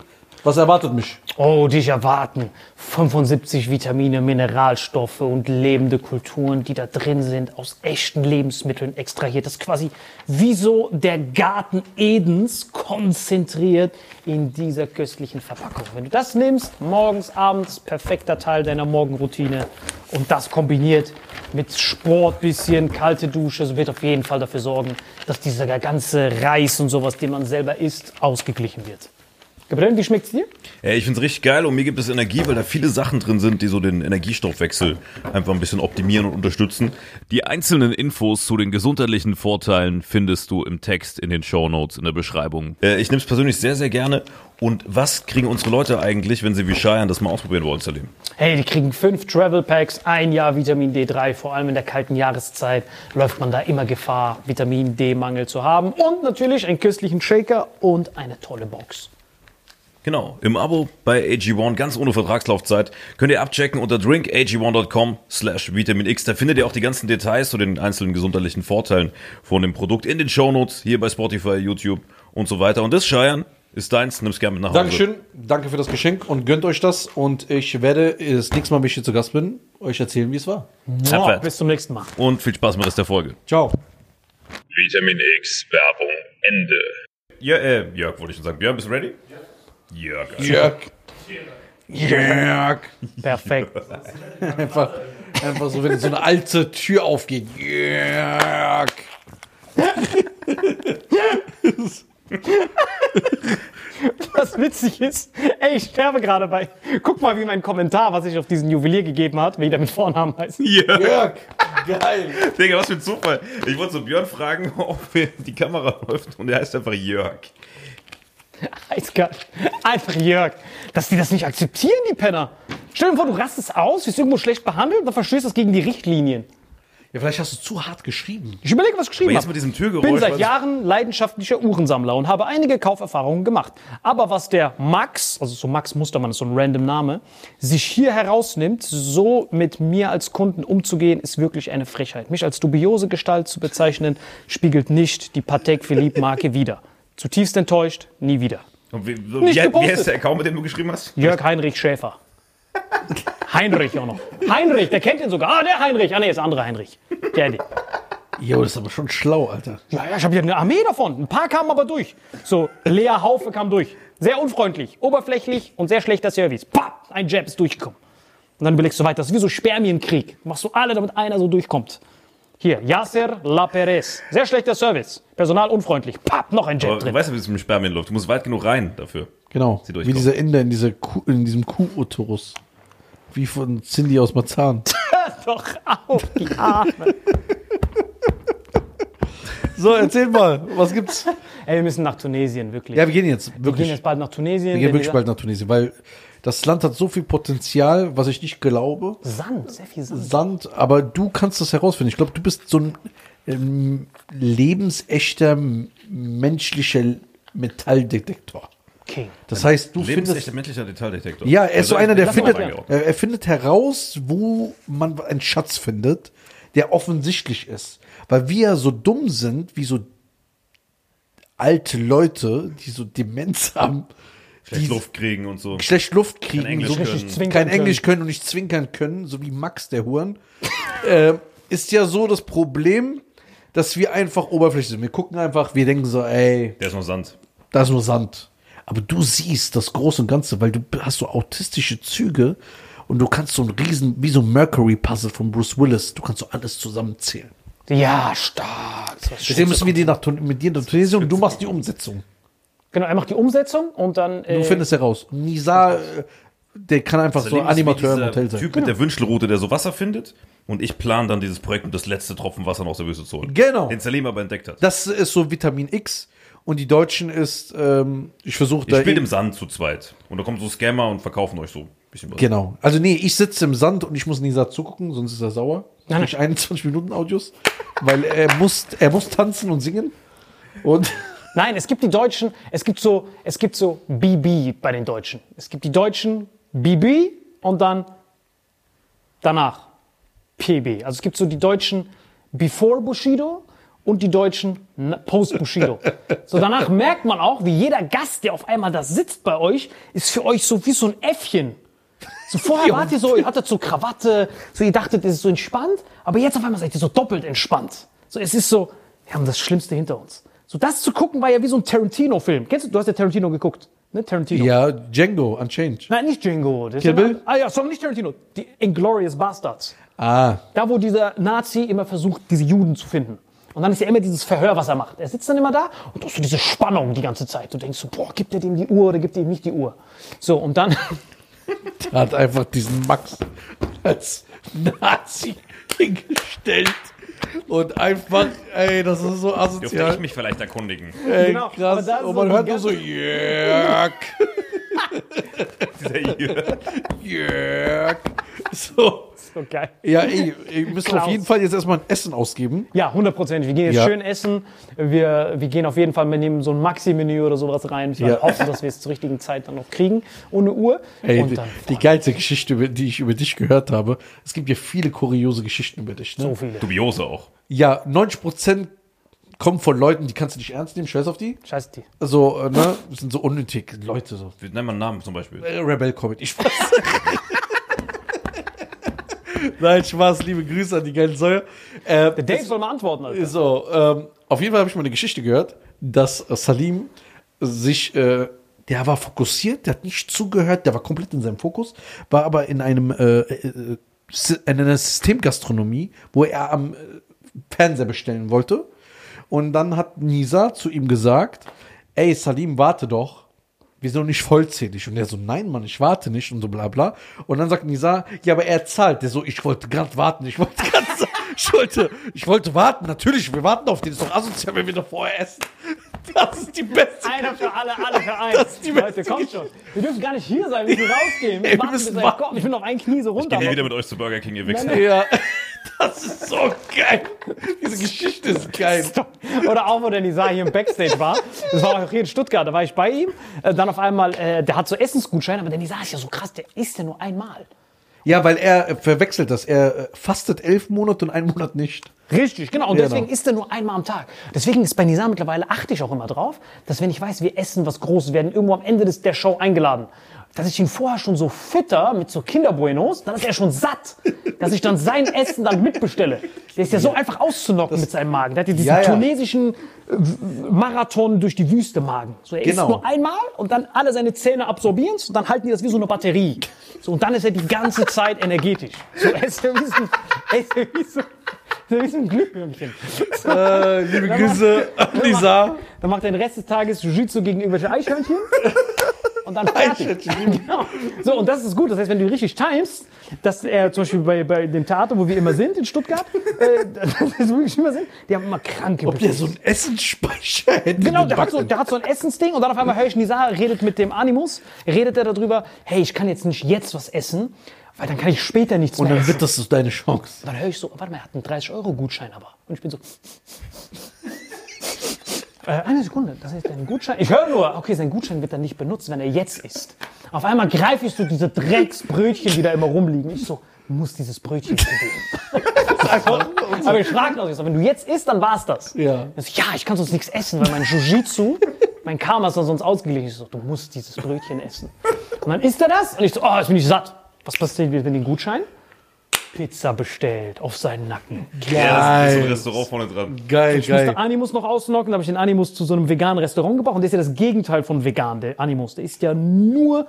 [SPEAKER 3] Was erwartet mich?
[SPEAKER 1] Oh, dich erwarten 75 Vitamine, Mineralstoffe und lebende Kulturen, die da drin sind, aus echten Lebensmitteln extrahiert. Das ist quasi wie so der Garten Edens konzentriert in dieser köstlichen Verpackung. Wenn du das nimmst, morgens, abends, perfekter Teil deiner Morgenroutine und das kombiniert mit Sport, bisschen kalte Dusche, wird auf jeden Fall dafür sorgen, dass dieser ganze Reis und sowas, den man selber isst, ausgeglichen wird. Gabriel, wie schmeckt's dir?
[SPEAKER 2] Ja, ich finde es richtig geil und mir gibt es Energie, weil da viele Sachen drin sind, die so den Energiestoffwechsel einfach ein bisschen optimieren und unterstützen. Die einzelnen Infos zu den gesundheitlichen Vorteilen findest du im Text in den Shownotes in der Beschreibung. Äh, ich nehme es persönlich sehr, sehr gerne. Und was kriegen unsere Leute eigentlich, wenn sie wie Cheyenne das mal ausprobieren wollen, Salim?
[SPEAKER 1] Hey, die kriegen fünf Travel Packs, ein Jahr Vitamin D3. Vor allem in der kalten Jahreszeit läuft man da immer Gefahr, Vitamin D-Mangel zu haben. Und natürlich einen köstlichen Shaker und eine tolle Box.
[SPEAKER 2] Genau, im Abo bei AG1, ganz ohne Vertragslaufzeit, könnt ihr abchecken unter drinkag1.com slash Vitamin X. Da findet ihr auch die ganzen Details zu den einzelnen gesundheitlichen Vorteilen von dem Produkt in den Shownotes, hier bei Spotify, YouTube und so weiter. Und das, Cheyenne, ist deins, nimm's gerne mit nach Hause.
[SPEAKER 3] Dankeschön. Danke für das Geschenk und gönnt euch das. Und ich werde das nächste Mal, wenn ich hier zu Gast bin, euch erzählen, wie es war.
[SPEAKER 2] Abwärts.
[SPEAKER 1] bis zum nächsten Mal.
[SPEAKER 2] Und viel Spaß mit Rest der Folge.
[SPEAKER 3] Ciao.
[SPEAKER 4] Vitamin X Werbung Ende.
[SPEAKER 2] Ja, äh, Jörg wollte ich schon sagen. Björn, bist du ready? Jörg.
[SPEAKER 3] Jörg. Jörg.
[SPEAKER 1] Perfekt.
[SPEAKER 3] Einfach, einfach so, wenn so eine alte Tür aufgeht. Jörg.
[SPEAKER 1] Was witzig ist, ey, ich sterbe gerade bei. Guck mal, wie mein Kommentar, was ich auf diesen Juwelier gegeben hat, wie der mit Vornamen heißt.
[SPEAKER 2] Jörg.
[SPEAKER 3] Jörg. Geil.
[SPEAKER 2] Digga, was für ein Zufall. Ich wollte so Björn fragen, ob die Kamera läuft und er heißt einfach Jörg.
[SPEAKER 1] Eiskalt. Einfach Jörg. Dass die das nicht akzeptieren, die Penner. Stell dir vor, du rastest aus, wirst irgendwo schlecht behandelt und dann verstößt das gegen die Richtlinien.
[SPEAKER 3] Ja, vielleicht hast du zu hart geschrieben.
[SPEAKER 1] Ich überlege, was ich geschrieben
[SPEAKER 2] jetzt
[SPEAKER 1] habe.
[SPEAKER 2] mit diesem Türgeräusch,
[SPEAKER 1] bin seit Jahren leidenschaftlicher Uhrensammler und habe einige Kauferfahrungen gemacht. Aber was der Max, also so Max Mustermann ist so ein random Name, sich hier herausnimmt, so mit mir als Kunden umzugehen, ist wirklich eine Frechheit. Mich als dubiose Gestalt zu bezeichnen, spiegelt nicht die Patek Philippe Marke wider. Zutiefst enttäuscht, nie wieder.
[SPEAKER 2] Und wie, wie,
[SPEAKER 1] Nicht
[SPEAKER 2] wie,
[SPEAKER 1] gepostet.
[SPEAKER 2] heißt der Account, mit dem du geschrieben hast?
[SPEAKER 1] Jörg Heinrich Schäfer. Heinrich auch noch. Heinrich, der kennt ihn sogar. Ah, der Heinrich. Ah, nee, ist der andere Heinrich. Der, der.
[SPEAKER 3] Jo, das ist aber schon schlau, Alter.
[SPEAKER 1] Ja, ja, ich habe hier eine Armee davon. Ein paar kamen aber durch. So, Lea Haufe kam durch. Sehr unfreundlich, oberflächlich und sehr schlechter Service. Pah, ein Jab ist durchgekommen. Und dann überlegst du weiter. Das ist wie so Spermienkrieg. Machst du alle, damit einer so durchkommt. Hier, Yasser La Perez. Sehr schlechter Service. Personal unfreundlich. Papp, noch ein Jab
[SPEAKER 2] Aber du
[SPEAKER 1] drin.
[SPEAKER 2] weißt ja, wie es mit dem Spermien läuft. Du musst weit genug rein dafür.
[SPEAKER 3] Genau.
[SPEAKER 2] Sie
[SPEAKER 3] Wie dieser Inder in, dieser Kuh, in diesem Kuhuterus. Wie von Cindy aus Marzahn.
[SPEAKER 1] Doch auf die Arme.
[SPEAKER 3] So, erzähl mal, was gibt's?
[SPEAKER 1] Ey, wir müssen nach Tunesien, wirklich.
[SPEAKER 3] Ja, wir gehen jetzt
[SPEAKER 1] wir gehen
[SPEAKER 3] wirklich.
[SPEAKER 1] jetzt bald nach Tunesien.
[SPEAKER 3] Wir gehen wirklich bald nach Tunesien, weil das Land hat so viel Potenzial, was ich nicht glaube.
[SPEAKER 1] Sand, sehr viel Sand.
[SPEAKER 3] Sand, aber du kannst das herausfinden. Ich glaube, du bist so ein ähm, lebensechter menschlicher Metalldetektor.
[SPEAKER 1] King.
[SPEAKER 3] Das heißt, du
[SPEAKER 2] Lebensechter
[SPEAKER 3] findest.
[SPEAKER 2] menschlicher Detaildetektor.
[SPEAKER 3] Ja, er ist so
[SPEAKER 2] Also,
[SPEAKER 3] einer, der findet, er, er findet heraus, wo man einen Schatz findet, der offensichtlich ist. Weil wir so dumm sind, wie so alte Leute, die so Demenz haben,
[SPEAKER 2] Schlecht Luft kriegen und so.
[SPEAKER 3] schlecht Luft kriegen,
[SPEAKER 2] Englisch
[SPEAKER 3] so
[SPEAKER 2] können.
[SPEAKER 3] Kein. Englisch können und nicht zwinkern können, so wie Max der Huren, äh, ist ja so das Problem, dass wir einfach oberflächlich sind. Wir gucken einfach, wir denken so, ey,
[SPEAKER 2] Der ist noch Sand.
[SPEAKER 3] da ist nur Sand. aber du siehst das Große und Ganze, weil du hast so autistische Züge und du kannst so ein riesen, wie so ein Mercury-Puzzle von Bruce Willis, du kannst so alles zusammenzählen.
[SPEAKER 1] Ja, stark.
[SPEAKER 3] Deswegen müssen wir die nach, mit dir nach Tunesien und du machst die Umsetzung.
[SPEAKER 1] Genau, er macht die Umsetzung und dann.
[SPEAKER 3] Du
[SPEAKER 1] Äh,
[SPEAKER 3] findest heraus. Und Nisa, äh, der kann einfach so
[SPEAKER 2] ist wie
[SPEAKER 3] Animateur im
[SPEAKER 2] dieser
[SPEAKER 3] Hotel sein.
[SPEAKER 2] Typ mit der Wünschelroute, der so Wasser findet. Und ich plane dann dieses Projekt, um das letzte Tropfen Wasser aus der Wüste zu holen.
[SPEAKER 3] Genau.
[SPEAKER 2] Den Salim aber entdeckt hat.
[SPEAKER 3] Das ist so Vitamin X. Und die Deutschen ist, ähm, ich versuche
[SPEAKER 2] Ich
[SPEAKER 3] da.
[SPEAKER 2] spiele im Sand zu zweit. Und da kommen so Scammer und verkaufen euch so ein bisschen was.
[SPEAKER 3] Genau. Also nee, ich sitze im Sand und ich muss Nisa zugucken, sonst ist er sauer.
[SPEAKER 1] Nein,
[SPEAKER 3] Durch 21 Minuten Audios. Weil er muss, er muss tanzen und singen. Und
[SPEAKER 1] Nein, es gibt die Deutschen, es gibt so, es gibt so BB bei den Deutschen. Es gibt die Deutschen BB und dann danach PB. Also es gibt so die Deutschen Before Bushido und die Deutschen Post Bushido. So danach merkt man auch, wie jeder Gast, der auf einmal da sitzt bei euch, ist für euch so wie so ein Äffchen. So vorher wart ihr so, ihr hattet so Krawatte, so ihr dachtet, es ist so entspannt, aber jetzt auf einmal seid ihr so doppelt entspannt. So es ist so, wir haben das Schlimmste hinter uns. So das zu gucken war ja wie so ein Tarantino-Film. Kennst du? Du hast ja Tarantino geguckt, ne? Tarantino.
[SPEAKER 3] ja, Django, Unchanged.
[SPEAKER 1] Nein, nicht Django. Das
[SPEAKER 3] Kill Bill?
[SPEAKER 1] Ah ja, sorry, nicht Tarantino. Die Inglourious Bastards.
[SPEAKER 3] Ah,
[SPEAKER 1] Da, wo dieser Nazi immer versucht, diese Juden zu finden. Und dann ist ja immer dieses Verhör, was er macht. Er sitzt dann immer da und du hast so diese Spannung die ganze Zeit. Du denkst so, boah, gibt er dem die Uhr oder gibt er ihm nicht die Uhr? So, und dann,
[SPEAKER 3] er hat einfach diesen Max als Nazi hingestellt. Und einfach, ey, das ist so
[SPEAKER 2] Dürfte
[SPEAKER 3] asozial.
[SPEAKER 2] ich mich vielleicht erkundigen?
[SPEAKER 3] Ey,
[SPEAKER 1] Genau, aber
[SPEAKER 3] krass.
[SPEAKER 1] da ist
[SPEAKER 3] Und man hört nur so, Jörg,
[SPEAKER 2] Dieser Jürgen.
[SPEAKER 3] Jörg. So.
[SPEAKER 1] so geil.
[SPEAKER 3] Ja, ey, wir müssen auf
[SPEAKER 1] Klaus.
[SPEAKER 3] jeden Fall jetzt erstmal ein Essen ausgeben.
[SPEAKER 1] Ja, hundertprozentig. Wir gehen jetzt
[SPEAKER 3] Ja.
[SPEAKER 1] schön essen. Wir, wir gehen auf jeden Fall, wir nehmen so ein Maxi-Menü oder sowas rein. Wir
[SPEAKER 3] Ja.
[SPEAKER 1] hoffen, dass wir es zur richtigen Zeit dann noch kriegen. Ohne Uhr.
[SPEAKER 3] Ey,
[SPEAKER 1] und
[SPEAKER 3] die,
[SPEAKER 1] dann
[SPEAKER 3] die geilste Geschichte, über- die ich über dich gehört habe. Es gibt ja viele kuriose Geschichten über dich. Ne?
[SPEAKER 1] so viele.
[SPEAKER 2] Dubiose auch.
[SPEAKER 3] Ja, 90% kommen von Leuten, die kannst du nicht ernst nehmen. Scheiß auf die.
[SPEAKER 1] Scheiß die.
[SPEAKER 3] So, äh, ne? Das sind so unnötig Leute. So.
[SPEAKER 2] Wir nennen mal einen Namen zum Beispiel.
[SPEAKER 3] Äh, Rebel Comedy. Spaß. Nein, Spaß, liebe Grüße an die geilen Säue. Äh,
[SPEAKER 1] Der Dave soll mal antworten, Alter.
[SPEAKER 3] So, ähm, auf jeden Fall habe ich mal eine Geschichte gehört, dass äh, Salim sich, äh, der war fokussiert, der hat nicht zugehört, der war komplett in seinem Fokus, war aber in einem, äh, äh, Sy- in einer Systemgastronomie, wo er am äh, Fernseher bestellen wollte. Und dann hat Nisa zu ihm gesagt, ey Salim, warte doch. Wir sind noch nicht vollzählig. Und er so, nein, Mann, ich warte nicht und so bla bla. Und dann sagt Nisa, ja, aber er zahlt. Der so, ich wollte gerade warten, ich wollte gerade, ich wollte, ich wollte warten. Natürlich, wir warten auf den. Ist doch asozial, wenn wir noch vorher essen. Das ist die beste.
[SPEAKER 1] Einer für alle, alle für einen.
[SPEAKER 3] Das ist die
[SPEAKER 1] Leute,
[SPEAKER 3] beste
[SPEAKER 1] kommt schon. Wir dürfen gar nicht hier sein, wir müssen rausgehen. Wir
[SPEAKER 3] Ey, wir müssen warten.
[SPEAKER 1] kommt. Ich bin auf ein Knie so runter.
[SPEAKER 2] Ich gehe wieder mit euch zu Burger King, ihr Wichser.
[SPEAKER 3] Ja, das ist so geil. Diese Geschichte ist geil.
[SPEAKER 1] Oder auch, wo der Nisa hier im Backstage war. Das war auch hier in Stuttgart, da war ich bei ihm. Äh, Dann auf einmal, äh, der hat so Essensgutscheine, aber der Nisa ist ja so krass, der isst ja nur einmal.
[SPEAKER 3] Ja, weil er äh, verwechselt das. Er fastet elf Monate und einen Monat nicht.
[SPEAKER 1] Richtig, genau. Und
[SPEAKER 3] Genau.
[SPEAKER 1] deswegen isst er nur einmal am Tag. Deswegen ist bei Nisa mittlerweile, achte ich auch immer drauf, dass wenn ich weiß, wir essen was Großes, werden irgendwo am Ende des, der Show eingeladen, dass ich ihn vorher schon so fütter mit so Kinderbuenos, dann ist er schon satt, dass ich dann sein Essen dann mitbestelle. Der ist ja so einfach auszunocken mit seinem Magen. Der hat ja diesen
[SPEAKER 3] Ja, ja.
[SPEAKER 1] tunesischen äh, Marathon durch die Wüste Magen. So, er
[SPEAKER 3] Genau.
[SPEAKER 1] isst nur einmal und dann alle seine Zähne absorbieren und dann halten die das wie so eine Batterie. So, und dann ist er die ganze Zeit energetisch. So, er ist wie so, er ist wie so, er ist ein Glühwürmchen.
[SPEAKER 3] Äh, liebe Grüße an Lisa.
[SPEAKER 1] Dann macht er den Rest des Tages Jiu-Jitsu gegen irgendwelche Eichhörnchen. Und dann fertig. Genau. So, und das ist gut. Das heißt, wenn du richtig timest, dass er zum Beispiel bei, bei dem Theater, wo wir immer sind, in Stuttgart, äh, das wirklich immer sind, die haben immer kranke
[SPEAKER 3] Ob der so einen Essensspeicher hätte.
[SPEAKER 1] Genau, der hat, so, der hat so ein Essensding und dann auf einmal höre ich Nisa redet mit dem Animus, redet er darüber, hey, ich kann jetzt nicht jetzt was essen, weil dann kann ich später nichts
[SPEAKER 3] Und
[SPEAKER 1] mehr
[SPEAKER 3] dann
[SPEAKER 1] essen.
[SPEAKER 3] wird das so deine Chance.
[SPEAKER 1] dann höre ich so, warte mal, er hat einen 30-Euro-Gutschein aber. Und ich bin so. Äh, eine Sekunde, das ist ein Gutschein. Ich höre nur, okay, sein Gutschein wird dann nicht benutzt, wenn er jetzt isst. Auf einmal greife ich so diese Drecksbrötchen, die da immer rumliegen. Ich so, du musst dieses Brötchen probieren. Aber ich frage noch, ich so, wenn du jetzt isst, dann war's das.
[SPEAKER 3] Ja.
[SPEAKER 1] Ich so, ja, ich kann sonst nichts essen, weil mein Jiu-Jitsu, mein Karma ist dann sonst ausgeglichen. Ich so, du musst dieses Brötchen essen. Und dann isst er das und ich so, oh, jetzt bin ich satt. Was passiert, wenn den Gutschein? Pizza bestellt auf seinen Nacken.
[SPEAKER 2] Ja, das ist ein
[SPEAKER 3] Geil.
[SPEAKER 2] Restaurant vorne dran.
[SPEAKER 3] Geil,
[SPEAKER 1] Ich musste
[SPEAKER 3] geil.
[SPEAKER 1] Animus noch auslocken, da habe ich den Animus zu so einem veganen Restaurant gebracht und der ist ja das Gegenteil von vegan, der Animus. Der ist ja nur,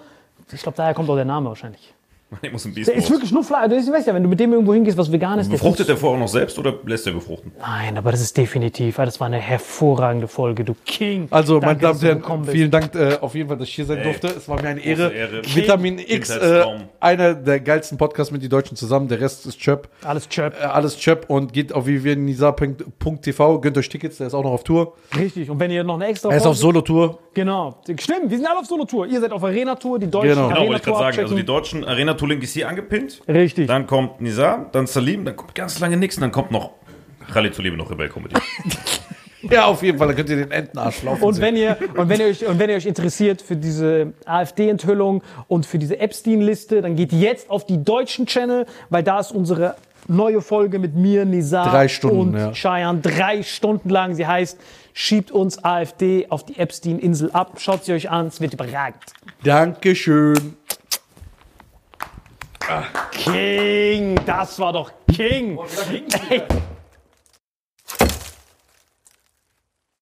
[SPEAKER 1] ich glaube, daher kommt auch der Name wahrscheinlich.
[SPEAKER 2] Ich muss ein
[SPEAKER 1] Der ist wirklich nur Fleisch. Das ist, weißt ja, wenn du mit dem irgendwo hingehst, was vegan ist,
[SPEAKER 2] Befruchtet der vorher auch noch selbst oder lässt er befruchten?
[SPEAKER 1] Nein, aber das ist definitiv. Das war eine hervorragende Folge, du King.
[SPEAKER 3] Also, meine Damen und
[SPEAKER 1] du
[SPEAKER 3] Herren, vielen Dank äh, auf jeden Fall, dass ich hier sein
[SPEAKER 2] Ey,
[SPEAKER 3] durfte. Es war mir eine Ehre.
[SPEAKER 2] Ehre.
[SPEAKER 3] Vitamin X, äh, einer der geilsten Podcasts mit den Deutschen zusammen. Der Rest ist Chöp.
[SPEAKER 1] Alles Chöp.
[SPEAKER 3] Äh, alles Chöp und geht auf www.nisa.tv. Gönnt euch Tickets, der ist auch noch auf Tour.
[SPEAKER 1] Richtig. Und wenn ihr noch eine extra
[SPEAKER 3] Er ist auf Solo-Tour.
[SPEAKER 1] Genau. Stimmt, wir sind alle auf Solo-Tour. Ihr seid auf Arena-Tour, die deutschen
[SPEAKER 3] Genau.
[SPEAKER 2] Genau, wollte ich gerade
[SPEAKER 1] Arena-Tour
[SPEAKER 2] sagen. Also die deutschen Arena-Tour-Link ist hier angepinnt.
[SPEAKER 1] Richtig.
[SPEAKER 2] Dann kommt Nizar, dann Salim, dann kommt ganz lange nichts, dann kommt noch Khalid Zuliebe noch Rebell Comedy.
[SPEAKER 3] Ja, auf jeden Fall, dann könnt ihr den Entenarsch laufen
[SPEAKER 1] Und
[SPEAKER 3] sehen.
[SPEAKER 1] wenn, ihr, und, wenn ihr euch, und wenn ihr euch interessiert für diese AfD-Enthüllung und für diese Epstein-Liste, dann geht jetzt auf die deutschen Channel, weil da ist unsere neue Folge mit mir, Nizar
[SPEAKER 3] Drei Stunden,
[SPEAKER 1] und
[SPEAKER 3] ja.
[SPEAKER 1] Cheyenne. Drei Stunden lang. Sie heißt, schiebt uns AfD auf die Epstein-Insel ab. Schaut sie euch an, es wird überragend.
[SPEAKER 3] Dankeschön.
[SPEAKER 1] King, das war doch King. Ey,